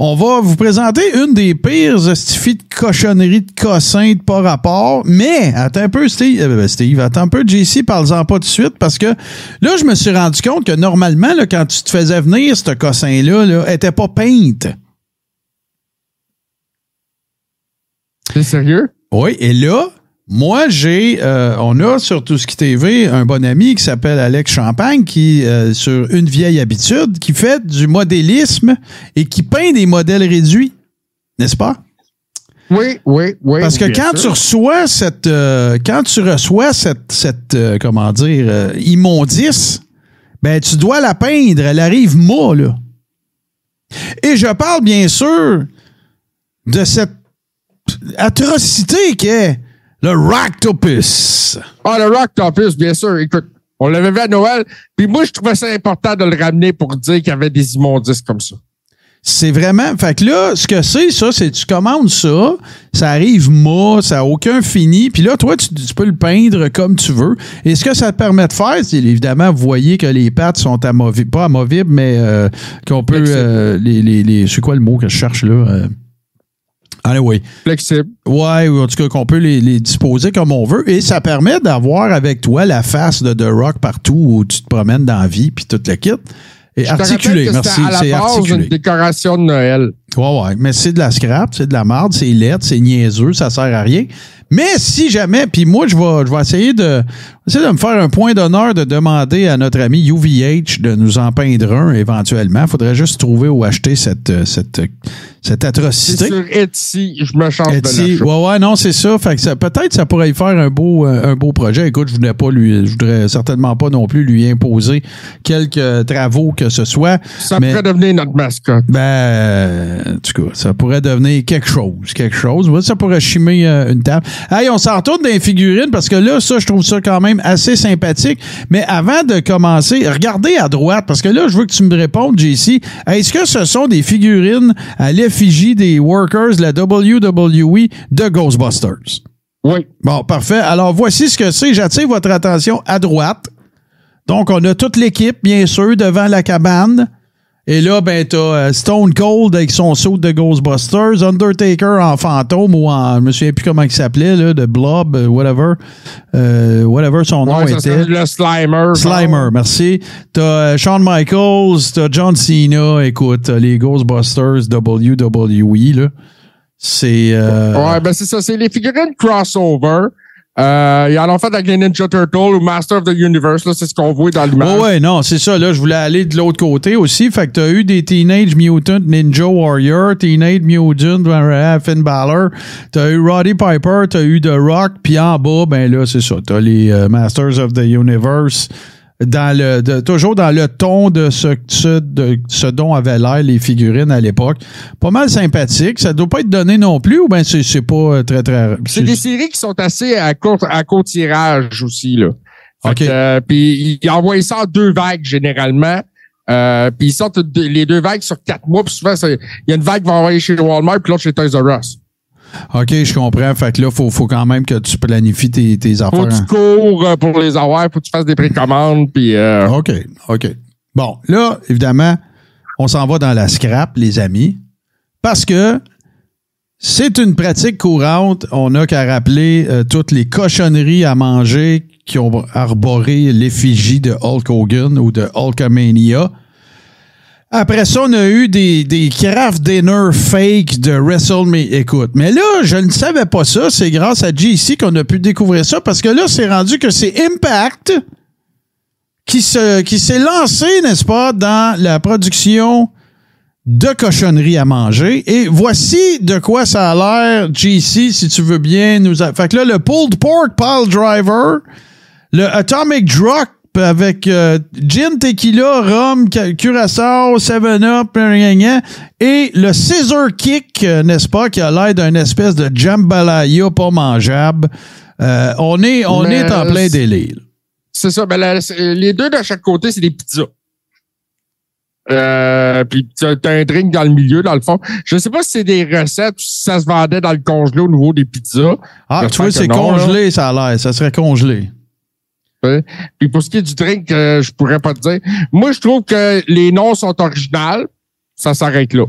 On va vous présenter une des pires estifies de cochonneries de cossins de pas rapport. Mais, attends un peu, Steve, euh, Steve attends un peu, JC, parle-en pas tout de suite, parce que là, je me suis rendu compte que normalement, là, quand tu te faisais venir, ce cossin-là, là, était pas peinte. C'est sérieux? Oui, et là, moi, j'ai, euh, on a sur Tout ce qui TV un bon ami qui s'appelle Alex Champagne, qui, euh, sur une vieille habitude, qui fait du modélisme et qui peint des modèles réduits. N'est-ce pas? Oui, oui, oui. Parce que quand sûr. tu reçois cette, euh, quand tu reçois cette, cette euh, comment dire, euh, immondice, ben, tu dois la peindre. Elle arrive molle, là. Et je parle, bien sûr, de cette atrocité qu'est le Ractopus. Ah, le Rock Topus, bien sûr. Écoute, on l'avait vu à Noël. Puis moi, je trouvais ça important de le ramener pour dire qu'il y avait des immondices comme ça. C'est vraiment. Fait que là, ce que c'est, ça, c'est tu commandes ça, ça arrive mât, ça n'a aucun fini, puis là, toi, tu, tu peux le peindre comme tu veux. Et ce que ça te permet de faire, c'est évidemment, vous voyez que les pattes sont amovibles, pas amovibles, mais euh, qu'on peut. Euh, les, les, les, c'est quoi le mot que je cherche là? Euh, Anyway. Flexible. Ouais, ou en tout cas qu'on peut les, les disposer comme on veut. Et ça permet d'avoir avec toi la face de The Rock partout où tu te promènes dans la vie, puis tout le kit. Et Je articulé, que merci. la C'est articulé. une décoration de Noël. Ouais, ouais. Mais c'est de la scrap, c'est de la marde, c'est lettre, c'est niaiseux, ça sert à rien. Mais si jamais, puis moi, je vais, je vais essayer de, essayer de me faire un point d'honneur de demander à notre ami UVH de nous en peindre un éventuellement. Faudrait juste trouver où acheter cette, euh, cette, cette atrocité. sur Etsy. Je me change de Etsy. la Ouais, ouais, non, c'est ça. Fait que ça, peut-être ça pourrait y faire un beau, euh, un beau projet. Écoute, je voudrais pas lui, je voudrais certainement pas non plus lui imposer quelques travaux que ce soit. Ça mais- pourrait devenir notre mascotte. Ben, en tout cas, ça pourrait devenir quelque chose. Quelque chose. Ouais, Ça pourrait chimer euh, une table. Hey, on s'en retourne dans les figurines parce que là, ça, je trouve ça quand même assez sympathique. Mais avant de commencer, regardez à droite parce que là, je veux que tu me répondes, JC. Est-ce que ce sont des figurines à l'effigie des workers de la WWE de Ghostbusters? Oui. Bon, parfait. Alors, voici ce que c'est. J'attire votre attention à droite. Donc, on a toute l'équipe, bien sûr, devant la cabane. Et là, ben, t'as euh, Stone Cold avec son saut de Ghostbusters, Undertaker en fantôme ou en, je me souviens plus comment il s'appelait, là, de Blob, euh, whatever, euh, whatever son nom Ouais, était. le Slimer. Slimer, merci. T'as euh, Shawn Michaels, t'as John Cena, écoute, les Ghostbusters WWE, là. C'est... euh, Ouais, ben c'est ça. C'est les figurines crossover. Euh, ils en ont fait avec les Ninja Turtles ou Master of the Universe. Là, c'est ce qu'on voit dans l'image. Ouais, ouais, non, c'est ça. Là, je voulais aller de l'autre côté aussi. Fait que t'as eu des Teenage Mutant Ninja Warrior, Teenage Mutant Finn Balor, t'as eu Roddy Piper, t'as eu The Rock, puis en bas, ben là, c'est ça. T'as les euh, Masters of the Universe dans le de- toujours dans le ton de ce, ce, de ce dont avaient l'air les figurines à l'époque. Pas mal sympathique. Ça doit pas être donné non plus ou ben c'est c'est pas euh, très très C'est des séries qui sont assez à court, à court tirage aussi, là. OK. euh, puis il envoie ça en deux vagues généralement. Euh, puis ils sortent les deux vagues sur quatre mois. Puis souvent, il y a une vague qui va envoyer chez Walmart, puis l'autre chez Toys R Us. OK, je comprends. Fait que là, faut, faut quand même que tu planifies tes, tes Faut affaires. que tu hein. cours euh, pour les avoir, faut que tu fasses des précommandes. Puis euh, OK, OK. Bon, là, évidemment, on s'en va dans la scrap, les amis, parce que c'est une pratique courante. On n'a qu'à rappeler euh, toutes les cochonneries à manger qui ont arboré l'effigie de Hulk Hogan ou de Hulkamania. Après ça, on a eu des, des craft dinner fake de WrestleMania. Écoute, mais là, je ne savais pas ça. C'est grâce à JC qu'on a pu découvrir ça parce que là, c'est rendu que c'est Impact qui se qui s'est lancé, n'est-ce pas, dans la production de cochonneries à manger. Et voici de quoi ça a l'air, JC, si tu veux bien nous... Fait que là, le pulled pork pile driver, le atomic drop avec euh, gin, tequila, rhum, curaçao, 7-up, gna, gna, et le scissor kick, euh, n'est-ce pas, qui a l'air d'une espèce de jambalaya pas mangeable. Euh, on est, on Mais est en plein délire. c'est ça. Ben, la- les deux de chaque côté, c'est des pizzas. Euh, puis t'as un drink dans le milieu, dans le fond. Je sais pas si c'est des recettes ou si ça se vendait dans le congelé au niveau des pizzas. Ah, tu vois, que c'est là. congelé, ça a l'air. Ça serait congelé. Puis pour ce qui est du drink, euh, je pourrais pas te dire. Moi, je trouve que les noms sont originaux. Ça s'arrête là.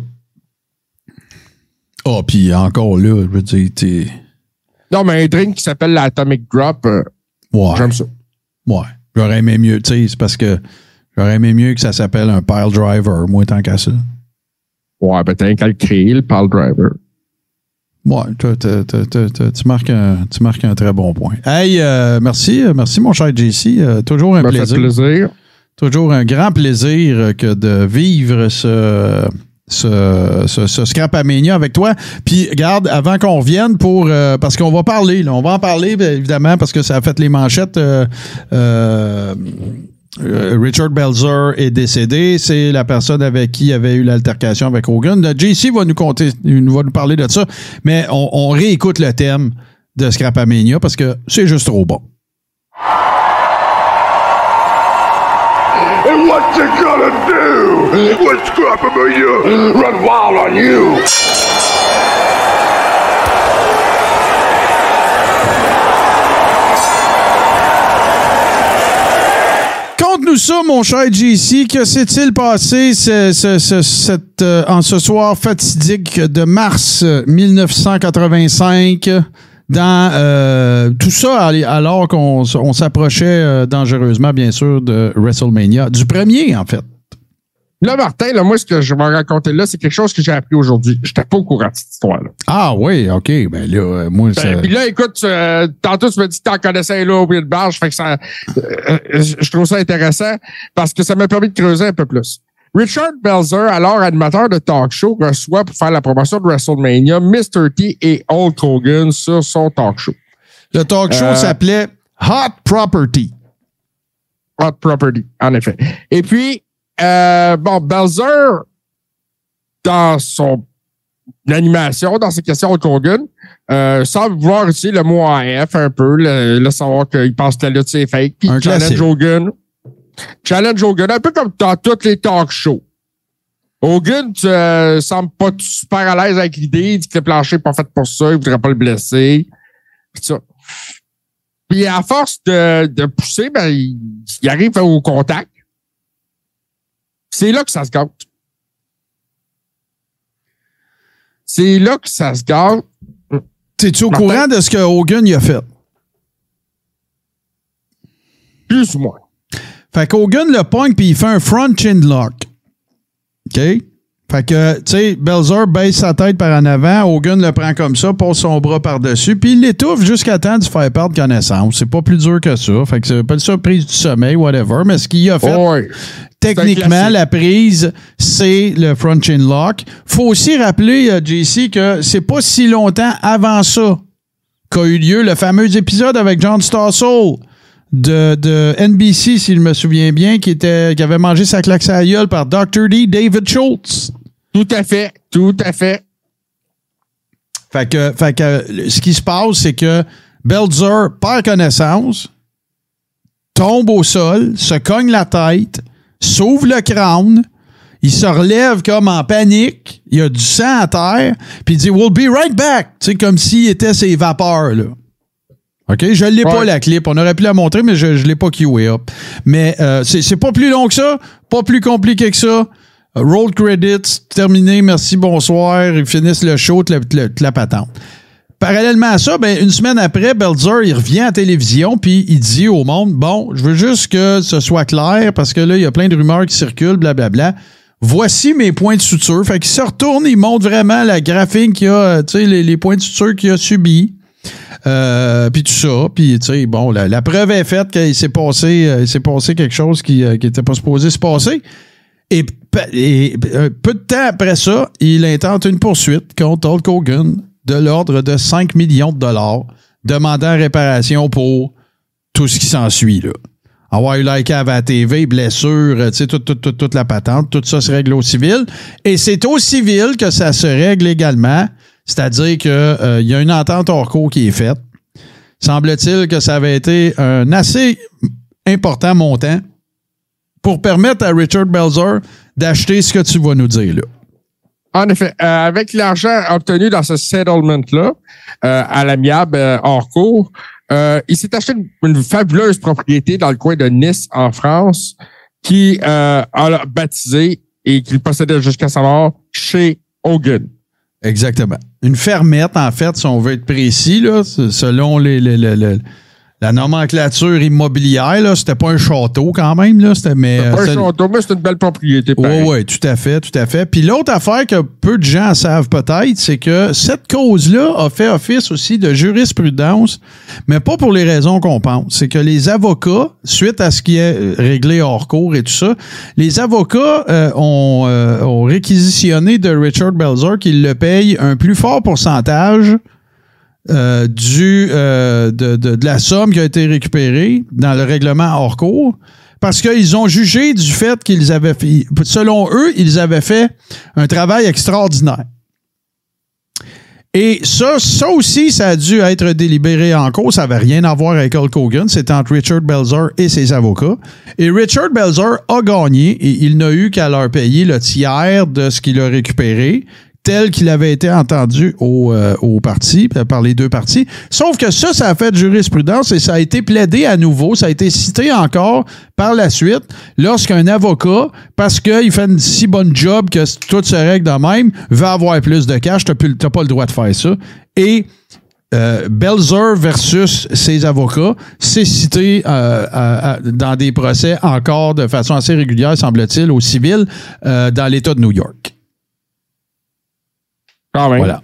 Ah, puis encore là, je veux dire, t'es. Non, mais un drink qui s'appelle l'Atomic Drop, euh, Ouais. j'aime ça. Ouais. J'aurais aimé mieux, tu sais, c'est parce que j'aurais aimé mieux que ça s'appelle un pile driver, moi, tant qu'à ça. Ouais, ben t'as qu'à le créer, le Pal Driver. Ouais, tu, marques un, tu marques un très bon point. Hey, euh, merci, euh, merci, mon cher JC. Euh, toujours un plaisir. plaisir. Toujours un grand plaisir que de vivre ce, ce, ce, ce Scrapamania avec toi. Puis, regarde, avant qu'on revienne pour. euh, parce qu'on va parler, là, on va en parler, évidemment, parce que ça a fait les manchettes. Euh, Richard Belzer est décédé. C'est la personne avec qui il avait eu l'altercation avec Hogan. JC va nous parler de ça. Mais on, réécoute le thème de Scrapamania parce que c'est juste trop bon. Gonna do Scrapamania? Run wild on you? Conte-nous ça, mon cher JC. Que s'est-il passé ce, ce- ce- cette, euh, en ce soir fatidique de mars euh, 1985 dans euh, tout ça al- alors qu'on s'approchait euh, dangereusement, bien sûr, de WrestleMania. Du premier, en fait? Là, Martin, là, moi, ce que je vais raconter là, c'est quelque chose que j'ai appris aujourd'hui. J'étais pas au courant de cette histoire-là. Ah oui, OK. Ben là, euh, moi, ça... Ben, Puis là, écoute, euh, tantôt, tu me dis que t'en connaissais là au Will Barge, fait que ça, euh, euh, je trouve ça intéressant parce que ça m'a permis de creuser un peu plus. Richard Belzer, alors animateur de talk show, reçoit pour faire la promotion de WrestleMania Mr. T et Hulk Hogan sur son talk show. Le talk show s'appelait Hot Property. Hot Property, en effet. Et puis, euh, bon, Belzer, dans son animation, dans ses questions Hulk Hogan, euh, semble vouloir utiliser le mot AF un peu, le, le savoir qu'il pense que la lutte c'est fake, puis challenge classique. Hogan. Challenge Hogan, un peu comme dans tous les talk shows. Hogan, tu euh, semble pas super à l'aise avec l'idée, il dit que le plancher n'est pas fait pour ça, il voudrait pas le blesser. Puis ça. Puis à force de, de pousser, ben, il, il arrive au contact. C'est là que ça se gâte. C'est là que ça se gâte. T'es-tu au Martin? courant de ce que Hogan y a fait? Plus ou moins. Fait qu'Hogan le pogne puis il fait un front chin lock. OK? Fait que, tu sais, Belzer baisse sa tête par en avant, Hogan le prend comme ça, pose son bras par-dessus, puis il l'étouffe jusqu'à temps de se faire perdre connaissance. C'est pas plus dur que ça. Fait que c'est pas ça prise du sommeil, whatever. Mais ce qu'il a fait. Techniquement, la prise, c'est le front chin lock. Faut aussi rappeler, euh, JC, que c'est pas si longtemps avant ça qu'a eu lieu le fameux épisode avec John Stossel de, de NBC, si je me souviens bien, qui, était, qui avait mangé sa claque à gueule par Dr. D, David Schultz. Tout à fait. Tout à fait. Fait que, fait que ce qui se passe, c'est que Belzer perd connaissance, tombe au sol, se cogne la tête, s'ouvre le crâne, il se relève comme en panique, il y a du sang à terre, puis il dit We'll be right back. Tu sais, comme s'il était ses vapeurs, là. OK? Je ne l'ai pas, la clip. On aurait pu la montrer, mais je ne l'ai pas queué up. Mais euh, c'est c'est pas plus long que ça, pas plus compliqué que ça. Roll credits, terminé, merci, bonsoir. Ils finissent le show, toute la, la- la patente. Parallèlement à ça, ben, une semaine après, Belzer, il revient à télévision, puis il dit au monde, bon, je veux juste que ce soit clair, parce que là, il y a plein de rumeurs qui circulent, blablabla. Voici mes points de suture. Fait qu'il se retourne, il montre vraiment la graphique qu'il a, euh, tu sais, les, points de suture qu'il a subis. Euh, puis tout ça, puis tu sais, bon, la, preuve est faite qu'il s'est passé, euh, il s'est passé quelque chose qui n'était pas supposé se passer. Et, et, euh, peu de temps après ça, il intente une poursuite contre Hulk Hogan de l'ordre de 5 millions de dollars, demandant réparation pour tout ce qui s'ensuit. Avoir eu la cave à TV, blessure, euh, toute, la patente, tout ça se règle au civil. Et c'est au civil que ça se règle également, c'est-à-dire qu'il y a une entente hors cours qui est faite. Semble-t-il que ça avait été un assez important montant pour permettre à Richard Belzer d'acheter ce que tu vas nous dire là. En effet, euh, avec l'argent obtenu dans ce settlement-là, euh, à l'amiable euh, hors cours, euh, il s'est acheté une, fabuleuse propriété dans le coin de Nice, en France, qui euh, a baptisé et qu'il possédait jusqu'à sa mort chez Hogan. Exactement. Une fermette, en fait, si on veut être précis, là, selon les, les- les- les- la nomenclature immobilière, là, c'était pas un château quand même, là, c'était mais Pas euh, un c'est- château, mais c'est une belle propriété. Oui, oui, tout à fait, tout à fait. Puis l'autre affaire que peu de gens savent peut-être, c'est que cette cause-là a fait office aussi de jurisprudence, mais pas pour les raisons qu'on pense. C'est que les avocats, suite à ce qui est euh, réglé hors cours et tout ça, les avocats euh, ont, euh, ont réquisitionné de Richard Belzer qu'il le paye un plus fort pourcentage euh, du, euh, de, la somme qui a été récupérée dans le règlement hors cours parce qu'ils ont jugé du fait qu'ils avaient fait, selon eux, ils avaient fait un travail extraordinaire. Et ça, ça aussi, ça a dû être délibéré en cours. Ça n'avait rien à voir avec Hulk Hogan. C'était entre Richard Belzer et ses avocats. Et Richard Belzer a gagné et il n'a eu qu'à leur payer le tiers de ce qu'il a récupéré tel qu'il avait été entendu au, euh, parti, euh, par les deux partis. Sauf que ça, ça a fait de jurisprudence et ça a été plaidé à nouveau, ça a été cité encore par la suite lorsqu'un avocat, parce qu'il fait une si bonne job que tout se règle de même, veut avoir plus de cash, tu n'as pas le droit de faire ça. Et euh, Belzer versus ses avocats, c'est cité dans des procès encore de façon assez régulière, semble-t-il, au civil, dans l'État de New York. Quand même. Voilà.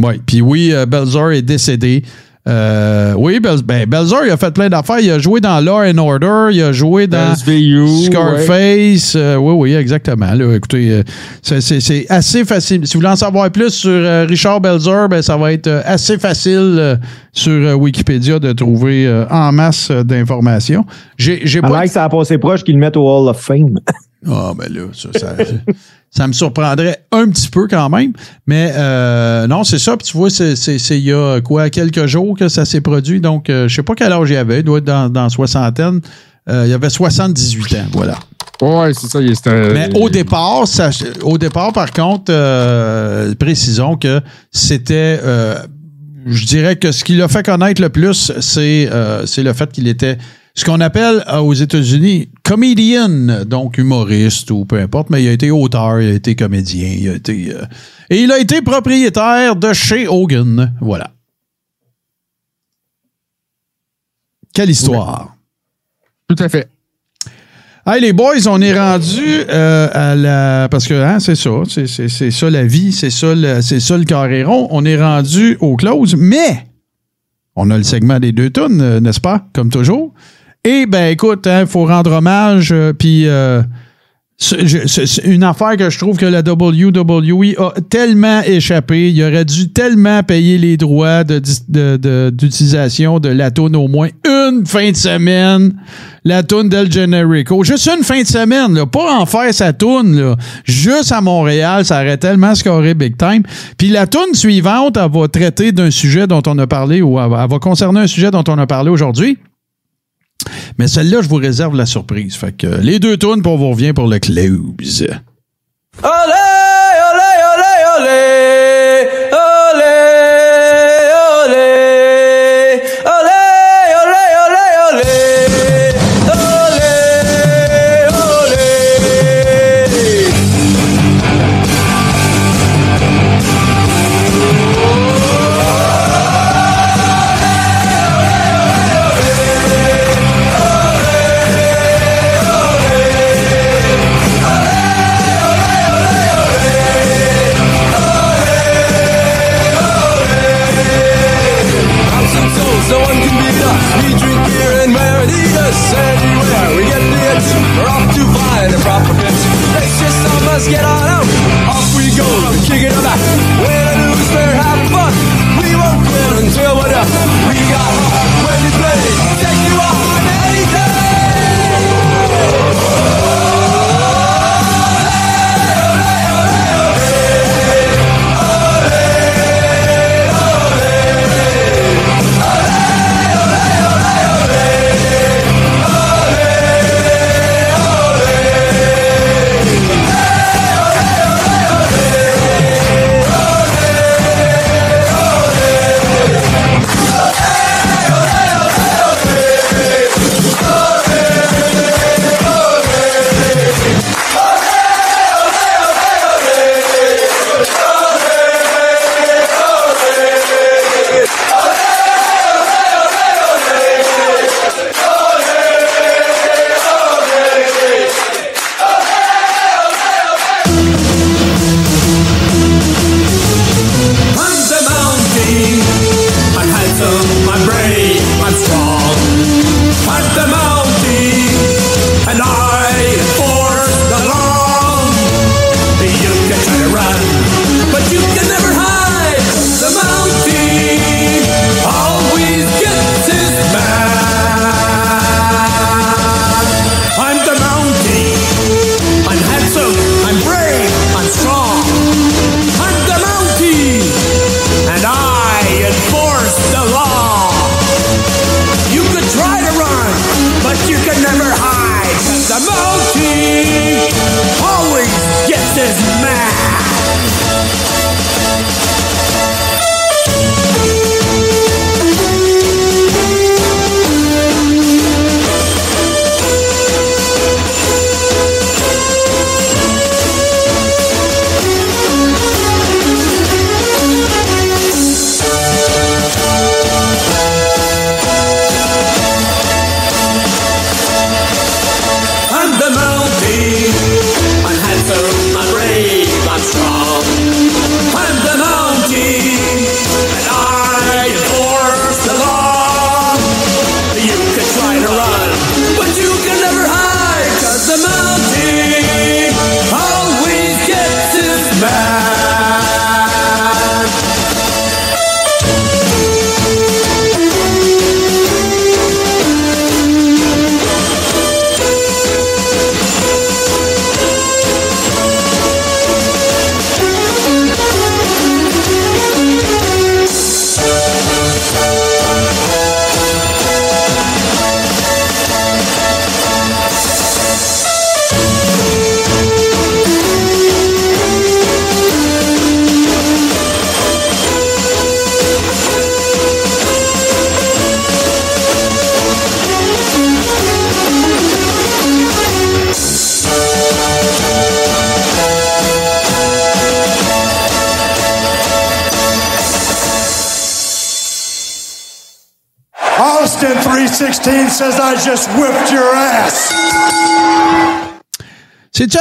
Oui. Puis oui, euh, Belzer est décédé. Euh, oui, Bel- ben, Belzer, il a fait plein d'affaires. Il a joué dans Law and Order. Il a joué dans SVU. ouais. Scarface. Euh, oui, oui, exactement. Là, écoutez, euh, c'est- assez facile. Si vous voulez en savoir plus sur euh, Richard Belzer, ben, ça va être euh, assez facile euh, sur euh, Wikipédia de trouver euh, en masse euh, d'informations. J'ai pas. que ça a passé proche qu'ils le mettent au Hall of Fame. Ah, ben là, ça, ça, [LAUGHS] ça me surprendrait un petit peu quand même. Mais euh, non, c'est ça. Puis tu vois, c'est il y a quoi, quelques jours que ça s'est produit. Donc, euh, je sais pas quel âge il avait. Il doit être dans, dans soixantaine. Euh, il avait 78 ans, voilà. Ouais, c'est ça. il- c'était- Mais au départ, ça- au départ, par contre, euh, précisons que c'était, euh, je dirais que ce qui l'a fait connaître le plus, c'est euh, c'est le fait qu'il était ce qu'on appelle euh, aux États-Unis comedian, donc humoriste ou peu importe, mais il a été auteur, il a été comédien, il a été euh, et il a été propriétaire de chez Hogan, voilà. Quelle histoire. Tout à fait. Hey les boys, on est rendu euh, à la parce que hein, c'est ça, c'est, ça la vie, c'est ça le, c'est ça le carré rond. On est rendu au close, mais on a le segment des deux tonnes, n'est-ce pas, comme toujours. Et ben écoute, il hein, faut rendre hommage, euh, puis euh, c'est, une affaire que je trouve que la WWE a tellement échappé. Il aurait dû tellement payer les droits de, dis- de- de- d'utilisation de la toune au moins une fin de semaine. La toune d'El Generico. Juste une fin de semaine, là. Pas en faire sa toune, là. Juste à Montréal, ça aurait tellement scoré big time. Puis la toune suivante, elle va traiter d'un sujet dont on a parlé ou elle va concerner un sujet dont on a parlé aujourd'hui. Mais celle-là, je vous réserve la surprise. Fait que les deux puis on vous revient pour le. Olé, get up.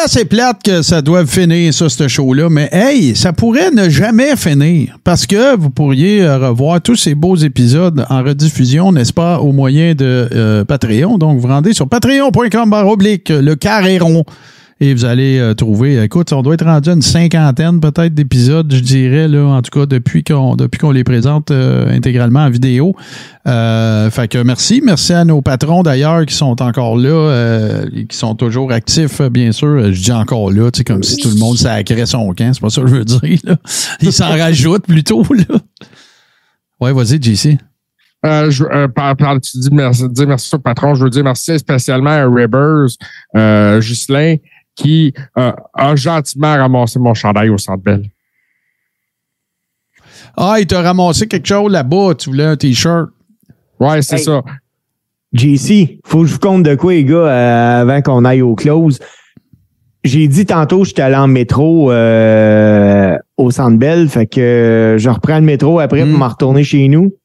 Assez plate que ça doive finir, ça, ce show-là? Mais hey, ça pourrait ne jamais finir parce que vous pourriez euh, revoir tous ces beaux épisodes en rediffusion, n'est-ce pas, au moyen de euh, Patreon. Donc, vous rendez sur patreon.com oblique le carré rond et vous allez euh, trouver, écoute, on doit être rendu à une cinquantaine peut-être d'épisodes, je dirais, là, en tout cas, depuis qu'on depuis qu'on les présente euh, intégralement en vidéo. Euh, fait que merci. Merci à nos patrons d'ailleurs qui sont encore là, qui sont toujours actifs, bien sûr. Je dis encore là, tu sais, comme si tout le monde sacrait son camp. C'est pas ça que je veux dire. Là. Ils s'en rajoutent plutôt. Là. Ouais, vas-y, JC. je, euh, par, tu dis merci, merci au patron, je veux dire merci spécialement à Rivers, euh, Ghislain, qui euh, a gentiment ramassé mon chandail au Centre Bell. Ah, il t'a ramassé quelque chose là-bas. Tu voulais un T-shirt. Ouais, c'est Hey. ça. JC, faut que je vous compte de quoi, les gars, euh, avant qu'on aille au close. J'ai dit tantôt, j'étais allé en métro euh, au Centre Bell, fait que euh, je reprends le métro après Mm. pour m'en retourner chez nous.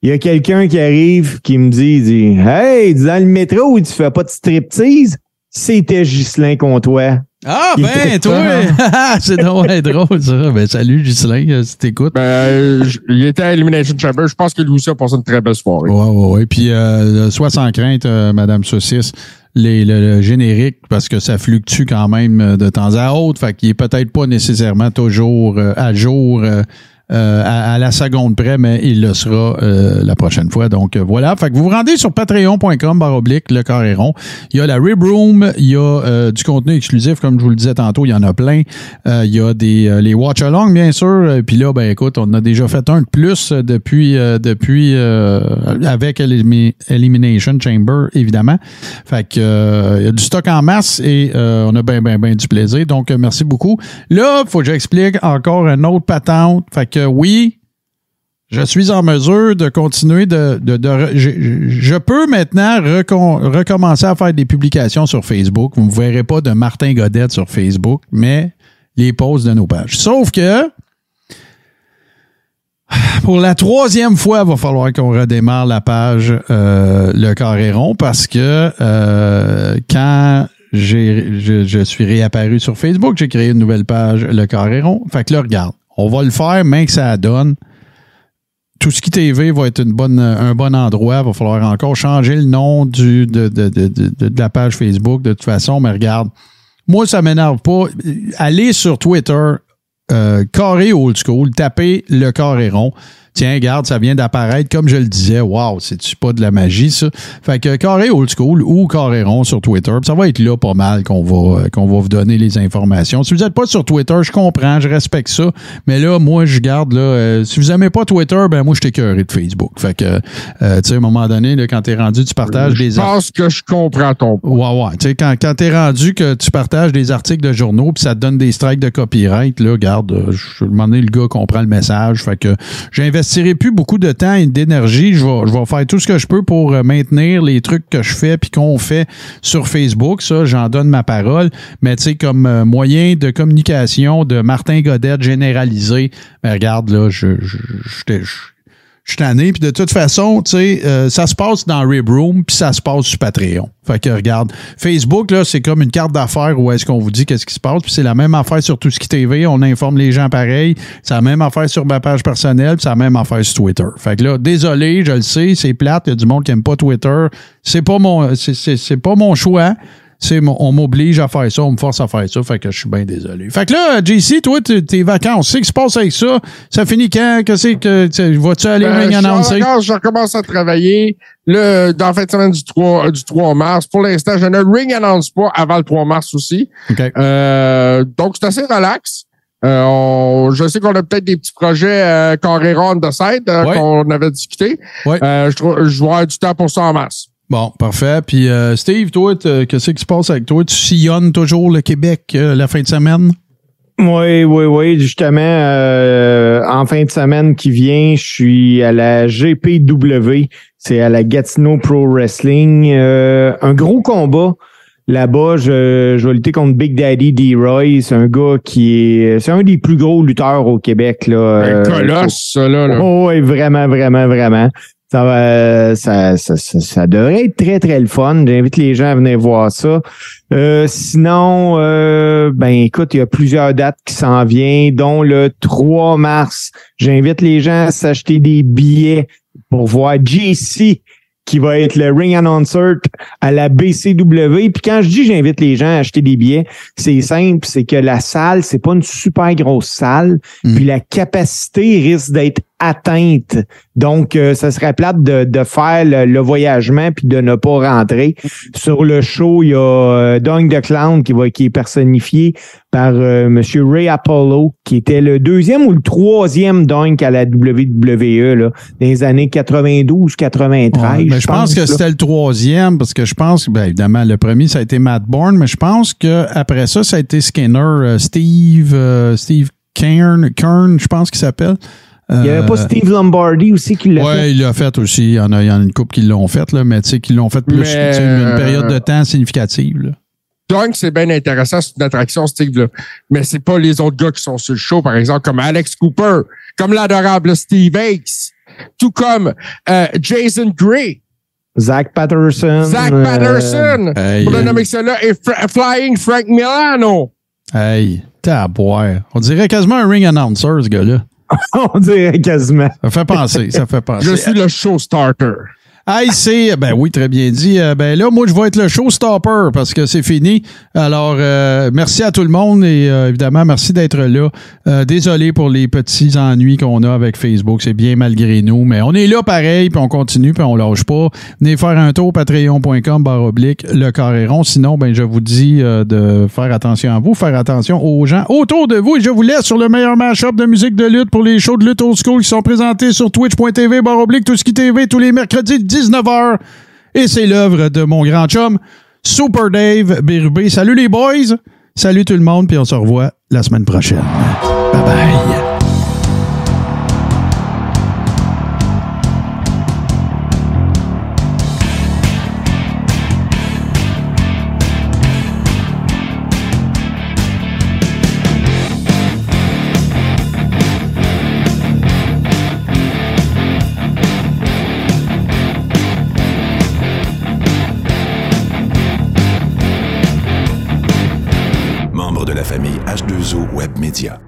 Il y a quelqu'un qui arrive qui me dit, il dit Hey, dans le métro où tu fais pas de striptease? C'était Ghislain Comtois. Ah, Il ben, toi! [LAUGHS] c'est drôle, drôle, ça. Ben, salut, Ghislain, euh, si t'écoutes. Ben, euh, il était à Elimination Chamber. Je pense que lui aussi a passé une très belle soirée. Ouais, ouais, ouais. Puis, euh, soit sans crainte, euh, Madame Saucisse, les, le, le générique, parce que ça fluctue quand même euh, de temps à autre, fait qu'il est peut-être pas nécessairement toujours euh, à jour euh, à, à la seconde près, mais il le sera euh, la prochaine fois. Donc euh, voilà. Fait que vous vous rendez sur patreon.com barre oblique le carré rond. Il y a la Rib Room, il y a euh, du contenu exclusif, comme je vous le disais tantôt, il y en a plein. Euh, il y a des euh, les watch along bien sûr. Puis là, ben écoute, on a déjà fait un de plus depuis depuis avec Elimi- Elimination Chamber, évidemment. Fait que il y a du stock en masse et on a bien, bien, bien du plaisir. Donc, merci beaucoup. Là, faut que j'explique encore une autre patente. Fait que oui, je suis en mesure de continuer de. je, peux maintenant recommencer à faire des publications sur Facebook. Vous ne verrez pas de Martin Godette sur Facebook, mais les posts de nos pages. Sauf que pour la troisième fois, il va falloir qu'on redémarre la page euh, Le Carré rond parce que euh, quand je suis réapparu sur Facebook, j'ai créé une nouvelle page Le Carré rond. Fait que là, regarde, on va le faire, mais que ça donne. Tout ce qui TV va être une bonne, un bon endroit. Il va falloir encore changer le nom du, de, la page Facebook de toute façon, mais regarde, moi, ça m'énerve pas. Allez sur Twitter, euh, carré old school, tapez le carré rond. Tiens, regarde, ça vient d'apparaître. Comme je le disais, waouh, c'est-tu pas de la magie, ça? Fait que carré old school ou carré rond sur Twitter. Ça va être là pas mal qu'on va, euh, qu'on va vous donner les informations. Si vous n'êtes pas sur Twitter, je comprends, je respecte ça. Mais là, moi, je garde, là, euh, si vous aimez pas Twitter, ben moi, je t'écœuré de Facebook. Fait que, euh, tu sais, à un moment donné, là, quand t'es rendu, tu partages Je des pense que je comprends ton point. Ouais, ouais. Tu sais, quand, quand t'es rendu que tu partages des articles de journaux puis ça te donne des strikes de copyright, là, garde, euh, je vais demander le gars comprend le message. Fait que j'investirai plus beaucoup de temps et d'énergie. Je vais, je vais faire tout ce que je peux pour euh, maintenir les trucs que je fais puis qu'on fait sur Facebook. Ça, j'en donne ma parole. Mais tu sais, comme euh, moyen de communication de Martin Godette généralisé, ben, regarde, là, je, je, je, je- je suis tanné. Puis de toute façon, tu sais, euh, ça se passe dans Rib Room, puis ça se passe sur Patreon. Fait que regarde, Facebook, là, c'est comme une carte d'affaires où est-ce qu'on vous dit qu'est-ce qui se passe. Puis c'est la même affaire sur tout ce qui TV. On informe les gens pareil. C'est la même affaire sur ma page personnelle, puis c'est la même affaire sur Twitter. Fait que là, désolé, je le sais, c'est plate. Il y a du monde qui aime pas Twitter. C'est pas mon, c'est pas mon choix. On m'oblige à faire ça, on me force à faire ça, fait que je suis bien désolé. Fait que là, JC, toi, tes vacances, c'est ce qui se passe avec ça? Ça finit quand? Que c'est que tu- vas-tu aller Ben, annoncer? je recommence à travailler le, dans la fin de semaine du 3, du 3 mars. Pour l'instant, je ne ring annonce pas avant le 3 mars aussi. OK. Euh, donc, c'est assez relax. Euh, on- je sais qu'on a peut-être des petits projets euh, on the side euh, Ouais. qu'on avait discuté. Ouais. Euh, je, je vais avoir du temps pour ça en mars. Bon, parfait. Puis euh, Steve, toi, t- qu'est-ce qui se passe avec toi? Tu sillonnes toujours le Québec euh, la fin de semaine? Oui, oui, oui. Justement, euh, en fin de semaine qui vient, je suis à la GPW. C'est à la Gatineau Pro Wrestling. Euh, un gros combat. Là-bas, je, je vais lutter contre Big Daddy D-Roy. C'est un gars qui est... C'est un des plus gros lutteurs au Québec. Là. Un Euh, colosse, ça, là. là. Oh, oui, vraiment, vraiment, vraiment. Ça, va, ça, ça, ça, ça devrait être très, très le fun. J'invite les gens à venir voir ça. Euh, sinon, euh, ben écoute, il y a plusieurs dates qui s'en viennent, dont le 3 mars. J'invite les gens à s'acheter des billets pour voir JC qui va être le ring announcer à la BCW. Puis quand je dis j'invite les gens à acheter des billets, c'est simple, c'est que la salle, c'est pas une super grosse salle, Mm. puis la capacité risque d'être atteinte. Donc, euh, ça serait plate de, de faire le, le voyagement puis de ne pas rentrer. Sur le show, il y a euh, Doink the Clown qui, va, qui est personnifié par euh, Monsieur Ray Apollo, qui était le deuxième ou le troisième Doink à la WWE là, dans les années 92-93. Ouais, mais je pense que c'était le troisième, parce que je pense que, ben, évidemment, le premier, ça a été Matt Bourne, mais je pense que après ça, ça a été Skinner, euh, Steve, euh, Steve Kern, Kern, je pense qu'il s'appelle. Il n'y avait pas Euh, Steve Lombardi aussi qui l'a Ouais, fait? il l'a fait aussi. Il y en a, il y en a une couple qui l'ont fait, là, mais tu sais, qui l'ont fait plus, Mais, tu sais, une euh, période de temps significative. là. Donc, c'est bien intéressant, c'est une attraction, Steve, là. Mais c'est pas les autres gars qui sont sur le show, par exemple, comme Alex Cooper, comme l'adorable Steve Aix, tout comme euh, Jason Gray, Zach Patterson. Zach euh, Patterson, Hey, pour le euh, nommer que cela, et Fra- Flying Frank Milano. Hey, taboire. On dirait quasiment un ring announcer, ce gars-là. [LAUGHS] on dirait quasiment. Ça fait penser, ça fait penser. Je suis le show starter. Hey, c'est, ben oui, très bien dit. Euh, ben là, moi, je vais être le showstopper parce que c'est fini. Alors, euh, merci à tout le monde et euh, évidemment, merci d'être là. Euh, désolé pour les petits ennuis qu'on a avec Facebook. C'est bien malgré nous, mais on est là pareil, puis on continue, puis on lâche pas. Venez faire un tour, patreon.com, barre oblique, le carré rond. Sinon, ben, je vous dis euh, de faire attention à vous, faire attention aux gens autour de vous et je vous laisse sur le meilleur mashup de musique de lutte pour les shows de lutte old school qui sont présentés sur twitch.tv, barre oblique, tout ce qui TV tous les mercredis 19h. Et c'est l'œuvre de mon grand chum, Super Dave Bérubé. Salut les boys! Salut tout le monde, puis on se revoit la semaine prochaine. Bye bye! H2O Web Media.